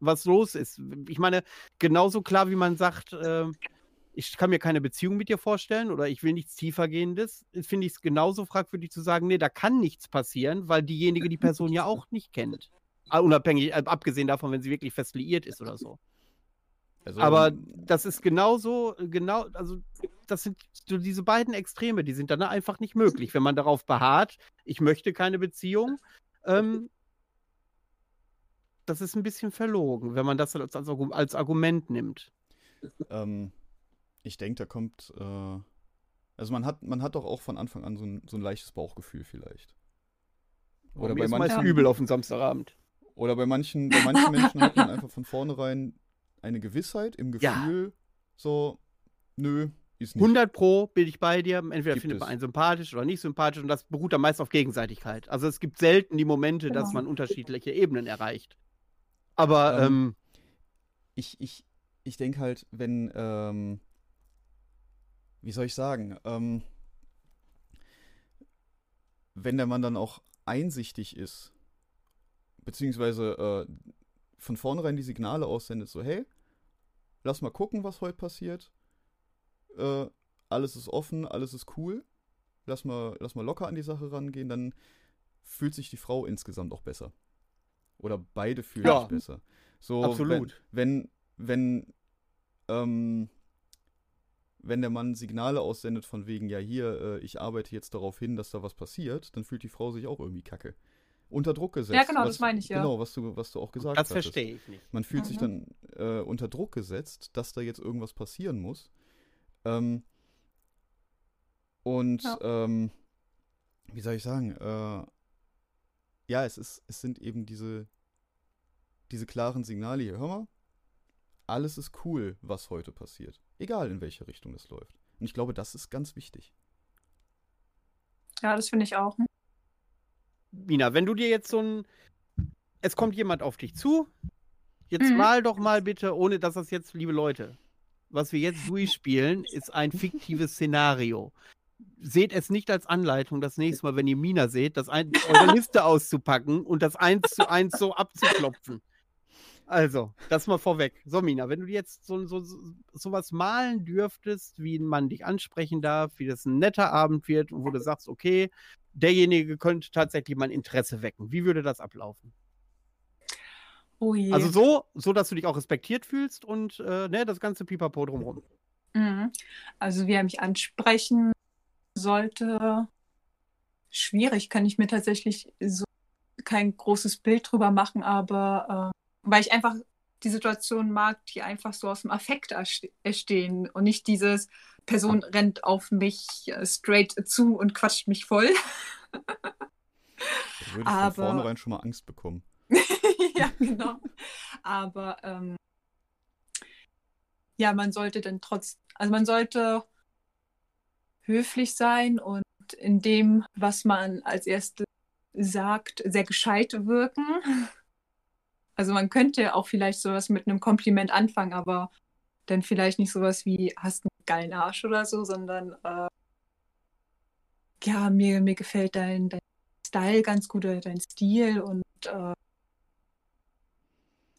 was los ist. Ich meine, genauso klar wie man sagt, äh, ich kann mir keine Beziehung mit dir vorstellen oder ich will nichts tiefergehendes, finde ich es genauso fragwürdig zu sagen, nee, da kann nichts passieren, weil diejenige die Person ja auch nicht kennt. Ah, Unabhängig, äh, abgesehen davon, wenn sie wirklich fest liiert ist oder so. Also, Aber das ist genauso, genau, also das sind so diese beiden Extreme, die sind dann einfach nicht möglich, wenn man darauf beharrt, ich möchte keine Beziehung. Ähm, das ist ein bisschen verlogen, wenn man das als, als, als Argument nimmt. ähm, ich denke, da kommt. Äh, also, man hat, man hat doch auch von Anfang an so ein, so ein leichtes Bauchgefühl vielleicht. Oder bei ist meist manchen- übel auf den Samstagabend. Oder bei manchen, bei manchen Menschen hat man einfach von vornherein eine Gewissheit im Ja. Gefühl, so, nö, ist nicht. 100 Pro bin ich bei dir. Entweder Gibt findet es. man einen sympathisch oder nicht sympathisch und das beruht dann meist auf Gegenseitigkeit. Also es gibt selten die Momente, dass Genau. man unterschiedliche Ebenen erreicht. Aber Ähm, ähm, ich, ich, ich denke halt, wenn, ähm, wie soll ich sagen, ähm, wenn der Mann dann auch einsichtig ist, beziehungsweise äh, von vornherein die Signale aussendet, so, hey, lass mal gucken, was heute passiert. Äh, alles ist offen, alles ist cool. Lass mal, lass mal locker an die Sache rangehen, dann fühlt sich die Frau insgesamt auch besser. Oder beide fühlen Ja. sich besser. So, Absolut. Wenn, wenn, wenn, ähm, wenn der Mann Signale aussendet von wegen, ja hier, äh, ich arbeite jetzt darauf hin, dass da was passiert, dann fühlt die Frau sich auch irgendwie kacke. Unter Druck gesetzt. Ja, genau, was, das meine ich, ja. Genau, was du, was du auch gesagt Das hast. verstehe ich nicht. Man fühlt sich Mhm. dann äh, unter Druck gesetzt, dass da jetzt irgendwas passieren muss. Ähm, und Ja. ähm, wie soll ich sagen? Äh, ja, es ist, es sind eben diese, diese klaren Signale hier. Hör mal, alles ist cool, was heute passiert. Egal in welche Richtung es läuft. Und ich glaube, das ist ganz wichtig. Ja, das finde ich auch. Mina, wenn du dir jetzt so ein. Es kommt jemand auf dich zu. Jetzt Mhm. mal doch mal bitte, ohne dass das jetzt, liebe Leute, was wir jetzt durchspielen, ist ein fiktives Szenario. Seht es nicht als Anleitung, das nächste Mal, wenn ihr Mina seht, das ein, eure Liste auszupacken und das eins zu eins so abzuklopfen. Also, das mal vorweg. So, Mina, wenn du jetzt so, so, so sowas malen dürftest, wie Mann dich ansprechen darf, wie das ein netter Abend wird und wo du sagst, okay, derjenige könnte tatsächlich mein Interesse wecken. Wie würde das ablaufen? Oh je. Also so, so, dass du dich auch respektiert fühlst und äh, ne, das ganze Pipapo drumherum. Mhm. Also wie er mich ansprechen sollte, schwierig, kann ich mir tatsächlich so kein großes Bild drüber machen, aber äh, weil ich einfach die Situation mag, die einfach so aus dem Affekt erste- entstehen und nicht dieses Person rennt auf mich äh, straight zu und quatscht mich voll. Da würde ich Aber- von vornherein schon mal Angst bekommen. ja, genau. Aber ähm, ja, man sollte dann trotz, also man sollte höflich sein und in dem, was man als erstes sagt, sehr gescheit wirken. Also man könnte auch vielleicht sowas mit einem Kompliment anfangen, aber dann vielleicht nicht sowas wie hast einen geilen Arsch oder so, sondern äh, ja, mir, mir gefällt dein, dein Style ganz gut, oder dein Stil und äh,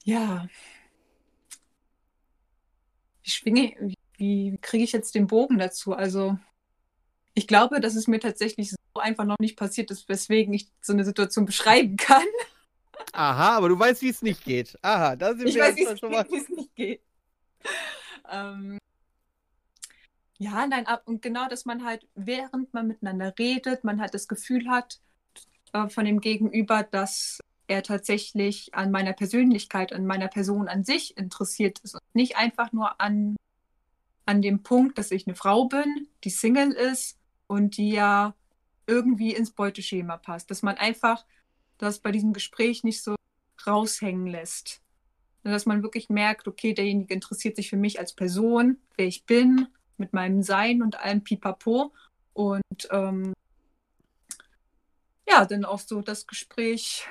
ja. Wie schwinge, wie, wie kriege ich jetzt den Bogen dazu? Also, ich glaube, dass es mir tatsächlich so einfach noch nicht passiert ist, weswegen ich so eine Situation beschreiben kann. Aha, aber du weißt, wie es nicht geht. Aha, da sind Ich wir weiß, jetzt schon mal. wie es nicht geht. Ähm, ja, nein, ab, und genau, dass man halt, während man miteinander redet, man halt das Gefühl hat äh, von dem Gegenüber, dass er tatsächlich an meiner Persönlichkeit, an meiner Person an sich interessiert ist und nicht einfach nur an, an dem Punkt, dass ich eine Frau bin, die Single ist und die ja irgendwie ins Beuteschema passt. Dass man einfach das bei diesem Gespräch nicht so raushängen lässt. Dass man wirklich merkt, okay, derjenige interessiert sich für mich als Person, wer ich bin, mit meinem Sein und allem Pipapo. Und ähm, ja, dann auch so das Gespräch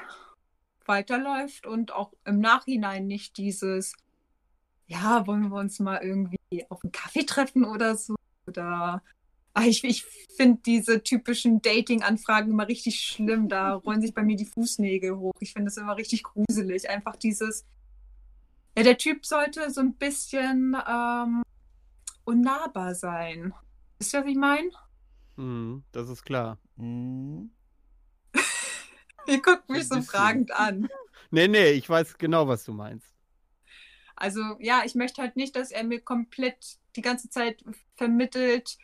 weiterläuft und auch im Nachhinein nicht dieses, ja, wollen wir uns mal irgendwie auf einen Kaffee treffen oder so. Oder ach, ich, ich finde diese typischen Dating-Anfragen immer richtig schlimm. Da rollen sich bei mir die Fußnägel hoch. Ich finde das immer richtig gruselig. Einfach dieses, ja, der Typ sollte so ein bisschen ähm, unnahbar sein. Wisst ihr, was ich meine? Hm, das ist klar. Mhm. Ihr guckt mich so fragend an. Nee, nee, ich weiß genau, was du meinst. Also ja, ich möchte halt nicht, dass er mir komplett die ganze Zeit vermittelt,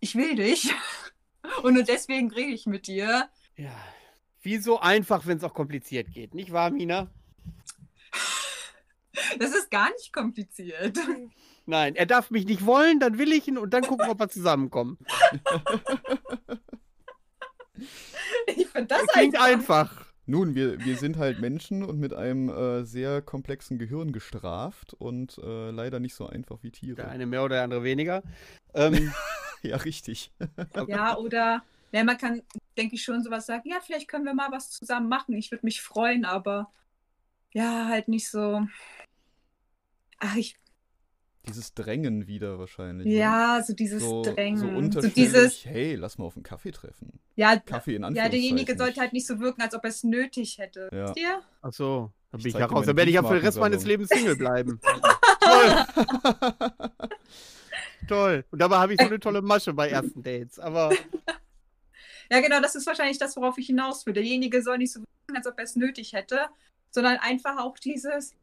ich will dich. Und nur deswegen rede ich mit dir. Ja. Wie so einfach, wenn es auch kompliziert geht, nicht wahr, Mina? Das ist gar nicht kompliziert. Nein, er darf mich nicht wollen, dann will ich ihn und dann gucken, ob wir zusammenkommen. Ich finde das Klingt einfach. einfach. Nun, wir, wir sind halt Menschen und mit einem äh, sehr komplexen Gehirn gestraft und äh, leider nicht so einfach wie Tiere. Der eine mehr oder der andere weniger. Ähm, Ja, richtig. Ja, oder ja, man kann, denke ich, schon sowas sagen, ja, vielleicht können wir mal was zusammen machen. Ich würde mich freuen, aber ja, halt nicht so. Ach, ich, dieses Drängen wieder wahrscheinlich. ne? Ja, so dieses so, Drängen. So So, unterschwellig, dieses, hey, lass mal auf einen Kaffee treffen. ja, Kaffee in ja, derjenige sollte halt nicht so wirken, als ob er es nötig hätte. Ja. Ihr? Ach so, da Ich bin ich zeig ja dir raus. meine Da werde ich ja für den Rest meines. Lebens Single bleiben. Toll. Toll. Und dabei habe ich so eine tolle Masche bei ersten Dates. Aber Ja, genau, das ist wahrscheinlich das, worauf ich hinaus will. Derjenige soll nicht so wirken, als ob er es nötig hätte, sondern einfach auch dieses,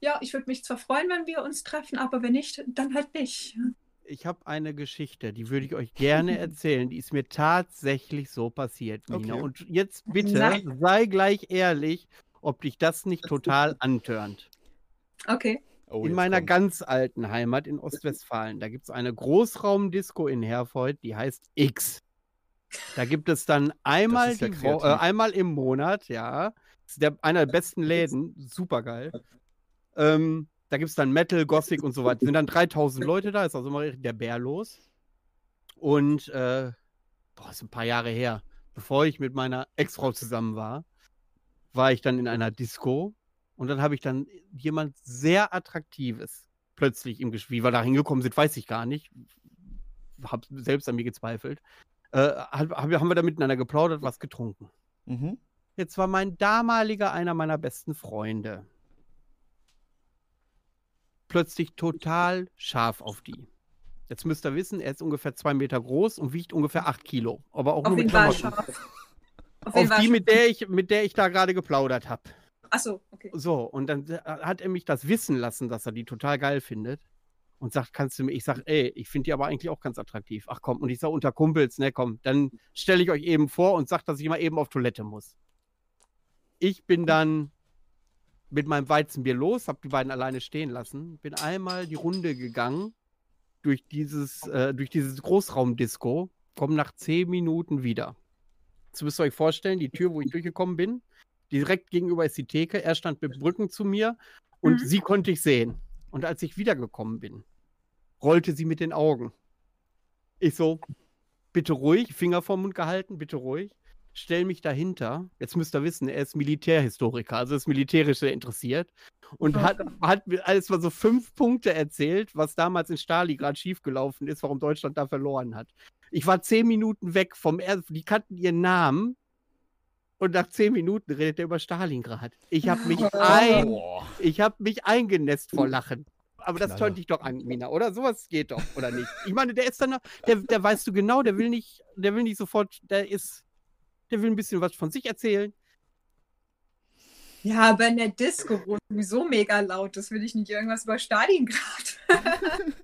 ja, ich würde mich zwar freuen, wenn wir uns treffen, aber wenn nicht, dann halt nicht. ich habe eine Geschichte, die würde ich euch gerne erzählen. Die ist mir tatsächlich so passiert, Nina. Okay. Und jetzt bitte Nein. sei gleich ehrlich, ob dich das nicht total antörnt. Okay. Oh, in meiner kommt's. ganz alten Heimat in Ostwestfalen, da gibt es eine Großraumdisco in Herford, die heißt X. Da gibt es dann einmal, ja äh, einmal im Monat, ja. Das ist der, einer der besten Läden, super geil. Ähm, da gibt es dann Metal, Gothic und so weiter. Sind dann 3000 Leute da, ist also immer der Bär los. Und, äh, boah, ist ein paar Jahre her, bevor ich mit meiner Ex-Frau zusammen war, war ich dann in einer Disco und dann habe ich dann jemand sehr Attraktives plötzlich im Gespräch. Wie wir da hingekommen sind, weiß ich gar nicht. Hab selbst an mir gezweifelt. Äh, hab, haben wir da miteinander geplaudert, was getrunken. Mhm. Jetzt war mein damaliger einer meiner besten Freunde plötzlich total scharf auf die. Jetzt müsst ihr wissen, er ist ungefähr zwei Meter groß und wiegt ungefähr acht Kilo. Aber auch Auf nur mit war scharf? Auf Auf die, mit der ich, mit der ich da gerade geplaudert habe. Achso, okay. So, und dann äh, hat er mich das wissen lassen, dass er die total geil findet. Und sagt, kannst du mir, ich sag, ey, ich finde die aber eigentlich auch ganz attraktiv. Ach komm, und ich sag, unter Kumpels, ne, komm, dann stelle ich euch eben vor und sag, dass ich mal eben auf Toilette muss. Ich bin dann mit meinem Weizenbier los, hab die beiden alleine stehen lassen, bin einmal die Runde gegangen durch dieses, äh, durch dieses Großraumdisco, komm nach zehn Minuten wieder. Jetzt müsst ihr euch vorstellen, die Tür, wo ich durchgekommen bin, direkt gegenüber ist die Theke. Er stand mit dem Rücken zu mir und Mhm. sie konnte ich sehen. Und als ich wiedergekommen bin, rollte sie mit den Augen. Ich so, bitte ruhig, Finger vom Mund gehalten, bitte ruhig. Stell mich dahinter. Jetzt müsst ihr wissen, er ist Militärhistoriker, also ist militärisch sehr interessiert. Und Oh hat, hat mir alles mal so fünf Punkte erzählt, was damals in Stalingrad schiefgelaufen ist, warum Deutschland da verloren hat. Ich war zehn Minuten weg vom er die kannten ihren Namen. Und nach zehn Minuten redet er über Stalingrad. Ich habe mich, ein, Boah. ich hab mich eingenässt vor Lachen. Aber das tönt dich doch an, Mina, oder? Sowas geht doch, oder nicht? Ich meine, der ist dann, noch- der, der weißt du genau, der will nicht, der will nicht sofort, der ist, der will ein bisschen was von sich erzählen. Ja, aber in der Disco, wo es sowieso mega laut ist, will ich nicht irgendwas über Stalingrad.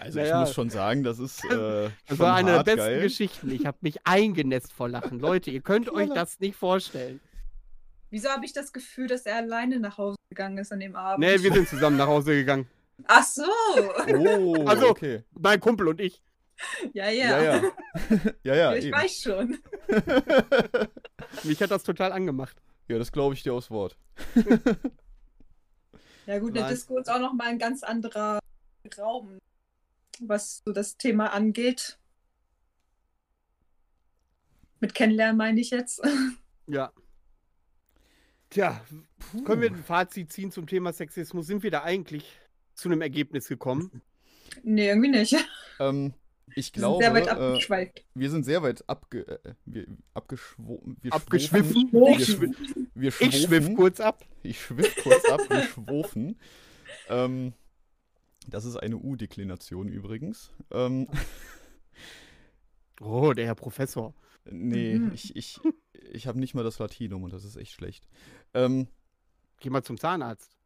Also Naja. ich muss schon sagen, das ist äh, Das war eine der besten geil. Geschichten. Ich habe mich eingenässt vor Lachen. Leute, ihr könnt euch das nicht vorstellen. Wieso habe ich das Gefühl, dass er alleine nach Hause gegangen ist an dem Abend? Nee, wir sind zusammen nach Hause gegangen. Ach so. Oh, Also- okay. Mein Kumpel und ich. Ja, Ja, ja. ja. ja, ja, ich eben. weiß schon. Mich hat das total angemacht. Ja, das glaube ich dir aufs Wort. Ja gut, Nein. Disco ist auch noch mal ein ganz anderer Raum, was so das Thema angeht. Mit Kennenlernen meine ich jetzt. Ja. Tja, können wir ein Fazit ziehen zum Thema Sexismus? Sind wir da eigentlich zu einem Ergebnis gekommen? nee, irgendwie nicht. Ähm, ich Wir sind glaube, sehr weit äh, abgeschweift. wir sind sehr weit abge, äh, wir, wir Abgeschwiffen? schwofen- Ich Wir, schwiff- schw wir Ich schwiff kurz ab. Ich schwiff kurz ab, wir schwofen. Ähm, das ist eine U-Deklination übrigens. Ähm, Oh, der Herr Professor. nee, Mhm. ich, ich, ich habe nicht mal das Latinum und das ist echt schlecht. Ähm, Geh mal zum Zahnarzt.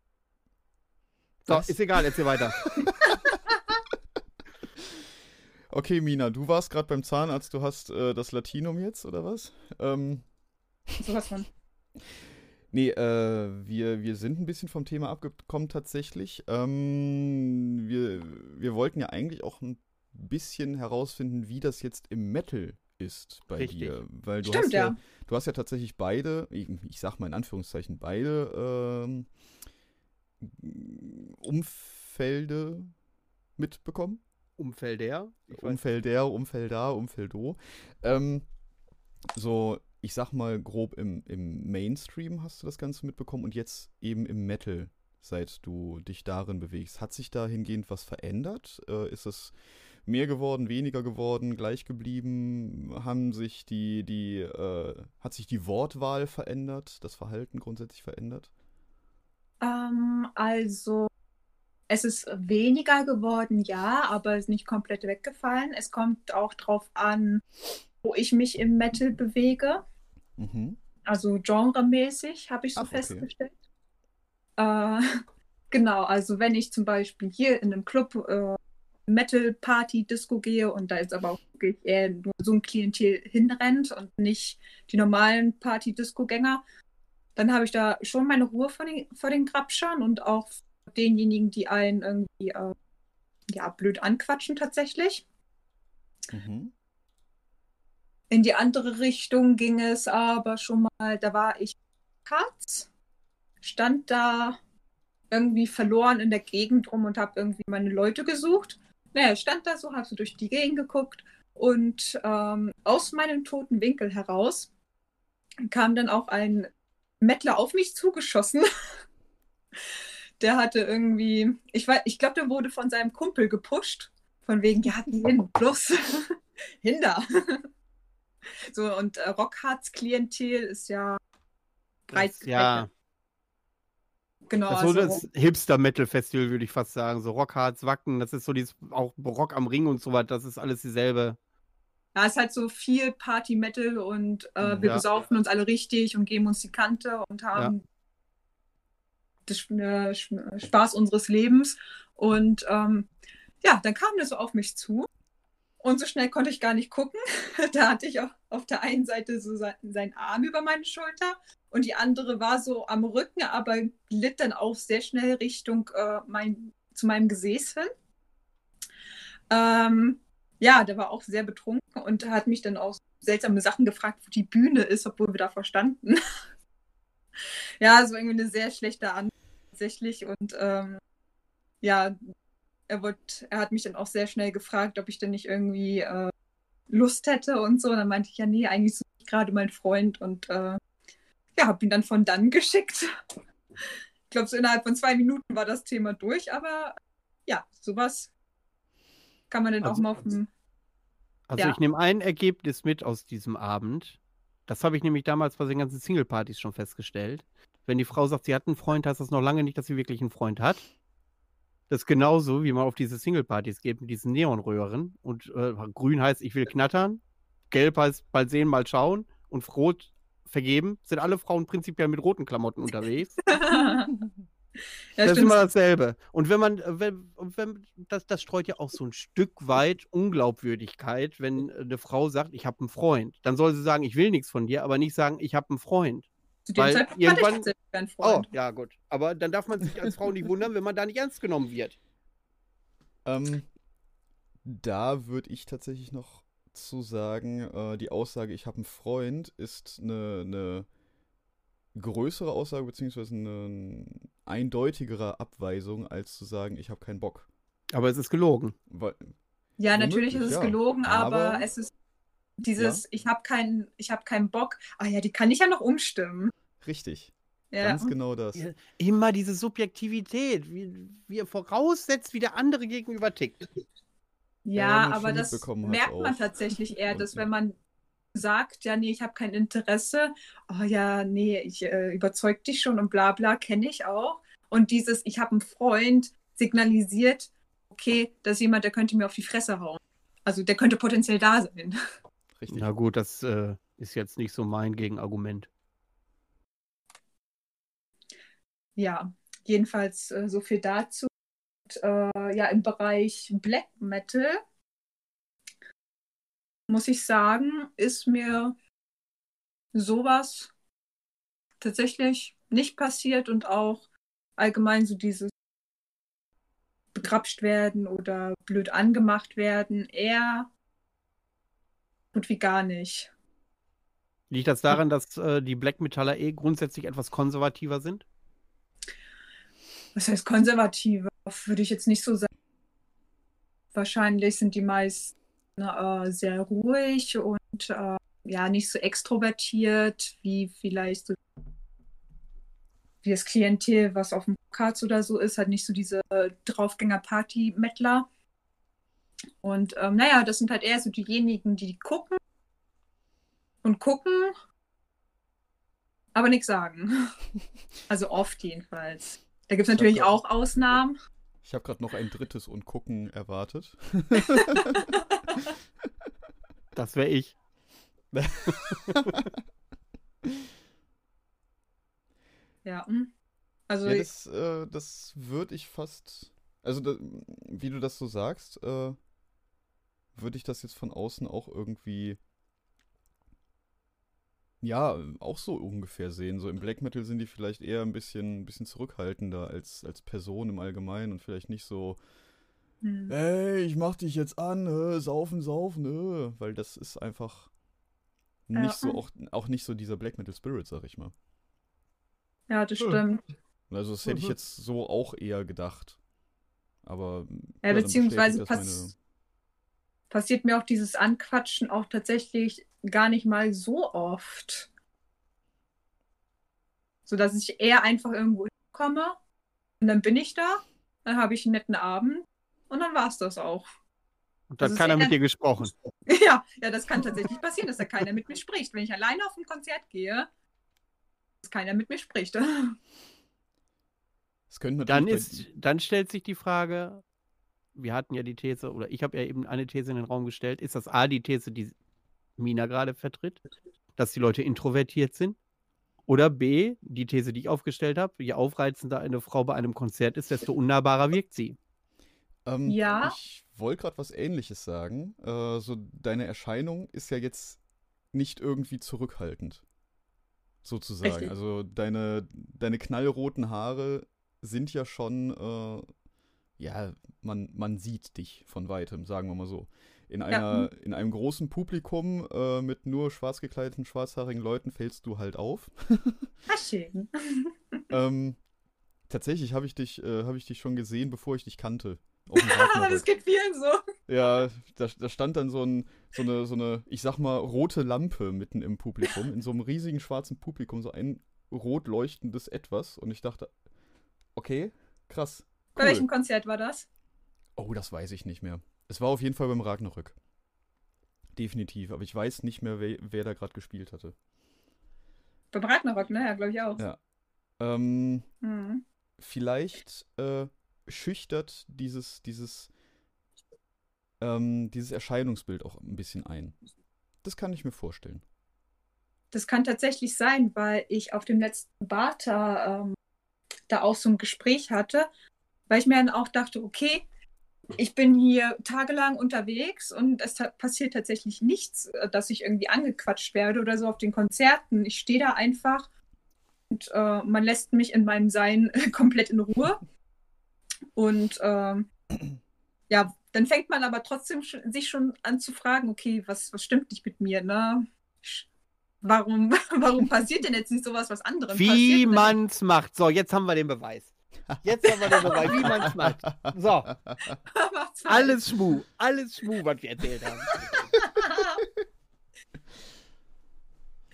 So, ist egal, erzähl weiter. okay, Mina, du warst gerade beim Zahnarzt, du hast äh, das Latinum jetzt, oder was? Ähm, Sowas von. Nee, äh, wir, wir sind ein bisschen vom Thema abgekommen tatsächlich. Ähm, wir, wir wollten ja eigentlich auch ein bisschen herausfinden, wie das jetzt im Metal ist bei Richtig. dir. Weil du Stimmt, hast ja, ja. du hast ja tatsächlich beide, ich, ich sag mal in Anführungszeichen, beide ähm, Umfelde mitbekommen. Umfelder. Umfelder, Umfelder, Umfeldo. Ähm, so, ich sag mal grob im, im Mainstream hast du das Ganze mitbekommen und jetzt eben im Metal seit du dich darin bewegst. Hat sich dahingehend was verändert? Äh, ist es mehr geworden, weniger geworden, gleich geblieben? Haben sich die, die, äh, hat sich die Wortwahl verändert, das Verhalten grundsätzlich verändert? Ähm, also es ist weniger geworden, ja, aber es ist nicht komplett weggefallen. Es kommt auch drauf an, wo ich mich im Metal bewege. Mhm. Also genremäßig habe ich so Ach, festgestellt. Okay. Äh, genau, also wenn ich zum Beispiel hier in einem Club äh, Metal Party Disco gehe und da jetzt aber auch wirklich eher nur so ein Klientel hinrennt und nicht die normalen Party Disco Gänger, dann habe ich da schon meine Ruhe vor den, vor den Grabschern und auch denjenigen, die einen irgendwie äh, ja, blöd anquatschen tatsächlich. Mhm. In die andere Richtung ging es aber schon mal, da war ich Katz, stand da irgendwie verloren in der Gegend rum und habe irgendwie meine Leute gesucht. Naja, stand da so, habe so durch die Gegend geguckt und ähm, aus meinem toten Winkel heraus kam dann auch ein Mettler auf mich zugeschossen. der hatte irgendwie, ich weiß, ich glaube, der wurde von seinem Kumpel gepusht. Von wegen, ja, hin, bloß hinder. so, und äh, Rockharts Klientel ist ja breit Ja. Genau. Das ist so also, das Hipster-Metal-Festival, würde ich fast sagen. So Rockharts, Wacken, das ist so dieses, auch Rock am Ring und so weiter, das ist alles dieselbe. Ja, es ist halt so viel Party-Metal und äh, wir ja. besaufen uns alle richtig und geben uns die Kante und haben des äh, Spaß unseres Lebens. Und ähm, ja, dann kam der so auf mich zu. Und so schnell konnte ich gar nicht gucken. da hatte ich auch auf der einen Seite so sein, seinen Arm über meine Schulter und die andere war so am Rücken, aber glitt dann auch sehr schnell Richtung äh, mein, zu meinem Gesäß hin. Ähm, ja, der war auch sehr betrunken und hat mich dann auch seltsame Sachen gefragt, wo die Bühne ist, obwohl wir da verstanden. ja, so irgendwie eine sehr schlechte Antwort tatsächlich. Und ähm, ja, er, wollt, er hat mich dann auch sehr schnell gefragt, ob ich denn nicht irgendwie äh, Lust hätte und so. Und dann meinte ich, ja, nee, eigentlich suche ich gerade meinen Freund und äh, ja, habe ihn dann von dann geschickt. ich glaube, so innerhalb von zwei Minuten war das Thema durch, aber ja, sowas kann man dann also, auch mal auf dem. Also, ja. ich nehme ein Ergebnis mit aus diesem Abend. Das habe ich nämlich damals bei den ganzen Single-Partys schon festgestellt. Wenn die Frau sagt, sie hat einen Freund, heißt das noch lange nicht, dass sie wirklich einen Freund hat. Das ist genauso, wie man auf diese Single-Partys geht mit diesen Neonröhren. Und äh, grün heißt, ich will knattern. Gelb heißt, bald sehen, mal schauen. Und rot vergeben. Sind alle Frauen prinzipiell mit roten Klamotten unterwegs. ja, das ist immer dasselbe. Und wenn man, wenn, wenn, das, das streut ja auch so ein Stück weit Unglaubwürdigkeit, wenn eine Frau sagt, ich habe einen Freund. Dann soll sie sagen, ich will nichts von dir, aber nicht sagen, ich habe einen Freund. Zu dem Weil Zeitpunkt irgendwann... hatte ich keinen Freund. Oh, ja, gut. Aber dann darf man sich als Frau nicht wundern, wenn man da nicht ernst genommen wird. Ähm, da würde ich tatsächlich noch zu sagen, äh, die Aussage, ich habe einen Freund, ist eine, eine größere Aussage, beziehungsweise eine eindeutigere Abweisung, als zu sagen, ich habe keinen Bock. Aber es ist gelogen. Weil, ja, natürlich ist es ja, gelogen, aber, aber, es ist dieses, ja? ich habe keinen, ich habe keinen Bock. Ah ja, die kann ich ja noch umstimmen. Richtig. Ja. Ganz genau das. Immer diese Subjektivität, wie, wie er voraussetzt, wie der andere gegenüber tickt. Ja, ja aber das merkt man tatsächlich eher, dass wenn man sagt, ja, nee, ich habe kein Interesse, oh ja, nee, ich äh, überzeug dich schon und bla bla, kenne ich auch. Und dieses, ich habe einen Freund, signalisiert, okay, das ist jemand, der könnte mir auf die Fresse hauen. Also der könnte potenziell da sein. Richtig. Na gut, das äh, ist jetzt nicht so mein Gegenargument. Ja, jedenfalls äh, so viel dazu. Und, äh, ja, im Bereich Black Metal muss ich sagen, ist mir sowas tatsächlich nicht passiert und auch allgemein so dieses begrapscht werden oder blöd angemacht werden eher gut wie gar nicht. Liegt das daran, dass äh, die Black Metaller eh grundsätzlich etwas konservativer sind? Was heißt konservativer? Würde ich jetzt nicht so sagen. Wahrscheinlich sind die meisten äh, sehr ruhig und äh, ja, nicht so extrovertiert wie vielleicht so wie das Klientel, was auf dem Cards oder so ist, halt nicht so diese Draufgänger-Party-Mettler. Und ähm, naja, das sind halt eher so diejenigen, die gucken und gucken, aber nichts sagen. Also oft jedenfalls. Da gibt es natürlich auch Ausnahmen. Ich habe gerade noch ein drittes und gucken erwartet. das wäre ich. ja. Hm. Also ja, das, äh, das würde ich fast. Also, da, wie du das so sagst, äh, würde ich das jetzt von außen auch irgendwie. Ja, auch so ungefähr sehen. So im Black Metal sind die vielleicht eher ein bisschen, ein bisschen zurückhaltender als, als Person im Allgemeinen und vielleicht nicht so, hm. ey, ich mach dich jetzt an, äh, saufen, saufen, äh, weil das ist einfach nicht ja. so, auch, auch nicht so dieser Black Metal Spirit, sag ich mal. Ja, das stimmt. Also das hätte ich mhm. jetzt so auch eher gedacht. Aber. Ja, beziehungsweise pass passiert mir auch dieses Anquatschen auch tatsächlich gar nicht mal so oft. So dass ich eher einfach irgendwo komme und dann bin ich da, dann habe ich einen netten Abend und dann war es das auch. Und dann hat keiner mit dir gesprochen. Ja, ja, das kann tatsächlich passieren, dass da keiner mit mir spricht. Wenn ich alleine auf ein Konzert gehe, dass keiner mit mir spricht. Das könnte dann, ist, dann stellt sich die Frage, wir hatten ja die These, oder ich habe ja eben eine These in den Raum gestellt, ist das A die These, die Mina gerade vertritt, dass die Leute introvertiert sind? Oder B, die These, die ich aufgestellt habe, je aufreizender eine Frau bei einem Konzert ist, desto unnahbarer wirkt sie. Ähm, ja. Ich wollte gerade was Ähnliches sagen. Äh, so deine Erscheinung ist ja jetzt nicht irgendwie zurückhaltend. Sozusagen. Richtig. Also deine, deine knallroten Haare sind ja schon, äh, ja, man, man sieht dich von weitem, sagen wir mal so. In, einer, ja. in einem großen Publikum äh, mit nur schwarz gekleideten, schwarzhaarigen Leuten fällst du halt auf. Ach, schön. ähm, tatsächlich habe ich, dich, äh, hab ich dich schon gesehen, bevor ich dich kannte. das geht vielen so. Ja, da, da stand dann so, ein, so, eine, so eine, ich sag mal, rote Lampe mitten im Publikum, in so einem riesigen schwarzen Publikum, so ein rot leuchtendes Etwas. Und ich dachte, Okay, krass. Cool. Bei welchem Konzert war das? Oh, das weiß ich nicht mehr. Es war auf jeden Fall beim Ragnarök. Definitiv, aber ich weiß nicht mehr, wer, wer da gerade gespielt hatte. Beim Ragnarök, ne? Ja, glaube ich auch. Ja. Ähm, mhm. Vielleicht äh, schüchtert dieses, dieses, ähm, dieses Erscheinungsbild auch ein bisschen ein. Das kann ich mir vorstellen. Das kann tatsächlich sein, weil ich auf dem letzten Bata ähm, da auch so ein Gespräch hatte, weil ich mir dann auch dachte, okay, ich bin hier tagelang unterwegs und es passiert tatsächlich nichts, äh, dass ich irgendwie angequatscht werde oder so auf den Konzerten. Ich stehe da einfach und äh, man lässt mich in meinem Sein komplett in Ruhe. Und ähm, ja, dann fängt man aber trotzdem sich schon an zu fragen, okay, was, was stimmt nicht mit mir, ne? Warum, warum passiert denn jetzt nicht sowas, was anderen Wie man es macht. So, jetzt haben wir den Beweis. Jetzt haben wir den Beweis, wie man es macht. So. alles Schmu. Alles Schmu, was wir erzählt haben.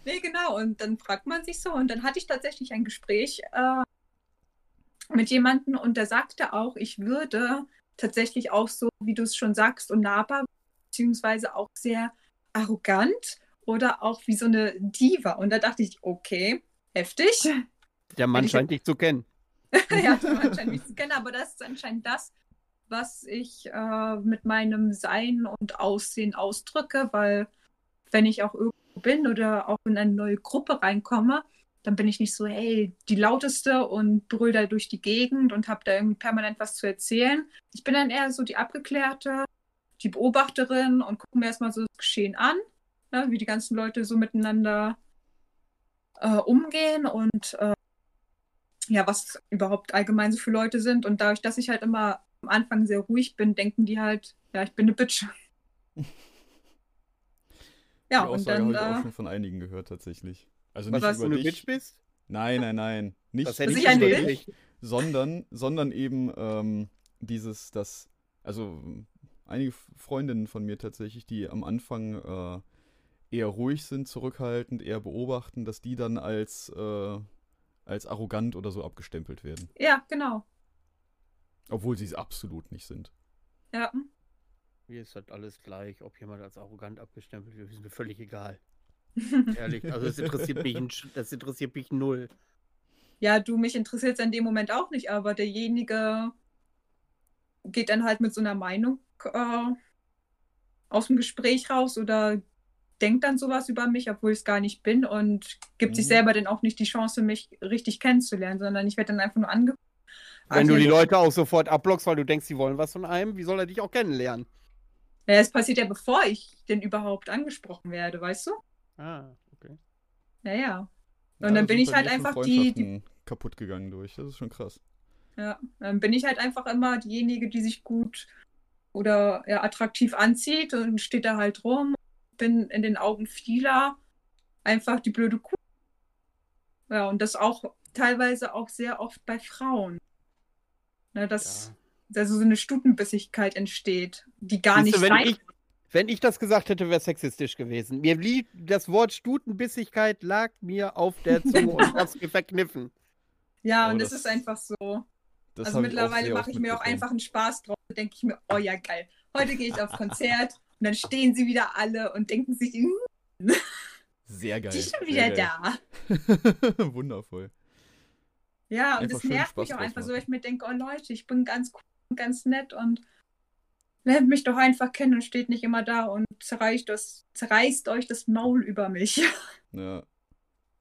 nee, genau. Und dann fragt man sich so. Und dann hatte ich tatsächlich ein Gespräch äh, mit jemandem und der sagte auch, ich würde tatsächlich auch so, wie du es schon sagst, unnahbar, beziehungsweise auch sehr arrogant oder auch wie so eine Diva. Und da dachte ich, okay, heftig. Der Mann scheint dich zu kennen. ja, scheint mich zu kennen, aber das ist anscheinend das, was ich äh, mit meinem Sein und Aussehen ausdrücke, weil wenn ich auch irgendwo bin oder auch in eine neue Gruppe reinkomme, dann bin ich nicht so, hey, die lauteste und brüll da durch die Gegend und habe da irgendwie permanent was zu erzählen. Ich bin dann eher so die abgeklärte, die Beobachterin und gucke mir erstmal so das Geschehen an ne, wie die ganzen Leute so miteinander äh, umgehen und äh, ja, was überhaupt allgemein so für Leute sind. Und dadurch, dass ich halt immer am Anfang sehr ruhig bin, denken die halt, ja, ich bin eine Bitch. ja, die und Aussage dann. habe ich auch schon von einigen gehört, tatsächlich. Also nicht was, über du dich. eine Bitch bist? Nein, nein, nein. Nicht, das hätte nicht ich über dich, sondern, sondern eben ähm, dieses, das, also einige Freundinnen von mir tatsächlich, die am Anfang äh, eher ruhig sind, zurückhaltend, eher beobachten, dass die dann als, äh, als arrogant oder so abgestempelt werden. Ja, genau. Obwohl sie es absolut nicht sind. Ja. Mir ist das alles gleich, ob jemand als arrogant abgestempelt wird, ist mir völlig egal. Ehrlich, also das interessiert mich, das interessiert mich null. Ja, du, mich interessiert es in dem Moment auch nicht, aber derjenige geht dann halt mit so einer Meinung äh, aus dem Gespräch raus oder denkt dann sowas über mich, obwohl ich es gar nicht bin und gibt Mhm. sich selber dann auch nicht die Chance, mich richtig kennenzulernen, sondern ich werde dann einfach nur ange... Wenn du die Also- Leute auch sofort abblockst, weil du denkst, sie wollen was von einem, wie soll er dich auch kennenlernen? Ja, es passiert ja, bevor ich denn überhaupt angesprochen werde, weißt du? Ah, okay. Ja, ja. Und Ja, dann da bin ich halt einfach die, die kaputt gegangen durch. Das ist schon krass. Ja, dann bin ich halt einfach immer diejenige, die sich gut oder ja, attraktiv anzieht und steht da halt rum. Bin in den Augen vieler einfach die blöde Kuh. Ja, und das auch teilweise auch sehr oft bei Frauen. Ne, dass also so eine Stutenbissigkeit entsteht, die gar Siehste, nicht wenn, sein ich, wenn ich das gesagt hätte, wäre sexistisch gewesen. Mir blieb das Wort Stutenbissigkeit lag mir auf der Zunge und hab's mir verkniffen. Ja, Oh, und es das- ist einfach so. Das also mittlerweile mache ich mir auch einfach einen Spaß drauf. Da denke ich mir, oh ja, geil. Heute gehe ich auf Konzert und dann stehen sie wieder alle und denken sich, "Hm, Sehr geil. die ist schon wieder da. Wundervoll. Ja, und Einfach das nervt Spaß mich auch einfach so, weil ich mir denke, oh Leute, ich bin ganz cool und ganz nett und lernt mich doch einfach kennen und steht nicht immer da und zerreißt, das, zerreißt euch das Maul über mich. Ja.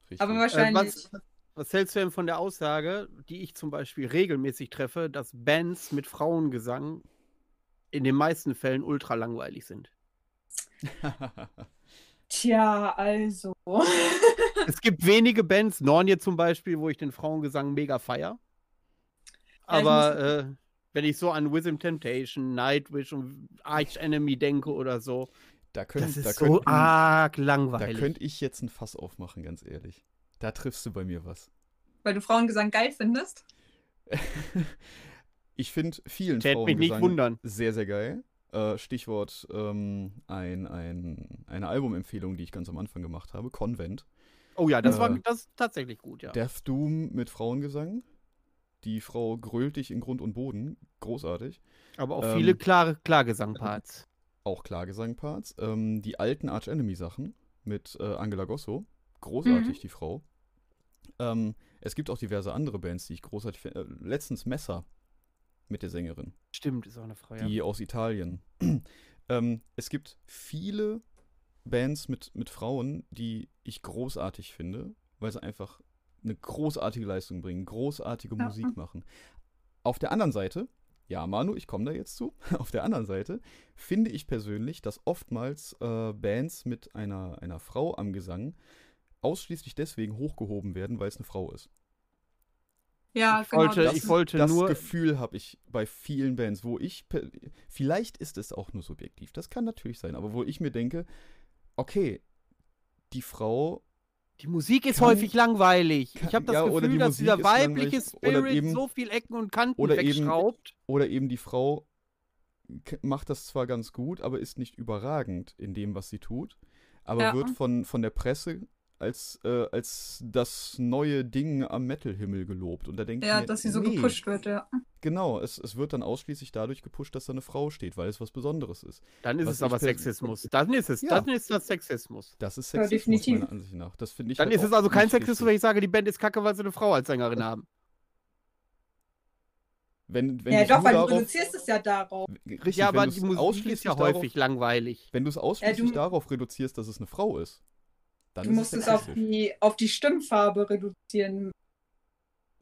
Richtig. Aber Äh, wahrscheinlich. was, was hältst du denn von der Aussage, die ich zum Beispiel regelmäßig treffe, dass Bands mit Frauengesang in den meisten Fällen ultra langweilig sind? Tja, also. Es gibt wenige Bands, Nornje zum Beispiel, wo ich den Frauengesang mega feier. Ja, ich Aber äh, wenn ich so an Wisdom Temptation, Nightwish und Arch Enemy denke oder so, da könnt, das ist da so könnt, arg da langweilig. könnte ich jetzt ein Fass aufmachen, ganz ehrlich. Da triffst du bei mir was. Weil du Frauengesang geil findest. ich finde vielen Tät mich nicht wundern. sehr, sehr geil. Äh, Stichwort ähm, ein, ein, eine Albumempfehlung, die ich ganz am Anfang gemacht habe, Convent. Oh ja, das war Äh, das ist tatsächlich gut, ja. Death Doom mit Frauengesang. Die Frau grölt dich in Grund und Boden. Großartig. Aber auch ähm, viele klare Klargesangparts. Auch Klargesangparts. Ähm, die alten Arch Enemy Sachen mit äh, Angela Gosso. Großartig, Mhm. die Frau. Ähm, es gibt auch diverse andere Bands, die ich großartig finde. Äh, letztens Messer mit der Sängerin, Stimmt, ist auch eine Frau, ja. die aus Italien. ähm, es gibt viele Bands mit, mit Frauen, die ich großartig finde, weil sie einfach eine großartige Leistung bringen, großartige Ja. Musik machen. Auf der anderen Seite, ja, Manu, ich komme da jetzt zu. Auf der anderen Seite finde ich persönlich, dass oftmals äh, Bands mit einer, einer Frau am Gesang ausschließlich deswegen hochgehoben werden, weil es eine Frau ist. Ja, Ich genau. wollte- das ich wollte das nur. Gefühl habe ich bei vielen Bands, wo ich, vielleicht ist es auch nur subjektiv, das kann natürlich sein, aber wo ich mir denke, okay, die Frau, Die Musik ist Kann- häufig langweilig. kann- Ich habe das ja, oder Gefühl, die dass Musik dieser ist weibliche Spirit eben- so viel Ecken und Kanten oder eben- wegschraubt. oder eben die Frau macht das zwar ganz gut, aber ist nicht überragend in dem, was sie tut, aber Ja. wird von, von der Presse als, äh, als das neue Ding am Metal-Himmel gelobt. Und da denke ich ja, mir, dass sie so nee, gepusht wird, ja. Genau, es, es wird dann ausschließlich dadurch gepusht, dass da eine Frau steht, weil es was Besonderes ist. Dann ist Was es aber Sexismus. Dann ist es. Ja. Dann ist das Sexismus. Das ist Ja, Sexismus definitiv. meiner Ansicht nach. Das finde ich Dann halt ist es also kein Sexismus, wenn ich sage, die Band ist kacke, weil sie eine Frau als Sängerin haben. Wenn, wenn Ja, doch, weil du darauf, reduzierst es ja darauf. richtig, ja, aber die Musik ist ausschließlich ja darauf, häufig langweilig. Wenn du es ausschließlich du- darauf reduzierst, dass es eine Frau ist, dann Du musst es auf die, auf die Stimmfarbe reduzieren.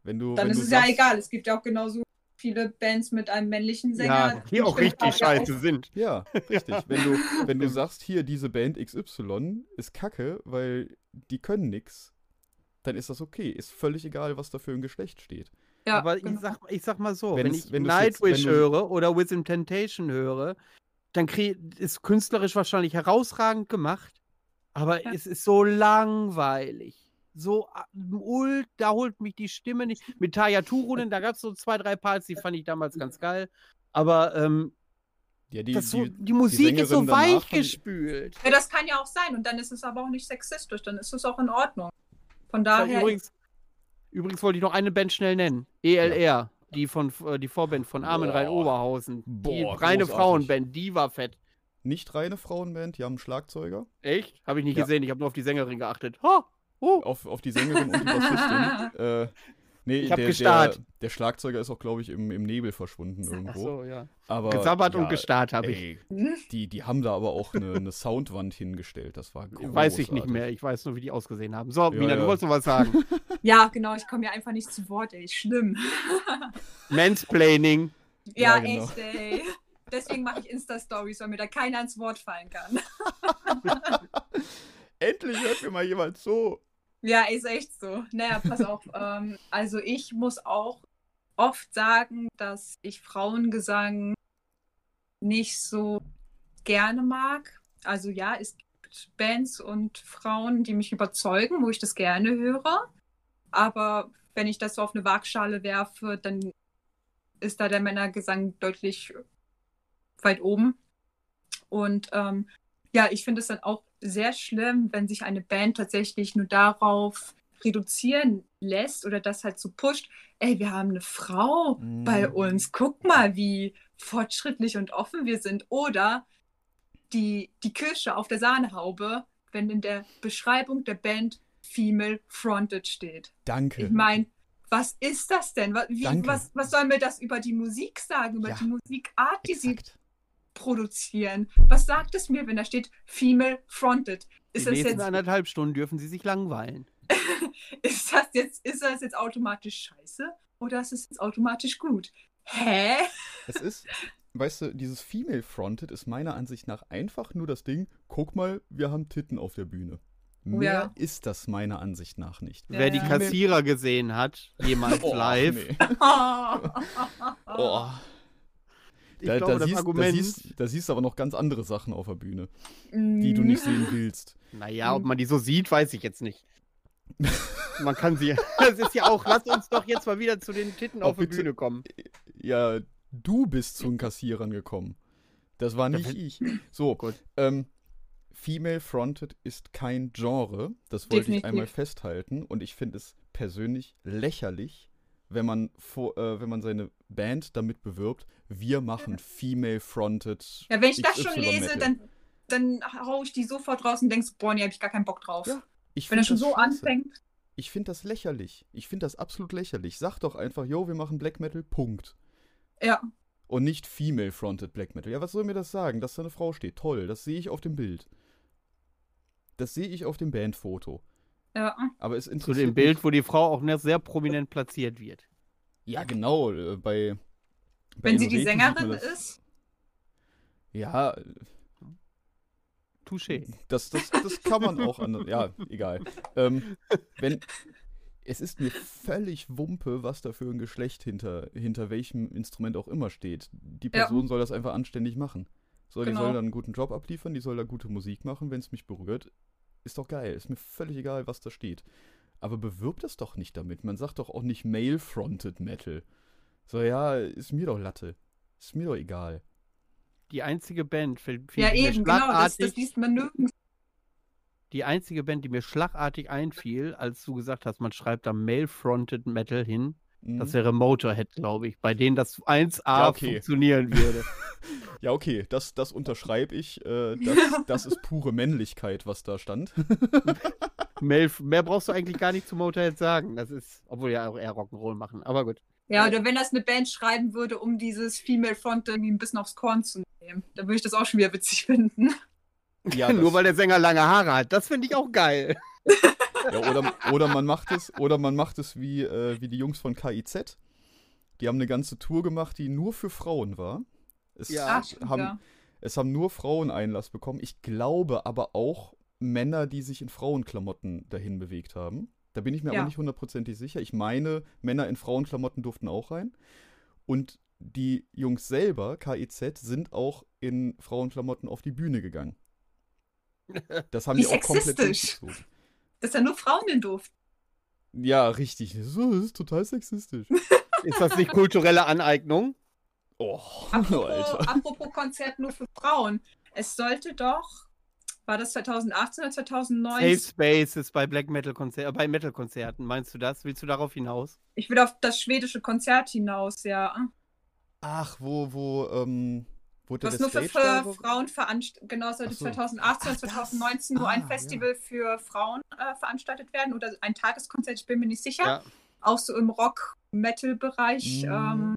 Wenn du, Dann wenn ist du es ja sagst- egal. Es gibt ja auch genauso viele Bands mit einem männlichen Sänger. Ja, die auch richtig scheiße sind. Ja, richtig. wenn du, wenn du sagst, hier, diese Band XY ist kacke, weil die können nix, dann ist das okay. Ist völlig egal, was da für ein Geschlecht steht. Ja, aber genau. ich, sag, ich sag mal so, Wenn wenn, ich wenn du's jetzt- Nightwish wenn höre oder Within Temptation höre, dann krieg, ist künstlerisch wahrscheinlich herausragend gemacht, aber Ja. es ist so langweilig. So, ah, ult, da holt mich die Stimme nicht. Mit Taya Turunen, da gab es so zwei, drei Parts, die fand ich damals ganz geil. Aber ähm, Ja, die, so, die, die, Musik ist so weich gespült. Ja, das kann ja auch sein. Und dann ist es aber auch nicht sexistisch. Dann ist es auch in Ordnung. Von daher. Übrigens, Übrigens wollte ich noch eine Band schnell nennen. ELR, die von äh, die Vorband von Armin Boah. Rhein Oberhausen. die Boah, reine großartig. Frauenband, die war fett. Nicht reine Frauenband, die haben einen Schlagzeuger. Echt? Habe ich nicht Ja. gesehen, ich habe nur auf die Sängerin geachtet. Ha! Oh. Auf, auf die Sängerin und die Bassistin. äh, nee, Ich hab der, gestarrt. Der, der Schlagzeuger ist auch, glaube ich, im, im Nebel verschwunden Ach irgendwo. Achso, ja. Aber, Gesabbert und ja, gestarrt habe ich. Die, die haben da aber auch eine, eine Soundwand hingestellt. Das war großartig. Weiß ich nicht mehr. Ich weiß nur, wie die ausgesehen haben. So, Mina, ja. du wolltest noch was sagen. Ja, genau, ich komme ja einfach nicht zu Wort, ey. Schlimm. Mansplaining. Ja, Ja, genau. echt, ey. Deswegen mache ich Insta-Stories, weil mir da keiner ins Wort fallen kann. Endlich hört mir mal jemand zu. Ja, ist echt so. Naja, pass auf. ähm, also ich muss auch oft sagen, dass ich Frauengesang nicht so gerne mag. Also ja, es gibt Bands und Frauen, die mich überzeugen, wo ich das gerne höre. Aber wenn ich das so auf eine Waagschale werfe, dann ist da der Männergesang deutlich weit oben. Und ähm, ja, ich finde es dann auch sehr schlimm, wenn sich eine Band tatsächlich nur darauf reduzieren lässt oder das halt so pusht. Ey, wir haben eine Frau Mhm. bei uns. Guck mal, wie fortschrittlich und offen wir sind. Oder die, die Kirsche auf der Sahnehaube, wenn in der Beschreibung der Band Female Fronted steht. Danke. Ich meine, was ist das denn? Was, wie, was, was soll mir das über die Musik sagen, über Ja. die Musikart, die sie Exakt. Produzieren? Was sagt es mir, wenn da steht Female Fronted? Die Ist das, nächsten jetzt, anderthalb Stunden dürfen sie sich langweilen. ist, das jetzt, ist das jetzt automatisch scheiße oder ist es jetzt automatisch gut? Hä? Es ist, weißt du, dieses Female Fronted ist meiner Ansicht nach einfach nur das Ding, guck mal, wir haben Titten auf der Bühne. Oh Mehr ja. ist das meiner Ansicht nach nicht. Ja, Wer die. Kassierer gesehen hat, jemals Oh, live, nee. Oh. Ich Da, glaube, da, das siehst, da, Argument. siehst, da siehst du aber noch ganz andere Sachen auf der Bühne, die du nicht sehen willst. Naja, ob man die so sieht, weiß ich jetzt nicht. Man kann sie. Es ist ja auch, lass uns doch jetzt mal wieder zu den Titten auf die. Bühne kommen. Ja, du bist zu den Kassierern gekommen. Das war nicht ich. So, Gut. ähm, Female Fronted ist kein Genre. Das wollte ich Definitiv. einmal festhalten. Und ich finde es persönlich lächerlich, wenn man, vor, äh, wenn man seine Band damit bewirbt, wir machen Female Fronted. Ja, wenn ich das schon lese, dann, dann hau ich die sofort raus und denkst, boah, nee, hab ich gar keinen Bock drauf. Ja, Ich wenn er schon so scheiße. anfängt. Ich finde das lächerlich. Ich finde das absolut lächerlich. Sag doch einfach, yo, wir machen Black Metal, Punkt. Ja, Und nicht Female-Fronted Black Metal. Ja, was soll mir das sagen? Dass da eine Frau steht. Toll, das sehe ich auf dem Bild. Das sehe ich auf dem Bandfoto. ja. Aber es Zu interessiert dem Bild, Mich, wo die Frau auch sehr prominent platziert wird. ja, genau. äh, Bei, bei Wenn sie die Sängerin ist. Ja, Touché. das, das, das kann man auch anders. Ja, egal. Ähm, wenn, es ist mir völlig Wumpe, was da für ein Geschlecht hinter, hinter welchem Instrument auch immer steht. Die Ja. Person soll das einfach anständig machen. So, die Genau. soll dann einen guten Job abliefern, die soll da gute Musik machen, wenn es mich berührt. Ist doch geil. Ist mir völlig egal, was da steht. Aber bewirbt das doch nicht damit. Man sagt doch auch nicht Male-Fronted Metal. So, ja, ist mir doch Latte. Ist mir doch egal. Die einzige Band, für, für Ja, die mir eben, genau. Das, schlagartig, das liest man nirgends. die einzige Band, die mir schlagartig einfiel, als du gesagt hast, man schreibt da Male-Fronted Metal hin, Mhm. das wäre Motorhead, glaube ich, bei denen das 1A Ja, okay. funktionieren würde. Ja, okay, das, das unterschreibe ich. Äh, das, das ist pure Männlichkeit, was da stand. Male, mehr brauchst du eigentlich gar nicht zu Motorhead sagen. Das ist, obwohl ja auch eher Rock'n'Roll machen, aber gut. Ja, oder wenn das eine Band schreiben würde, um dieses Female Front irgendwie ein bisschen aufs Korn zu nehmen, dann würde ich das auch schon wieder witzig finden. Ja, Nur weil der Sänger lange Haare hat. Das finde ich auch geil. Ja, oder, oder man macht es, oder man macht es wie, äh, wie die Jungs von KIZ. Die haben eine ganze Tour gemacht, die nur für Frauen war. Es, Ja. Ach, haben, ja. es haben nur Frauen Einlass bekommen. Ich glaube aber auch Männer, die sich in Frauenklamotten dahin bewegt haben. Da bin ich mir Ja. aber nicht hundertprozentig sicher. Ich meine, Männer in Frauenklamotten durften auch rein. Und die Jungs selber, KIZ, sind auch in Frauenklamotten auf die Bühne gegangen. Das haben Wie die auch komplett sexistisch. durchgezogen. Dass da nur Frauen in durften. Ja, richtig. So, das ist total sexistisch. Ist das nicht kulturelle Aneignung? Oh, Apropos, Alter. apropos Konzert nur für Frauen. Es sollte doch War das 2018 oder 2009? Safe Spaces bei Black Metal Konzerten, äh, bei Metal Konzerten, meinst du das? Willst du darauf hinaus? Ich will auf das schwedische Konzert hinaus, ja. Ach, wo, wo, ähm, wo der Was der nur für, Stage für? Frauen veranstaltet, genau, sollte so. 2018 Ach, oder das. 2019 nur ein Ah, Festival für Frauen äh, veranstaltet werden oder ein Tageskonzert, ich bin mir nicht sicher. Ja. Auch so im Rock-Metal-Bereich. Mhm. Ähm,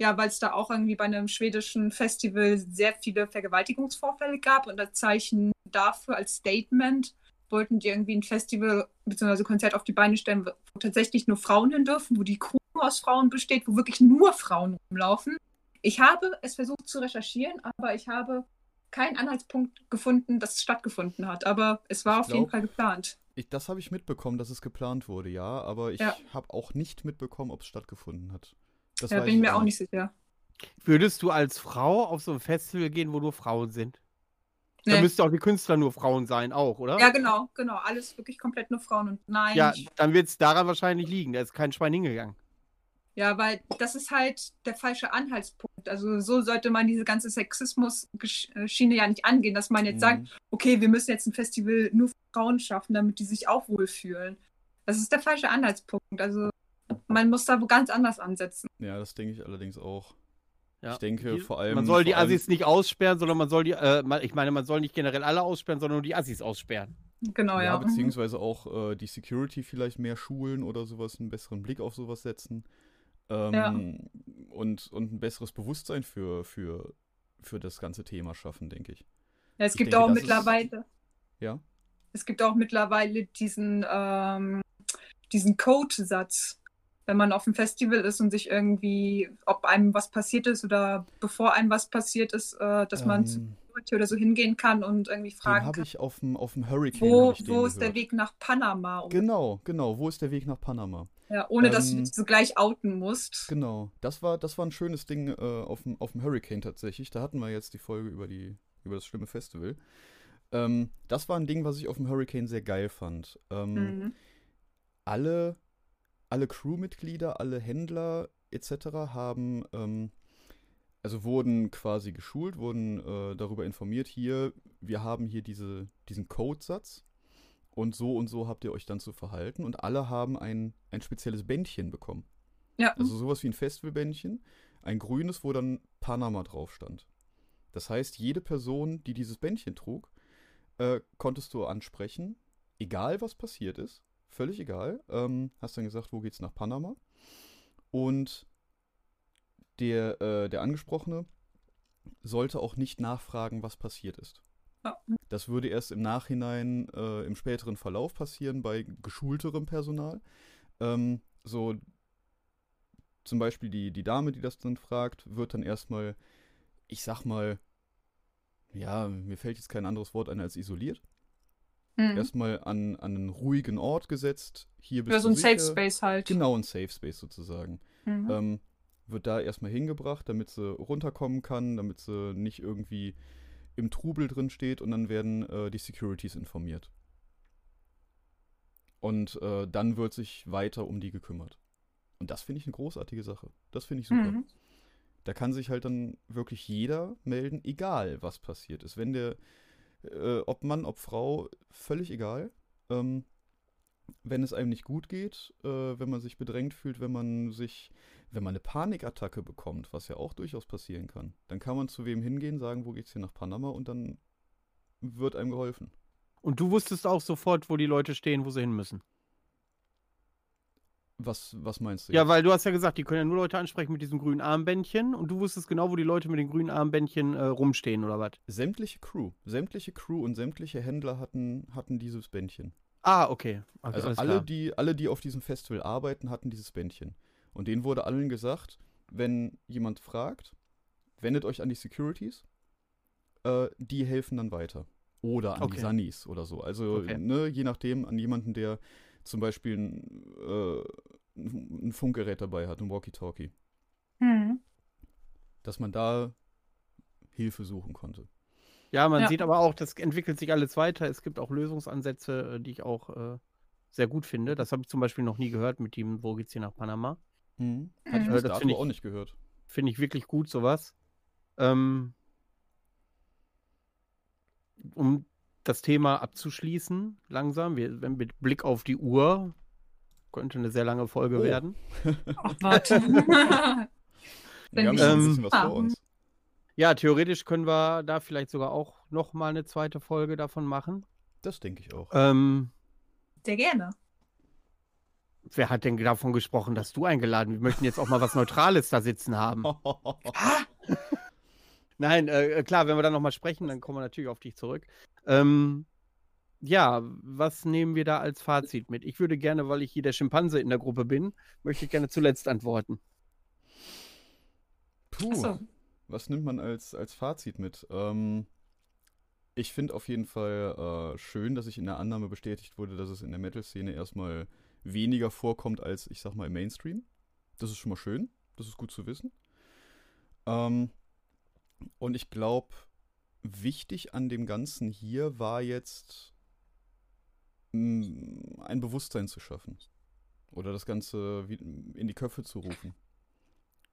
ja, weil es da auch irgendwie bei einem schwedischen Festival sehr viele Vergewaltigungsvorfälle gab und als Zeichen dafür, als Statement, wollten die irgendwie ein Festival bzw. Konzert auf die Beine stellen, wo tatsächlich nur Frauen hin dürfen, wo die Crew aus Frauen besteht, wo wirklich nur Frauen rumlaufen. Ich habe es versucht zu recherchieren, aber ich habe keinen Anhaltspunkt gefunden, dass es stattgefunden hat. Aber es war Ich auf jeden glaub- Fall geplant. Ich, das habe ich mitbekommen, dass es geplant wurde, ja, aber ich Ja. habe auch nicht mitbekommen, ob es stattgefunden hat. Das Da weiß bin ich mir auch nicht sicher. Würdest du als Frau auf so ein Festival gehen, wo nur Frauen sind? Da Nee. müssten auch die Künstler nur Frauen sein, auch, oder? Ja, genau, genau. Alles wirklich komplett nur Frauen und nein. Ja, ich- dann wird es daran wahrscheinlich liegen. Da ist kein Schwein hingegangen. Ja, weil das ist halt der falsche Anhaltspunkt. Also so sollte man diese ganze Sexismus-Schiene ja nicht angehen, dass man jetzt Mhm. sagt, okay, wir müssen jetzt ein Festival nur für Frauen schaffen, damit die sich auch wohlfühlen. Das ist der falsche Anhaltspunkt. Also man muss da wo ganz anders ansetzen. Ja, das denke ich allerdings auch. Ja. Ich denke Die- vor allem. Man soll die Assis nicht aussperren, sondern man soll die, äh, ich meine, man soll nicht generell alle aussperren, sondern nur die Assis aussperren. Genau, ja, ja. beziehungsweise auch äh, die Security vielleicht mehr schulen oder sowas, einen besseren Blick auf sowas setzen. Ähm, Ja. und, und ein besseres Bewusstsein für, für, für das ganze Thema schaffen, denke ich. Ja, es Ich gibt denke, auch das ist- mittlerweile, Ja. es gibt auch mittlerweile diesen, ähm, diesen Code-Satz, wenn man auf dem Festival ist und sich irgendwie, ob einem was passiert ist oder bevor einem was passiert ist, äh, dass man zu Ähm, Security oder so hingehen kann und irgendwie den fragen habe kann, ich auf dem auf dem Hurricane. wo, den wo ist der. Weg nach Panama? Und, Genau, genau. Wo ist der Weg nach Panama? ja, ohne dass du Ähm, dich so gleich outen musst. Genau. Das war, das war ein schönes Ding äh, auf, dem, auf dem Hurricane tatsächlich. Da hatten wir jetzt die Folge über, die, über das schlimme Festival. Ähm, das war ein Ding, was ich auf dem Hurricane sehr geil fand. Ähm, Mhm. alle, alle Crewmitglieder, alle Händler etc. haben, ähm, also wurden quasi geschult, wurden äh, darüber informiert, hier, wir haben hier diese, diesen Codesatz und so und so habt ihr euch dann zu verhalten und alle haben ein, ein spezielles Bändchen bekommen. Ja, Also sowas wie ein Festivalbändchen, ein grünes, wo dann Panama drauf stand. Das heißt, jede Person, die dieses Bändchen trug, äh, konntest du ansprechen, egal was passiert ist, völlig egal. Ähm, hast dann gesagt, wo geht's nach Panama? Und der, äh, der Angesprochene sollte auch nicht nachfragen, was passiert ist. Das würde erst im Nachhinein, äh, im späteren Verlauf passieren bei geschulterem Personal. Ähm, so zum Beispiel die, die Dame, die das dann fragt, wird dann erstmal, ich sag mal, ja, mir fällt jetzt kein anderes Wort ein als isoliert. Mhm. Erstmal an, an einen ruhigen Ort gesetzt. Hier bist Oder so ein Safe sicher. Space halt. Genau, ein Safe Space sozusagen. Mhm. Ähm, wird da erstmal hingebracht, damit sie runterkommen kann, damit sie nicht irgendwie im Trubel drin steht und dann werden äh, die Securities informiert. Und äh, dann wird sich weiter um die gekümmert. Und das finde ich eine großartige Sache. Das finde ich super. Mhm. Da kann sich halt dann wirklich jeder melden, egal was passiert ist. Wenn der, äh, ob Mann, ob Frau, völlig egal. Ähm, wenn es einem nicht gut geht, äh, wenn man sich bedrängt fühlt, wenn man sich, wenn man eine Panikattacke bekommt, was ja auch durchaus passieren kann, dann kann man zu wem hingehen, sagen, wo geht's hier nach Panama und dann wird einem geholfen. Und du wusstest auch sofort, wo die Leute stehen, wo sie hin müssen. Was, was meinst du? Ja, jetzt? weil du hast ja gesagt, die können ja nur Leute ansprechen mit diesem grünen Armbändchen und du wusstest genau, wo die Leute mit den grünen Armbändchen äh, rumstehen oder was. sämtliche Crew, sämtliche Crew und sämtliche Händler hatten, hatten dieses Bändchen. Ah, okay. okay Also alle klar. die, alle, die auf diesem Festival arbeiten, hatten dieses Bändchen. Und denen wurde allen gesagt, wenn jemand fragt, wendet euch an die Securities, äh, die helfen dann weiter. Oder an Okay. die Sunnies oder so. Also, Okay. ne, je nachdem, an jemanden, der zum Beispiel ein, äh, ein Funkgerät dabei hat, ein Walkie-Talkie. Mhm. Dass man da Hilfe suchen konnte. Ja, man Ja. sieht aber auch, das entwickelt sich alles weiter. Es gibt auch Lösungsansätze, äh, die ich auch äh, sehr gut finde. Das habe ich zum Beispiel noch nie gehört mit dem, wo geht's hier nach Panama. Mhm. Hatte ich Mhm. bis Äh, das dato ich- auch nicht gehört. Finde ich wirklich gut, sowas. Ähm, um das Thema abzuschließen, langsam. Wir, wenn mit Blick auf die Uhr könnte eine sehr lange Folge Oh. werden. Ach, warte. Wir haben schon ein Ähm, bisschen was vor uns. Ja, theoretisch können wir da vielleicht sogar auch noch mal eine zweite Folge davon machen. Das denke ich auch. Ähm, Sehr gerne. wer hat denn davon gesprochen, dass du eingeladen? Wir möchten jetzt auch mal was Neutrales da sitzen haben. Nein, äh, klar, wenn wir dann nochmal sprechen, dann kommen wir natürlich auf dich zurück. Ähm, ja, was nehmen wir da als Fazit mit? Ich würde gerne, weil ich hier der Schimpanse in der Gruppe bin, möchte ich gerne zuletzt antworten. Puh, Achso. was nimmt man als, als Fazit mit? Ähm, ich finde auf jeden Fall äh, schön, dass ich in der Annahme bestätigt wurde, dass es in der Metal-Szene erstmal weniger vorkommt als, ich sag mal, im Mainstream. Das ist schon mal schön. Das ist gut zu wissen. Ähm, und ich glaube, wichtig an dem Ganzen hier war jetzt mh, ein Bewusstsein zu schaffen. Oder das Ganze in die Köpfe zu rufen.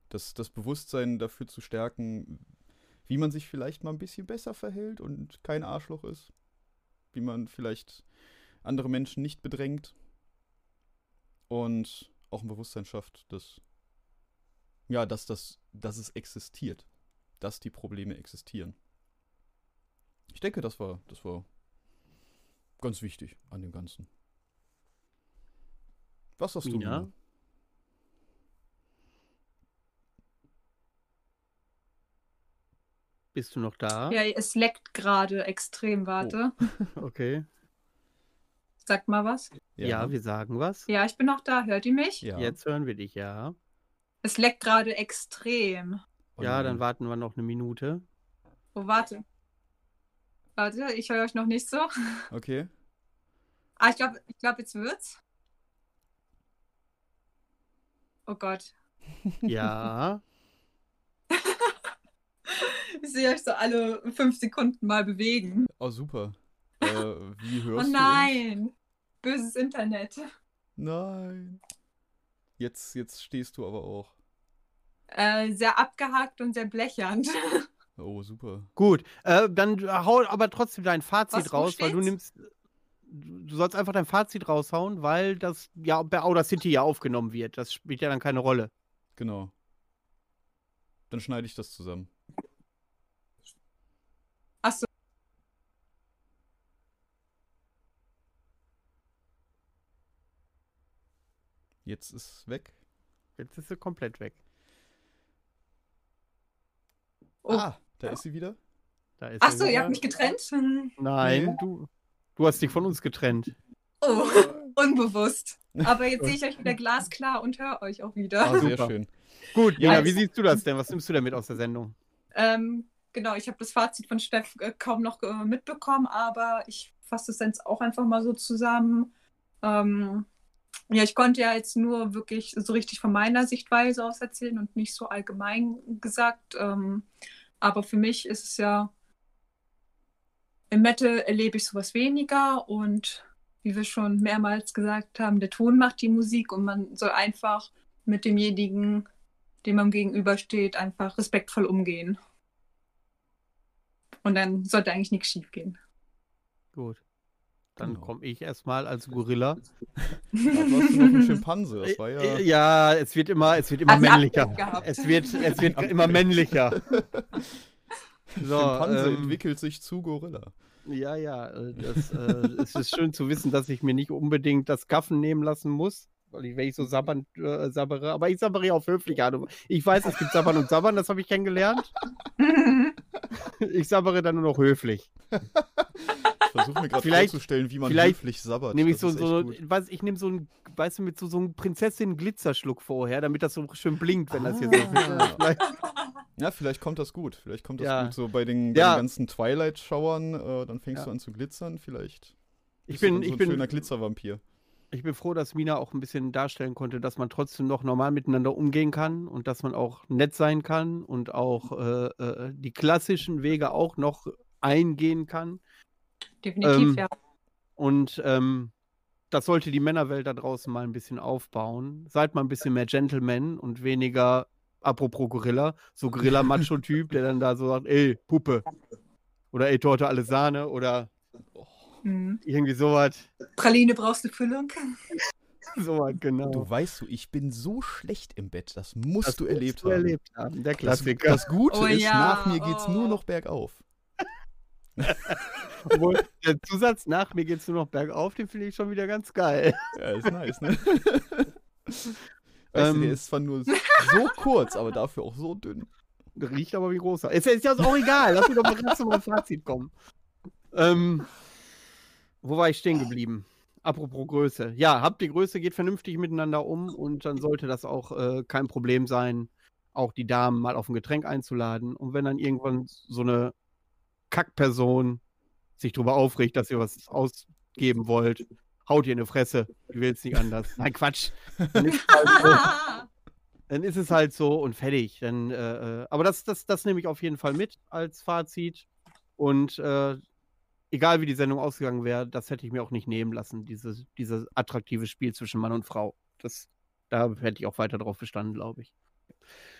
Das, das Bewusstsein dafür zu stärken, wie man sich vielleicht mal ein bisschen besser verhält und kein Arschloch ist. Wie man vielleicht andere Menschen nicht bedrängt. Und auch ein Bewusstsein schafft, dass, ja, dass, das, dass es existiert. Dass die Probleme existieren. Ich denke, das war, das war ganz wichtig an dem Ganzen. Was hast du, Mina? Bist du noch da? ja, es leckt gerade extrem, warte. Okay. Sag mal was. Ja. wir sagen was. Ja, ich bin noch da. Hört ihr mich? ja. Jetzt hören wir dich, ja. Es leckt gerade extrem. Oh ja, dann warten wir noch eine Minute. Oh, warte. Warte, ich höre euch noch nicht so. Okay. Ah, ich glaube, ich glaub, jetzt wird's. Oh Gott. Ja. Ich sehe euch so alle fünf Sekunden mal bewegen. Oh, super. äh, wie Oh hörst du uns? nein. Böses Internet. Nein. Jetzt, jetzt stehst du aber auch. Äh, sehr abgehakt und sehr blechernd. Oh, super. Gut, äh, dann hau aber trotzdem dein Fazit Was, raus, weil du nimmst. Du sollst einfach dein Fazit raushauen, weil das ja bei Outer City ja aufgenommen wird. Das spielt ja dann keine Rolle. Genau. Dann schneide ich das zusammen. Achso. Jetzt ist es weg. Jetzt ist sie komplett weg. Oh. Ah, da ist sie wieder. Da ist Achso, sie ihr habt wieder. mich getrennt? Hm. Nein, Nee. du, du hast dich von uns getrennt. Oh, unbewusst. Aber jetzt sehe ich euch wieder glasklar und höre euch auch wieder. Ah, sehr schön. Gut, Ja, Nina, also- wie siehst du das denn? Was nimmst du denn mit aus der Sendung? Ähm, genau, ich habe das Fazit von Steff äh, kaum noch äh, mitbekommen, aber ich fasse es jetzt auch einfach mal so zusammen. Ähm, ja, ich konnte ja jetzt nur wirklich so richtig von meiner Sichtweise aus erzählen und nicht so allgemein gesagt. Ähm, aber für mich ist es ja, im Metal erlebe ich sowas weniger und wie wir schon mehrmals gesagt haben, der Ton macht die Musik und man soll einfach mit demjenigen, dem man gegenübersteht, einfach respektvoll umgehen. Und dann sollte eigentlich nichts schief gehen. Gut. Dann Genau. komme ich erstmal als Gorilla. Da warst du noch ein Schimpanse. Das war ja. Äh, ja, es wird immer, es wird immer männlicher. Es wird, es wird immer männlicher. So, Schimpanse ähm, entwickelt sich zu Gorilla. Ja, ja, äh, das, äh, es ist schön zu wissen, dass ich mir nicht unbedingt das Gaffen nehmen lassen muss, weil ich, wenn ich so sabbern, äh, sabbere, aber ich sabbere auf höfliche Art. und- Ich weiß, es gibt Sabbern und Sabbern, das habe ich kennengelernt. Ich sabbere dann nur noch höflich. Versuche mir gerade vorzustellen, wie man höflich sabbert. Nehme ich Das so, ist so, weiß, ich nehme so ein, weißt du, mit so, so einem Prinzessin-Glitzerschluck vorher, damit das so schön blinkt, wenn das hier so Ah. Vielleicht- Ja, vielleicht kommt das gut. Vielleicht kommt das Ja. gut so bei den, bei Ja. den ganzen Twilight-Schauern. Äh, dann fängst Ja. du an zu glitzern. Vielleicht. Ich bin, so ich ein bin, schöner Glitzervampir. ich bin froh, dass Mina auch ein bisschen darstellen konnte, dass man trotzdem noch normal miteinander umgehen kann und dass man auch nett sein kann und auch äh, äh, die klassischen Wege auch noch eingehen kann. Definitiv, Ähm, ja. Und ähm, das sollte die Männerwelt da draußen mal ein bisschen aufbauen. Seid mal ein bisschen mehr Gentleman und weniger, apropos Gorilla, so Gorilla-Macho-Typ, der dann da so sagt, ey, Puppe. Oder ey, Torte, alles Sahne. Oder Mhm. Irgendwie sowas. Praline brauchst du Füllung. sowas, genau. Du weißt du, ich bin so schlecht im Bett. Das musst das du erlebt du haben. erlebt haben. Der Klassiker. Das, das Gute oh, ist, ja. nach mir geht's oh. nur noch bergauf. Obwohl, der Zusatz nach mir geht's nur noch bergauf, den finde ich schon wieder ganz geil. Ja, ist nice, ne? Weißt ähm, du, der ist zwar nur so kurz, aber dafür auch so dünn. Riecht aber wie großer. Ist, ist ja auch egal. Lass mich doch mal ganz zum Fazit kommen. Ähm, wo war ich stehen geblieben? Apropos Größe. Ja, habt die Größe, geht vernünftig miteinander um und dann sollte das auch äh, kein Problem sein, auch die Damen mal auf ein Getränk einzuladen. Und wenn dann irgendwann so eine Kackperson sich darüber aufregt, dass ihr was ausgeben wollt, haut ihr in die Fresse. Ich will es nicht anders. Nein, Quatsch. Dann ist, halt so, dann ist es halt so und fertig. Dann, äh, äh, aber das, das, das nehme ich auf jeden Fall mit als Fazit. Und äh, egal wie die Sendung ausgegangen wäre, das hätte ich mir auch nicht nehmen lassen, dieses, dieses attraktive Spiel zwischen Mann und Frau. Das, da hätte ich auch weiter drauf bestanden, glaube ich.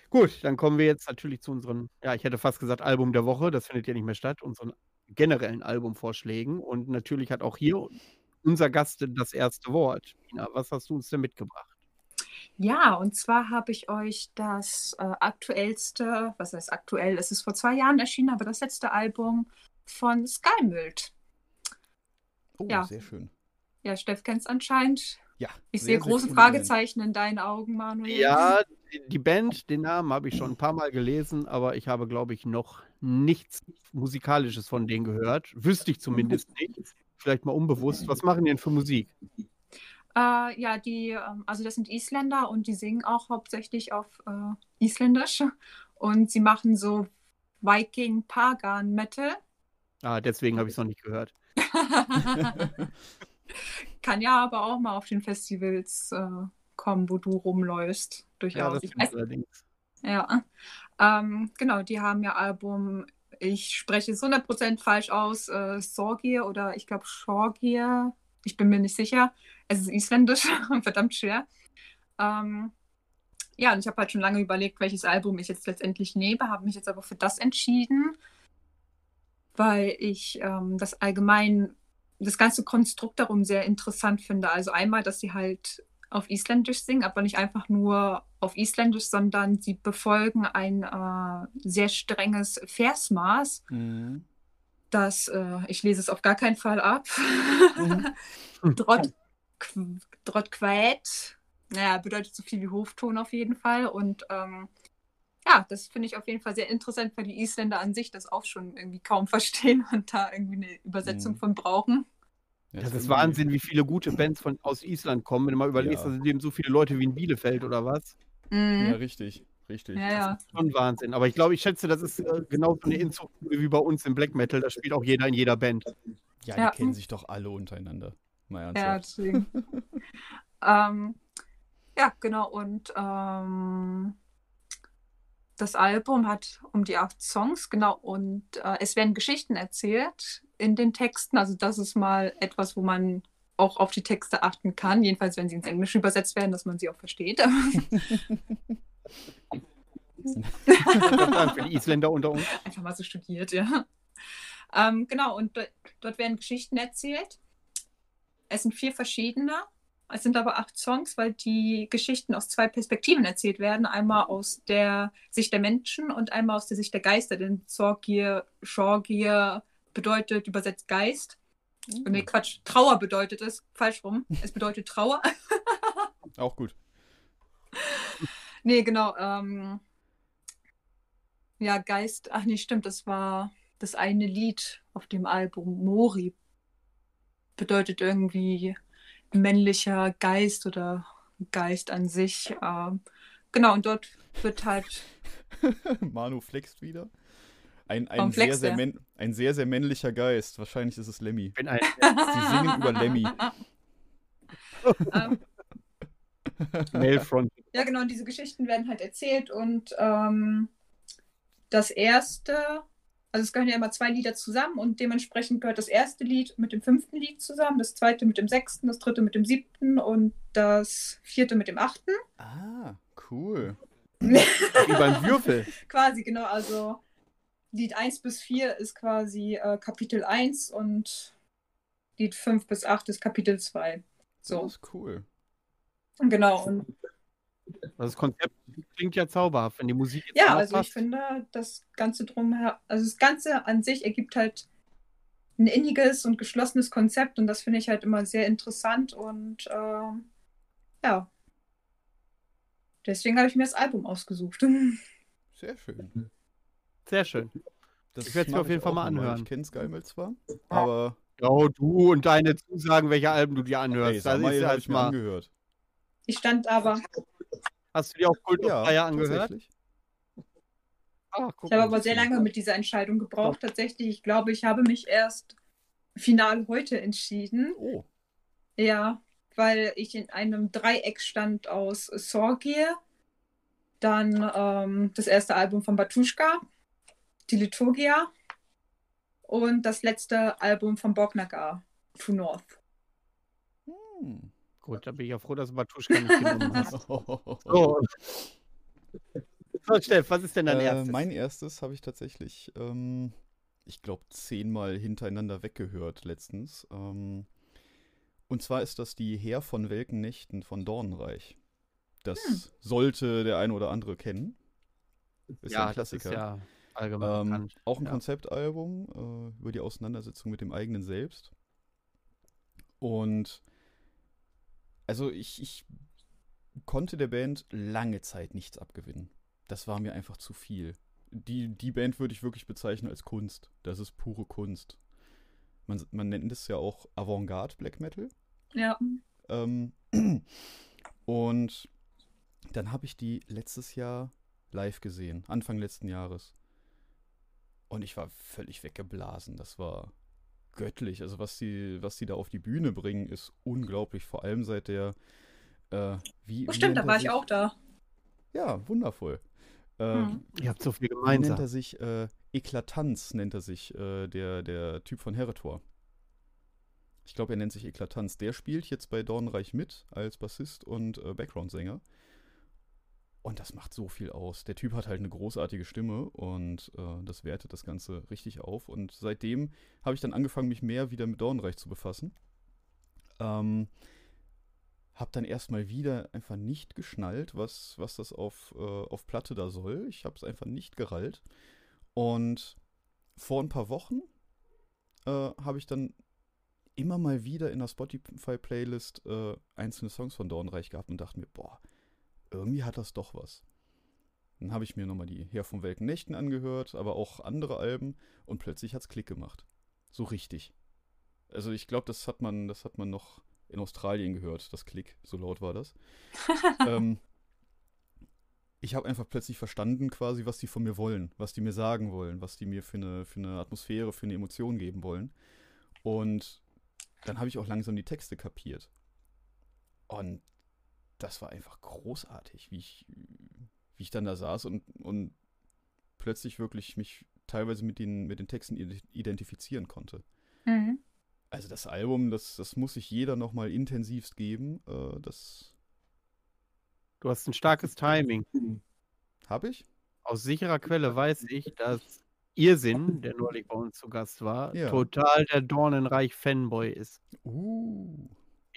Gut, dann kommen wir jetzt natürlich zu unseren, ja, ich hätte fast gesagt Album der Woche, das findet ja nicht mehr statt, unseren generellen Albumvorschlägen. Und natürlich hat auch hier unser Gast das erste Wort. Ina, was hast du uns denn mitgebracht? Ja, und zwar habe ich euch das äh, aktuellste, was heißt aktuell, es ist vor zwei Jahren erschienen, aber das letzte Album von Skymült. Oh, ja. sehr schön. Ja, Steff kennt es anscheinend. Ja. Ich sehe große Fragezeichen in deinen Augen, Manuel. Ja, die Band, den Namen habe ich schon ein paar Mal gelesen, aber ich habe, glaube ich, noch nichts Musikalisches von denen gehört. Wüsste ich zumindest nicht. Vielleicht mal unbewusst. Was machen die denn für Musik? Äh, ja, die, ähm, also das sind Isländer und die singen auch hauptsächlich auf äh, Isländisch. Und sie machen so Viking Pagan Metal. Ah, deswegen habe ich es noch nicht gehört. Kann ja aber auch mal auf den Festivals äh, kommen, wo du rumläufst. Durchaus. Ja, das allerdings. Ja, ähm, genau, die haben ja Album, ich spreche es 100% falsch aus, äh, Sorgir oder ich glaube Shorgir, ich bin mir nicht sicher. Es ist isländisch, verdammt schwer. Ähm, ja, und ich habe halt schon lange überlegt, welches Album ich jetzt letztendlich nehme, habe mich jetzt aber für das entschieden, weil ich ähm, das allgemein, das ganze Konstrukt darum sehr interessant finde. Also einmal, dass sie halt auf Isländisch singen, aber nicht einfach nur auf Isländisch, sondern sie befolgen ein äh, sehr strenges Versmaß. Mhm. Das, äh, ich lese es auf gar keinen Fall ab. Mhm. Drott, Drott quät. Naja, bedeutet so viel wie Hofton auf jeden Fall. Und ähm, ja, das finde ich auf jeden Fall sehr interessant, weil die Isländer an sich das auch schon irgendwie kaum verstehen und da irgendwie eine Übersetzung mhm. von brauchen. Ja, das ist Wahnsinn, wie viele gute Bands von, aus Island kommen. Wenn du mal überlegst, ja. da sind eben so viele Leute wie in Bielefeld oder was. Mhm. Ja, richtig. Richtig. Ja, ja. Das ist schon Wahnsinn. Aber ich glaube, ich schätze, das ist äh, genauso eine Inzucht wie bei uns im Black Metal. Da spielt auch jeder in jeder Band. Ja, die ja. kennen sich doch alle untereinander. Mal ja, deswegen. ähm, ja, genau. Und ähm, das Album hat um die acht Songs, genau. Und äh, es werden Geschichten erzählt in den Texten. Also das ist mal etwas, wo man auch auf die Texte achten kann. Jedenfalls, wenn sie ins Englische übersetzt werden, dass man sie auch versteht. Für die Isländer unter uns. Einfach mal so studiert, ja. Ähm, genau, und dort werden Geschichten erzählt. Es sind vier verschiedene. Es sind aber acht Songs, weil die Geschichten aus zwei Perspektiven erzählt werden. Einmal aus der Sicht der Menschen und einmal aus der Sicht der Geister. Denn Zorgir, Shorgir, bedeutet übersetzt Geist. Mhm. Nee, Quatsch, Trauer bedeutet es. Falsch rum. Es bedeutet Trauer. Auch gut. Nee, genau. Ähm, ja, Geist. Ach nee, stimmt. Das war das eine Lied auf dem Album. Mori bedeutet irgendwie männlicher Geist oder Geist an sich. Ähm, genau, und dort wird halt. Manu flext wieder. Ein, ein, sehr, sehr männ, ein sehr, sehr männlicher Geist. Wahrscheinlich ist es Lemmy. Ein, Sie singen über Lemmy. um, Mailfront. Ja, genau, und diese Geschichten werden halt erzählt und ähm, das erste, also es gehören ja immer zwei Lieder zusammen und dementsprechend gehört das erste Lied mit dem fünften Lied zusammen, das zweite mit dem sechsten, das dritte mit dem siebten und das vierte mit dem achten. Ah, cool. Wie beim Würfel. Quasi, genau, also Lied 1 bis 4 ist quasi äh, Kapitel 1 und Lied 5 bis 8 ist Kapitel 2. So. Das ist cool. Genau. Und Das Konzept klingt ja zauberhaft, wenn die Musik jetzt ja, also ich passt. finde, das Ganze drumher, also das Ganze an sich ergibt halt ein inniges und geschlossenes Konzept und das finde ich halt immer sehr interessant und ähm, ja. Deswegen habe ich mir das Album ausgesucht. Sehr schön. Sehr schön. Das Ich werd's mir mach auf jeden Fall mal anhören. Ich kenne Skymel zwar, aber Oh, du und deine Zusagen, welche Alben du dir anhörst. das Samael ist ja ich mir mal. angehört. Ich stand aber, Hast du dir auch Kult Ja, Fire angehört? tatsächlich. Ah, ich habe aber sehr lange mit dieser Entscheidung gebraucht. Tatsächlich, ich glaube, ich habe mich erst final heute entschieden. Oh, Ja, weil ich in einem Dreieck stand aus Sorge, dann ähm, das erste Album von Batuschka, die Liturgia und das letzte Album von Bognagar, To North. hm. Gut, da bin ich ja froh, dass du Batuschka nicht genommen hast. So. So. Steff, was ist denn dein äh, erstes? Mein erstes habe ich tatsächlich, ähm, ich glaube, zehnmal hintereinander weggehört letztens. Ähm, und zwar ist das die Heer von welken Nächten von Dornenreich. Das Hm. sollte der eine oder andere kennen. Ist ja, ein das ist Klassiker. ja allgemein Ähm, auch ein ja. Konzeptalbum äh, über die Auseinandersetzung mit dem eigenen Selbst. Und also ich, ich konnte der Band lange Zeit nichts abgewinnen. Das war mir einfach zu viel. Die, die Band würde ich wirklich bezeichnen als Kunst. Das ist pure Kunst. Man, man nennt es ja auch Avantgarde Black Metal. Ja, Ähm, und dann habe ich die letztes Jahr live gesehen, Anfang letzten Jahres. Und ich war völlig weggeblasen. Das war göttlich. Also was die, was die da auf die Bühne bringen, ist unglaublich. Vor allem seit der, äh, wie, oh, stimmt, da war ich auch da. Ja, wundervoll. Äh, Hm. Ihr habt so viel Wie nennt gemeinsam. er sich? Äh, Eklatanz nennt er sich, äh, der, der Typ von Heretor. Ich glaube, er nennt sich Eklatanz. Der spielt jetzt bei Dornreich mit als Bassist und äh, Background-Sänger. Und das macht so viel aus. Der Typ hat halt eine großartige Stimme und äh, das wertet das Ganze richtig auf. Und seitdem habe ich dann angefangen, mich mehr wieder mit Dornreich zu befassen. Ähm, hab dann erstmal wieder einfach nicht geschnallt, was, was das auf, äh, auf Platte da soll. Ich habe es einfach nicht gerallt. Und vor ein paar Wochen äh, habe ich dann immer mal wieder in der Spotify-Playlist äh, einzelne Songs von Dornreich gehabt und dachte mir, boah, irgendwie hat das doch was. Dann habe ich mir nochmal die Herr von Welken Nächten angehört, aber auch andere Alben und plötzlich hat es Klick gemacht. So richtig. Also ich glaube, das hat man, das hat man noch in Australien gehört, das Klick, so laut war das. ähm, ich habe einfach plötzlich verstanden, quasi, was die von mir wollen, was die mir sagen wollen, was die mir für eine, für eine Atmosphäre, für eine Emotion geben wollen. Und dann habe ich auch langsam die Texte kapiert. Und das war einfach großartig, wie ich, wie ich dann da saß und, und plötzlich wirklich mich teilweise mit den, mit den Texten ide- identifizieren konnte. Mhm. Also das Album, das, das muss sich jeder nochmal intensivst geben. Äh, das Du hast ein starkes Timing. habe ich. Aus sicherer Quelle weiß ich, dass Irrsinn, der neulich bei uns zu Gast war, Ja. total der Dornenreich-Fanboy ist. Uh.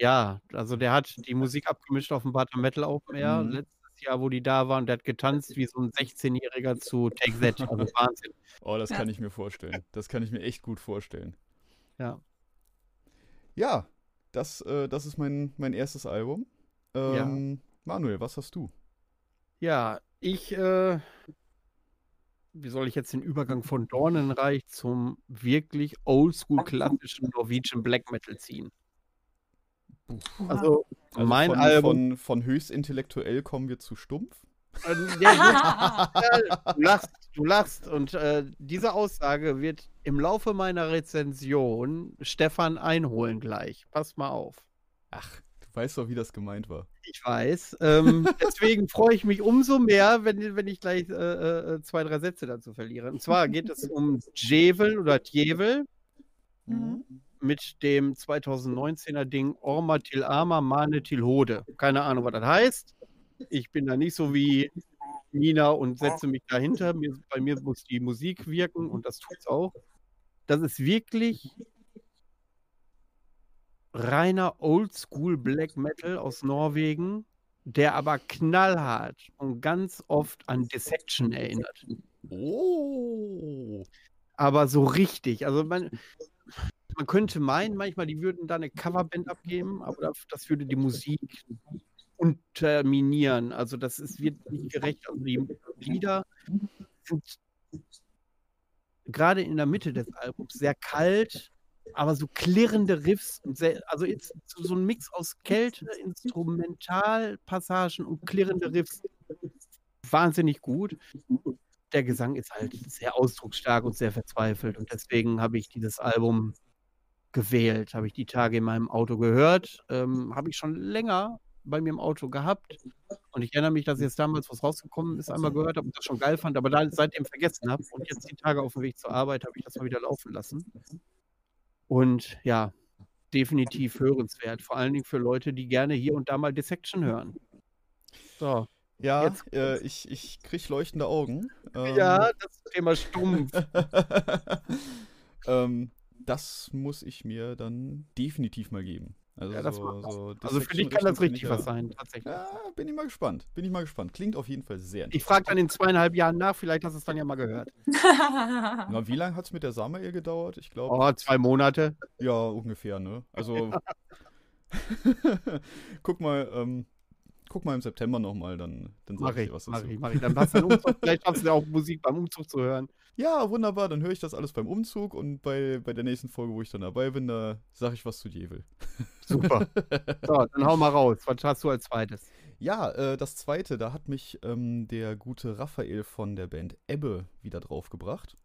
Ja, also der hat die Musik abgemischt auf dem Butter Metal Open Air Mhm. letztes Jahr, wo die da waren. Der hat getanzt wie so ein 16-Jähriger zu Take That. Also Wahnsinn. Oh, das Ja. kann ich mir vorstellen. Das kann ich mir echt gut vorstellen. Ja. Ja, das, äh, das ist mein, mein erstes Album. Ähm, Manuel, was hast du? Ja, ich, äh, wie soll ich jetzt den Übergang von Dornenreich zum wirklich oldschool klassischen Norwegian Black Metal ziehen? Also, Also mein von, Album. Von, von höchst intellektuell kommen wir zu stumpf. Äh, ja, du lachst, du lachst. Und äh, diese Aussage wird im Laufe meiner Rezension Stefan einholen gleich. Pass mal auf. Ach, du weißt doch, wie das gemeint war. Ich weiß. Ähm, deswegen freue ich mich umso mehr, wenn, wenn ich gleich äh, äh, zwei, drei Sätze dazu verliere. Und zwar geht es um Djevel oder Djevel Mhm. Mit dem 2019er Ding Orma Til Ama Mane Til Hode. Keine Ahnung, was das heißt. Ich bin da nicht so wie Nina und setze mich dahinter. Mir, bei mir muss die Musik wirken und das tut's auch. Das ist wirklich reiner Oldschool Black Metal aus Norwegen, der aber knallhart und ganz oft an Dissection erinnert. Oh. Aber so richtig. Also man, man könnte meinen, manchmal, die würden da eine Coverband abgeben, aber das, würde die Musik unterminieren. Also das ist, wird nicht gerecht. Also die Lieder sind gerade in der Mitte des Albums sehr kalt, aber so klirrende Riffs. Sehr, also jetzt so ein Mix aus Kälte, Instrumentalpassagen und klirrende Riffs. Wahnsinnig gut. Der Gesang ist halt sehr ausdrucksstark und sehr verzweifelt und deswegen habe ich dieses Album gewählt. Habe ich die Tage in meinem Auto gehört. Ähm, habe ich schon länger bei mir im Auto gehabt. Und ich erinnere mich, dass ich jetzt damals, was rausgekommen ist, einmal gehört habe und das schon geil fand, aber da seitdem vergessen habe. Und jetzt die Tage auf dem Weg zur Arbeit habe ich das mal wieder laufen lassen. Und ja, definitiv hörenswert. Vor allen Dingen für Leute, die gerne hier und da mal Dissection hören. So. Ja, äh, ich, ich kriege leuchtende Augen. Ähm, ja, das Thema stumpf. ähm, das muss ich mir dann definitiv mal geben. Also, ja, so, so also für dich kann das richtig was sein, tatsächlich. Ja, bin ich mal gespannt. Bin ich mal gespannt. Klingt auf jeden Fall sehr interessant. Ich frage dann in zweieinhalb Jahren nach, vielleicht hast du es dann ja mal gehört. Na, wie lange hat es mit der Samael gedauert? Ich glaube. Oh, zwei Monate. Ja, ungefähr, ne? Also. guck mal, ähm, guck mal im September nochmal, dann, dann sag mach ich, was mach ich, mach ich. Dann passt dann Umzug. Vielleicht hast du ja auch Musik beim Umzug zu hören. Ja, wunderbar, dann höre ich das alles beim Umzug und bei, bei der nächsten Folge, wo ich dann dabei bin, da sage ich was zu Jevel. Super. so, dann hau mal raus. Was hast du als zweites? Ja, äh, das zweite, da hat mich ähm, der gute Raphael von der Band Ebbe wieder draufgebracht.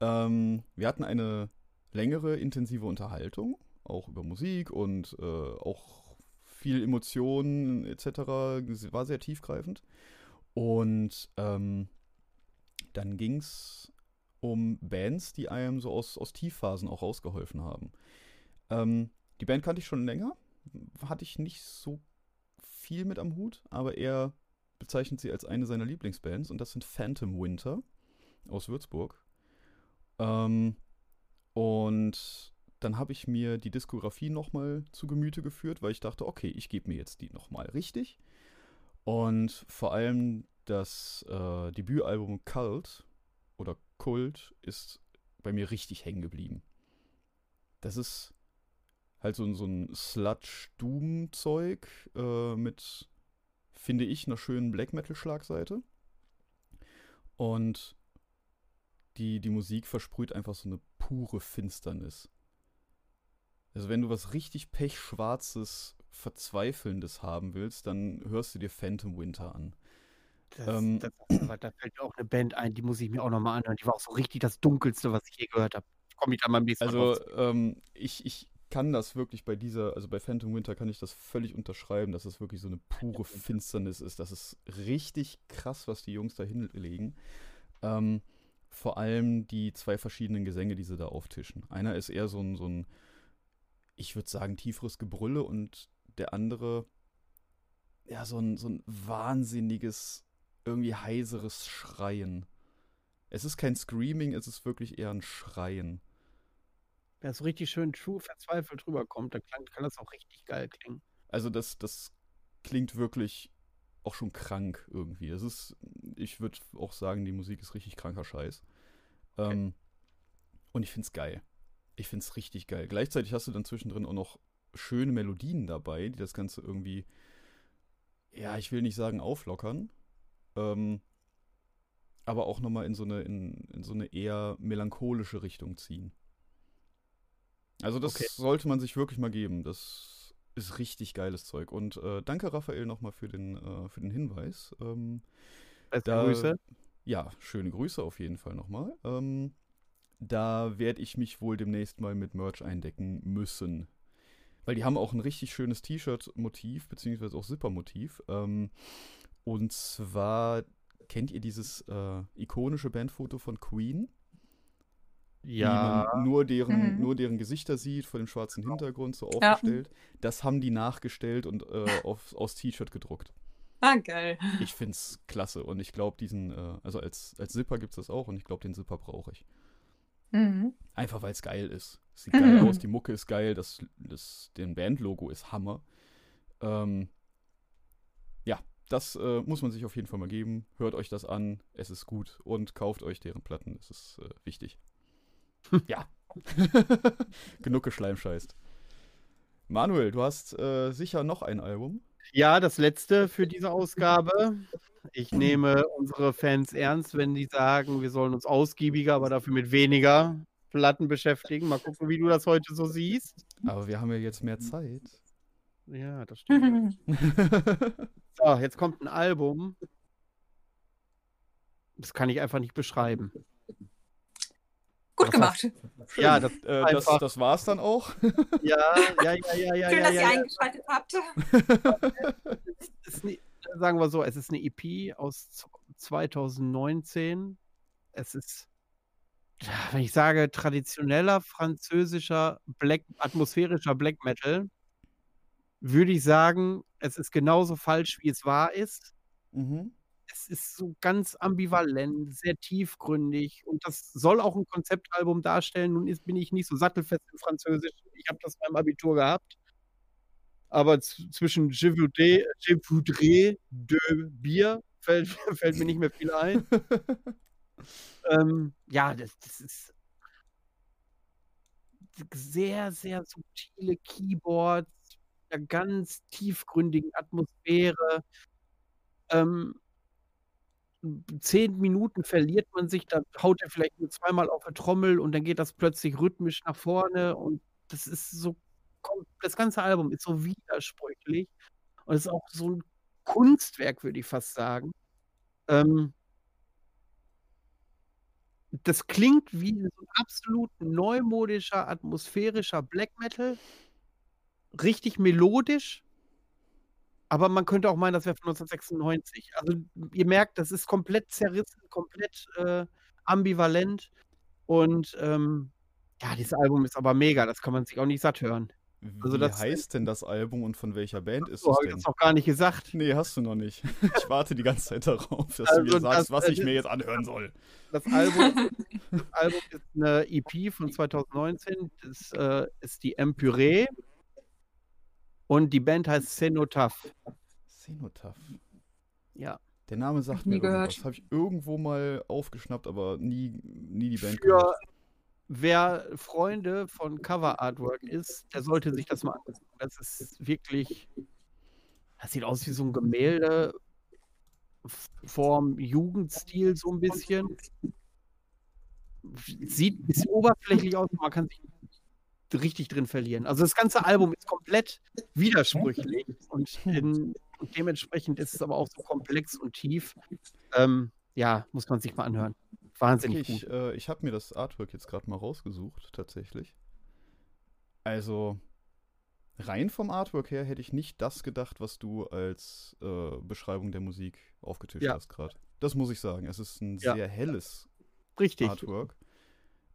Ähm, wir hatten eine längere, intensive Unterhaltung, auch über Musik und äh, auch viel Emotionen etc. War sehr tiefgreifend. Und ähm, dann ging es um Bands, die einem so aus, aus Tiefphasen auch rausgeholfen haben. Ähm, die Band kannte ich schon länger, hatte ich nicht so viel mit am Hut, aber er bezeichnet sie als eine seiner Lieblingsbands und das sind Phantom Winter aus Würzburg. Ähm, und dann habe ich mir die Diskografie nochmal zu Gemüte geführt, weil ich dachte, okay, ich gebe mir jetzt die nochmal richtig. Und vor allem das äh, Debütalbum Cult oder Kult ist bei mir richtig hängen geblieben. Das ist halt so, so ein Sludge-Doom-Zeug äh, mit, finde ich, einer schönen Black Metal-Schlagseite. Und die, die Musik versprüht einfach so eine pure Finsternis. Also wenn du was richtig pechschwarzes, verzweifelndes haben willst, dann hörst du dir Phantom Winter an. Das, ähm, das, aber da fällt mir auch eine Band ein, die muss ich mir auch nochmal anhören. Die war auch so richtig das Dunkelste, was ich je gehört habe. Komme ich da mal ein bisschen Also, ähm, ich, ich kann das wirklich bei dieser, also bei Phantom Winter kann ich das völlig unterschreiben, dass es wirklich so eine pure Finsternis ist. Das ist richtig krass, was die Jungs da hinlegen. Ähm, vor allem die zwei verschiedenen Gesänge, die sie da auftischen. Einer ist eher so ein, so ein ich würde sagen, tieferes Gebrülle und der andere, ja, so ein, so ein wahnsinniges irgendwie heiseres Schreien. Es ist kein Screaming, es ist wirklich eher ein Schreien. Es so richtig schön true, verzweifelt rüberkommt, dann kann, kann das auch richtig geil klingen. Also das, das klingt wirklich auch schon krank irgendwie. Es ist, ich würde auch sagen, die Musik ist richtig kranker Scheiß. Okay. Ähm, und ich finde es geil. Ich finde es richtig geil. Gleichzeitig hast du dann zwischendrin auch noch schöne Melodien dabei, die das Ganze irgendwie, ja, ich will nicht sagen auflockern, ähm, aber auch nochmal in so eine, in, in so eine eher melancholische Richtung ziehen. Also das okay. sollte man sich wirklich mal geben. Das ist richtig geiles Zeug. Und äh, danke Raphael nochmal für den, äh, für den Hinweis. Ähm, da, Grüße. Ja, schöne Grüße auf jeden Fall nochmal. Ähm, da werde ich mich wohl demnächst mal mit Merch eindecken müssen. Weil die haben auch ein richtig schönes T-Shirt-Motiv, beziehungsweise auch Zipper-Motiv. Ähm, und zwar, kennt ihr dieses äh, ikonische Bandfoto von Queen? Ja. Nur deren, mhm. nur deren Gesichter sieht, vor dem schwarzen Hintergrund so aufgestellt. Ja. Das haben die nachgestellt und äh, auf, aus T-Shirt gedruckt. Ah, geil. Ich find's klasse und ich glaube, diesen, äh, also als, als Zipper gibt's das auch und ich glaube, den Zipper brauche ich. Mhm. Einfach weil es geil ist. Es sieht geil aus, die Mucke ist geil, das, das, den Bandlogo ist Hammer. Ähm, ja, das äh, muss man sich auf jeden Fall mal geben. Hört euch das an, es ist gut und kauft euch deren Platten, es ist äh, wichtig. ja. Genug geschleimscheißt. Manuel, du hast äh, sicher noch ein Album. Ja, das letzte für diese Ausgabe. Ich nehme unsere Fans ernst, wenn die sagen, wir sollen uns ausgiebiger, aber dafür mit weniger Platten beschäftigen. Mal gucken, wie du das heute so siehst. Aber wir haben ja jetzt mehr Zeit. Ja, das stimmt. so, jetzt kommt ein Album. Das kann ich einfach nicht beschreiben. Gut gemacht. Schön. Ja, das, äh, das, das war's dann auch. ja, ja, ja, ja, ja. Schön, ja, dass ja, ihr ja. eingeschaltet habt. Es ist ne, sagen wir so, es ist eine EP aus z- 2019. Es ist, wenn ich sage, traditioneller französischer Black, atmosphärischer Black Metal, würde ich sagen, es ist genauso falsch, wie es wahr ist. Mhm. Es ist so ganz ambivalent, sehr tiefgründig und das soll auch ein Konzeptalbum darstellen. Nun ist, bin ich nicht so sattelfest im Französisch. Ich habe das beim Abitur gehabt. Aber zwischen Je voudrais, Je voudrais de Bier fällt, fällt mir nicht mehr viel ein. ähm, ja, das, das ist sehr, sehr subtile Keyboards, einer ganz tiefgründigen Atmosphäre. Ähm, zehn Minuten verliert man sich, da haut er vielleicht nur zweimal auf der Trommel und dann geht das plötzlich rhythmisch nach vorne und das ist so, das ganze Album ist so widersprüchlich und es ist auch so ein Kunstwerk, würde ich fast sagen. Ähm, das klingt wie so ein absolut neumodischer, atmosphärischer Black Metal, richtig melodisch, aber man könnte auch meinen, das wäre von 1996. Also ihr merkt, das ist komplett zerrissen, komplett äh, ambivalent. Und ähm, ja, dieses Album ist aber mega, das kann man sich auch nicht satt hören. Wie Also das- heißt denn das Album und von welcher Band ist So es ich denn? das noch gar nicht gesagt. Nee, hast du noch nicht. Ich warte die ganze Zeit darauf, dass Also du mir sagst, das- was ich äh, mir jetzt anhören soll. Das Album, das Album ist eine EP von 2019. Das äh, ist die Empyree. Und die Band heißt Cenotaph. Cenotaph. Ja. Der Name sagt Nie mir gehört. irgendwas. Habe ich irgendwo mal aufgeschnappt, aber nie, nie die Band Für gehört. wer Freunde von Cover Artwork ist, der sollte sich das mal angucken. Das ist wirklich. Das sieht aus wie so ein Gemälde vom Jugendstil so ein bisschen. Sieht ein bisschen oberflächlich aus, man kann sich richtig drin verlieren. Also das ganze Album ist komplett widersprüchlich und, in, und dementsprechend ist es aber auch so komplex und tief. Ähm, ja, muss man sich mal anhören. Wahnsinnig Ich, gut. äh, ich habe mir das Artwork jetzt gerade mal rausgesucht, tatsächlich. Also, rein vom Artwork her hätte ich nicht das gedacht, was du als äh, Beschreibung der Musik aufgetischt Ja. hast gerade. Das muss ich sagen. Es ist ein Ja. sehr helles Richtig. Artwork.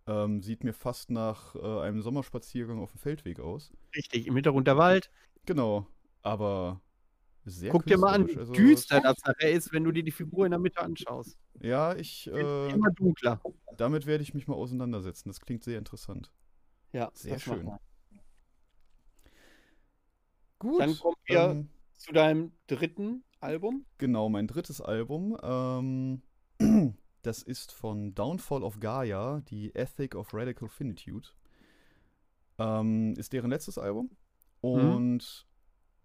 Ähm, sieht mir fast nach äh, einem Sommerspaziergang auf dem Feldweg aus. Richtig. Im Hintergrund der Wald. Genau, aber sehr Guck dir mal an, wie. Also, düster das nachher ist, wenn du dir die Figur in der Mitte anschaust. Ja, ich, äh, Immer dunkler. damit werde ich mich mal auseinandersetzen. Das klingt sehr interessant. Ja, Sehr schön. Gut. Dann kommen wir ähm, zu deinem dritten Album. Genau, mein drittes Album. Ähm, das ist von Downfall of Gaia, die Ethic of Radical Finitude. Ähm, ist deren letztes Album. Und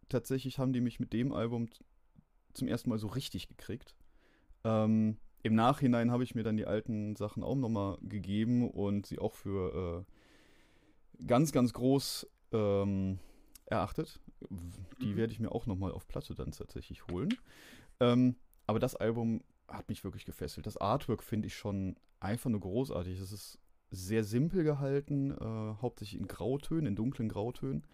tatsächlich haben die mich mit dem Album zum ersten Mal so richtig gekriegt. Ähm, Im Nachhinein habe ich mir dann die alten Sachen auch nochmal gegeben und sie auch für äh, ganz, ganz groß ähm, erachtet. Die Mhm. werde ich mir auch nochmal auf Platte dann tatsächlich holen. Ähm, aber das Album hat mich wirklich gefesselt. Das Artwork finde ich schon einfach nur großartig. Es ist sehr simpel gehalten, äh, hauptsächlich in Grautönen, in dunklen Grautönen.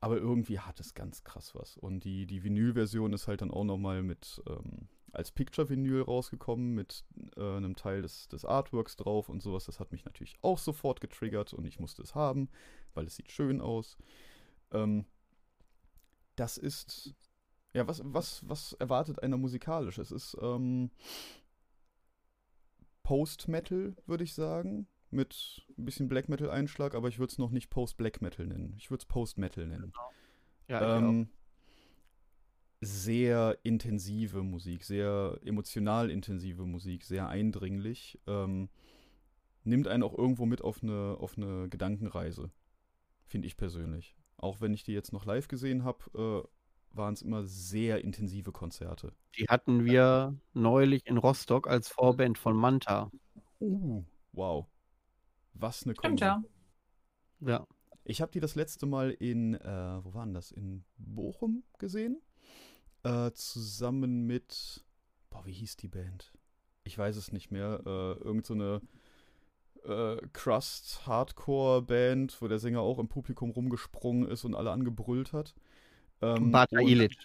Aber irgendwie hat es ganz krass was. Und die, die Vinyl-Version ist halt dann auch nochmal mit ähm, als Picture-Vinyl rausgekommen, mit äh, einem Teil des, des Artworks drauf und sowas. Das hat mich natürlich auch sofort getriggert und ich musste es haben, weil es sieht schön aus. Ähm, das ist. Ja, was, was, was erwartet einer musikalisch? Es ist ähm, Post-Metal, würde ich sagen. mit ein bisschen Black Metal-Einschlag, aber ich würde es noch nicht Post-Black Metal nennen. Ich würde es Post-Metal nennen. Ja, ähm, sehr intensive Musik, sehr emotional intensive Musik, sehr eindringlich. Ähm, nimmt einen auch irgendwo mit auf eine, auf eine Gedankenreise, finde ich persönlich. Auch wenn ich die jetzt noch live gesehen habe, äh, waren es immer sehr intensive Konzerte. Die hatten wir neulich in Rostock als Vorband von Manta. Uh, wow. Was eine Stimmt, Kombi. ja. Ja. Ich habe die das letzte Mal in, äh, wo waren das? In Bochum gesehen. Äh, zusammen mit, boah, wie hieß die Band? Ich weiß es nicht mehr. Äh, irgend so eine äh, Crust-Hardcore-Band, wo der Sänger auch im Publikum rumgesprungen ist und alle angebrüllt hat. Ähm, Bata und- Ilic.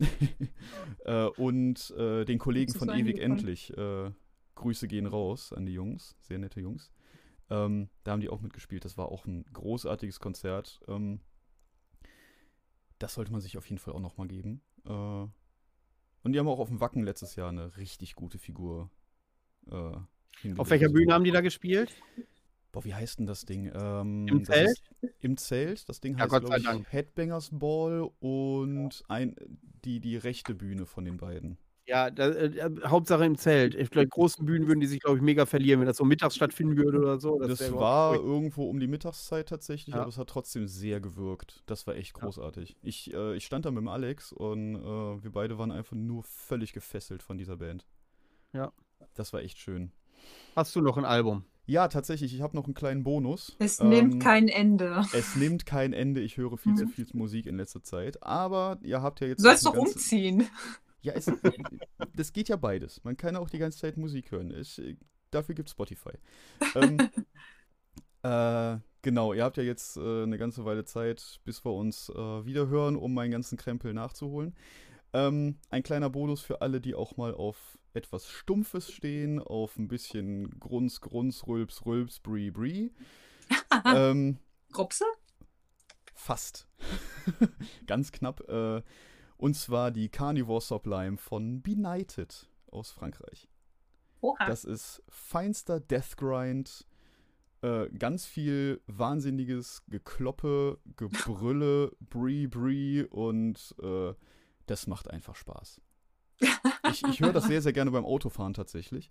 äh, und äh, den Kollegen von Ewig. Endlich. Äh, Grüße gehen raus an die Jungs, sehr nette Jungs. Ähm, da haben die auch mitgespielt. Das war auch ein großartiges Konzert. Ähm, das sollte man sich auf jeden Fall auch nochmal geben. Äh, und die haben auch auf dem Wacken letztes Jahr eine richtig gute Figur. Äh, Auf welcher Bühne haben die da gespielt? Boah, wie heißt denn das Ding? Ähm, Im das Zelt? Ist, Im Zelt. Das Ding Ja, heißt, glaube ich, Dank. Headbangers Ball und ein, die, die rechte Bühne von den beiden. Ja, da, äh, Hauptsache im Zelt. Auf großen Bühnen würden die sich, glaube ich, mega verlieren, wenn das so mittags stattfinden würde oder so. Das, wär war überhaupt- irgendwo um die Mittagszeit tatsächlich, Ja. aber es hat trotzdem sehr gewirkt. Das war echt Ja. großartig. Ich, äh, ich stand da mit dem Alex und äh, wir beide waren einfach nur völlig gefesselt von dieser Band. Ja. Das war echt schön. Hast du noch ein Album? Ja, tatsächlich, ich habe noch einen kleinen Bonus. Es Ähm, nimmt kein Ende. Es nimmt kein Ende. Ich höre viel zu Mhm. viel Musik in letzter Zeit. Aber ihr habt ja jetzt. Du sollst doch ganze- umziehen. Ja, es, das geht ja beides. Man kann auch die ganze Zeit Musik hören. Ich, dafür gibt Spotify. ähm, äh, genau, ihr habt ja jetzt äh, eine ganze Weile Zeit, bis wir uns äh, wieder hören, um meinen ganzen Krempel nachzuholen. Ähm, ein kleiner Bonus für alle, die auch mal auf etwas Stumpfes stehen, auf ein bisschen Grunz, Grunz, Rülps, Rülps, Brie, Brie. ähm, Rupse? Fast. Ganz knapp. Äh, und zwar die Carnivore Sublime von Benighted aus Frankreich. Oha. Das ist feinster Deathgrind. Äh, ganz viel wahnsinniges Gekloppe, Gebrülle, Brie Brie und äh, das macht einfach Spaß. Ich, ich höre das sehr, sehr gerne beim Autofahren tatsächlich.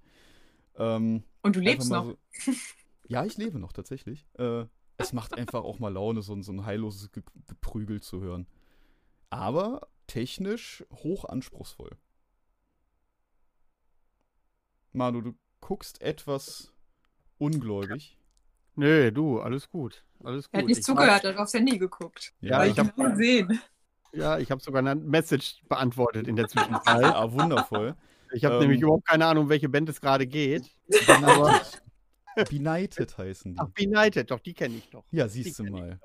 Ähm, Und du lebst noch. So, ja, ich lebe noch tatsächlich. Äh, es macht einfach auch mal Laune, so, ein- so ein heilloses Ge Geprügel zu hören. Aber technisch hoch anspruchsvoll. Manu, du guckst etwas ungläubig. Nö, du, alles gut. Alles gut. Er hat nicht Ich zugehört, er hat aufs Handy geguckt. Ja, Weil ich ich hab- genau gesehen. Ja, ich habe sogar eine Message beantwortet in der Zwischenzeit. Ja, wundervoll. Ich habe Ähm. nämlich überhaupt keine Ahnung, um welche Band es gerade geht. Benighted. Benighted heißen die. Ach, Benighted, doch, die kenne ich doch. Ja, siehst du mal.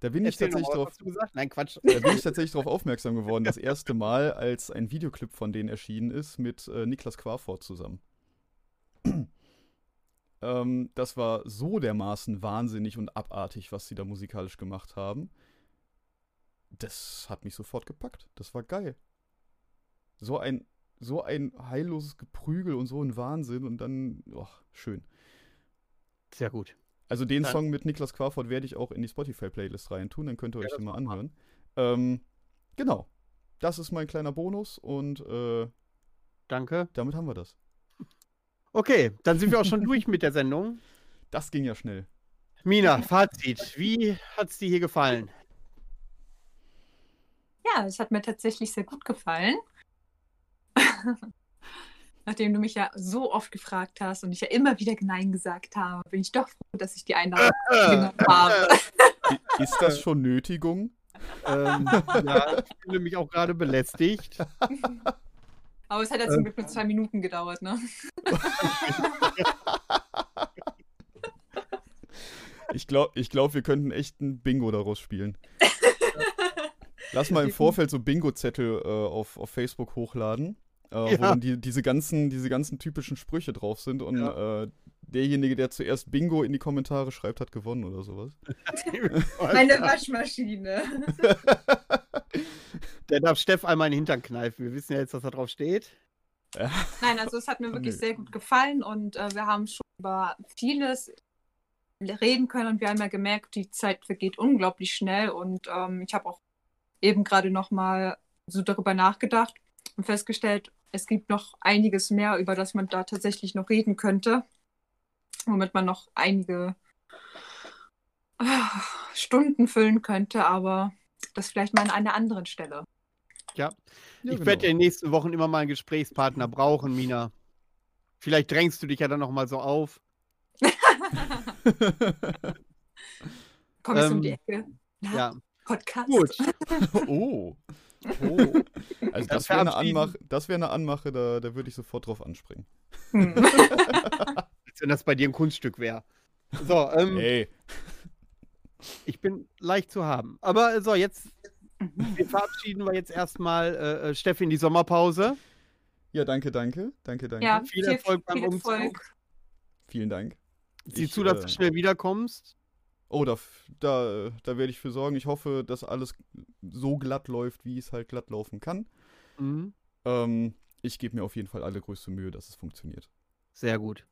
Da bin ich Erzähl tatsächlich drauf? Nein, Quatsch. da bin ich tatsächlich darauf aufmerksam geworden, das erste Mal, als ein Videoclip von denen erschienen ist mit äh, Niklas Quarfort zusammen. ähm, das war so dermaßen wahnsinnig und abartig, was sie da musikalisch gemacht haben. Das hat mich sofort gepackt. Das war geil. So ein, so ein heilloses Geprügel und so ein Wahnsinn und dann, oh, schön. Sehr gut. Also den Dann- Song mit Niklas Quarford werde ich auch in die Spotify-Playlist reintun, dann könnt ihr Ja, euch das den mal. anhören. Ähm, genau. Das ist mein kleiner Bonus und äh, Danke. damit haben wir das. Okay, dann sind wir auch schon durch mit der Sendung. Das ging ja schnell. Mina, Fazit. Wie hat es dir hier gefallen? Ja, es hat mir tatsächlich sehr gut gefallen. Nachdem du mich ja so oft gefragt hast und ich ja immer wieder Nein gesagt habe, bin ich doch froh, dass ich die Einladung genommen habe. I- Ist das schon Nötigung? Ähm, ja, ich fühle mich auch gerade belästigt. Aber es hat ja zum Glück nur zwei Minuten gedauert, ne? Ich glaube, ich glaub, wir könnten echt ein Bingo daraus spielen. Lass mal im Vorfeld so Bingo-Zettel äh, auf, auf Facebook hochladen, äh, wo Ja. dann die, diese, ganzen, diese ganzen typischen Sprüche drauf sind und äh, derjenige, der zuerst Bingo in die Kommentare schreibt, hat gewonnen oder sowas. Meine Waschmaschine. Der darf Steff einmal in den Hintern kneifen. Wir wissen ja jetzt, was da drauf steht. Nein, also es hat mir wirklich sehr gut gefallen und äh, wir haben schon über vieles reden können und wir haben ja gemerkt, die Zeit vergeht unglaublich schnell und ähm, ich habe auch eben gerade noch mal so darüber nachgedacht und festgestellt, es gibt noch einiges mehr, über das man da tatsächlich noch reden könnte, womit man noch einige äh, Stunden füllen könnte, aber das vielleicht mal an einer anderen Stelle. Ja, ja ich genau. werde in den nächsten Wochen immer mal einen Gesprächspartner brauchen, Mina. Vielleicht drängst du dich ja dann noch mal so auf. Komm jetzt ähm, um die Ecke. Na, ja. Podcast. Gut. oh. Oh. Also das, wäre eine Anmache, das wäre eine Anmache, da, da würde ich sofort drauf anspringen. Hm. Als wenn das bei dir ein Kunststück wäre. So, ähm, hey. Ich bin leicht zu haben. Aber so, jetzt wir verabschieden wir jetzt erstmal äh, äh, Steffi in die Sommerpause. Ja, danke, danke. Danke, danke. Ja, viel, viel Erfolg beim viel Umzug. Erfolg. Vielen Dank. Sieh ich, zu, dass äh, du schnell wiederkommst. Oh, da, da, da werde ich für sorgen. Ich hoffe, dass alles so glatt läuft, wie es halt glatt laufen kann. Mhm. Ähm, ich gebe mir auf jeden Fall allergrößte Mühe, dass es funktioniert. Sehr gut.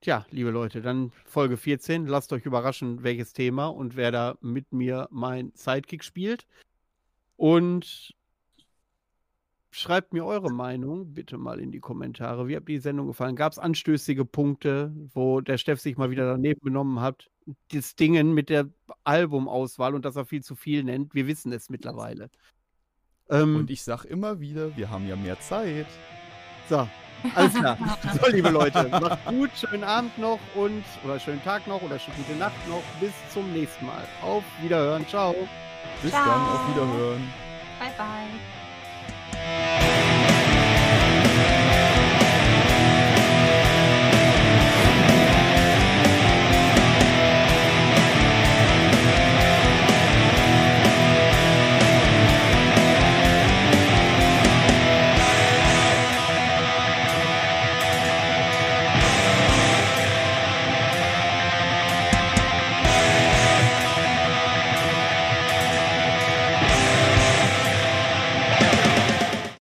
Tja, liebe Leute, dann Folge 14. Lasst euch überraschen, welches Thema und wer da mit mir mein Sidekick spielt. Und schreibt mir eure Meinung bitte mal in die Kommentare. Wie habt ihr die Sendung gefallen? Gab es anstößige Punkte, wo der Steff sich mal wieder daneben genommen hat? Das Dingen mit der Albumauswahl und dass er viel zu viel nennt. Wir wissen es mittlerweile. Ähm, und ich sag immer wieder, wir haben ja mehr Zeit. So, alles klar. So, liebe Leute, macht gut, schönen Abend noch und oder schönen Tag noch oder gute Nacht noch. Bis zum nächsten Mal. Auf Wiederhören. Ciao. Bis Ciao. dann, auf Wiederhören. Bye, bye.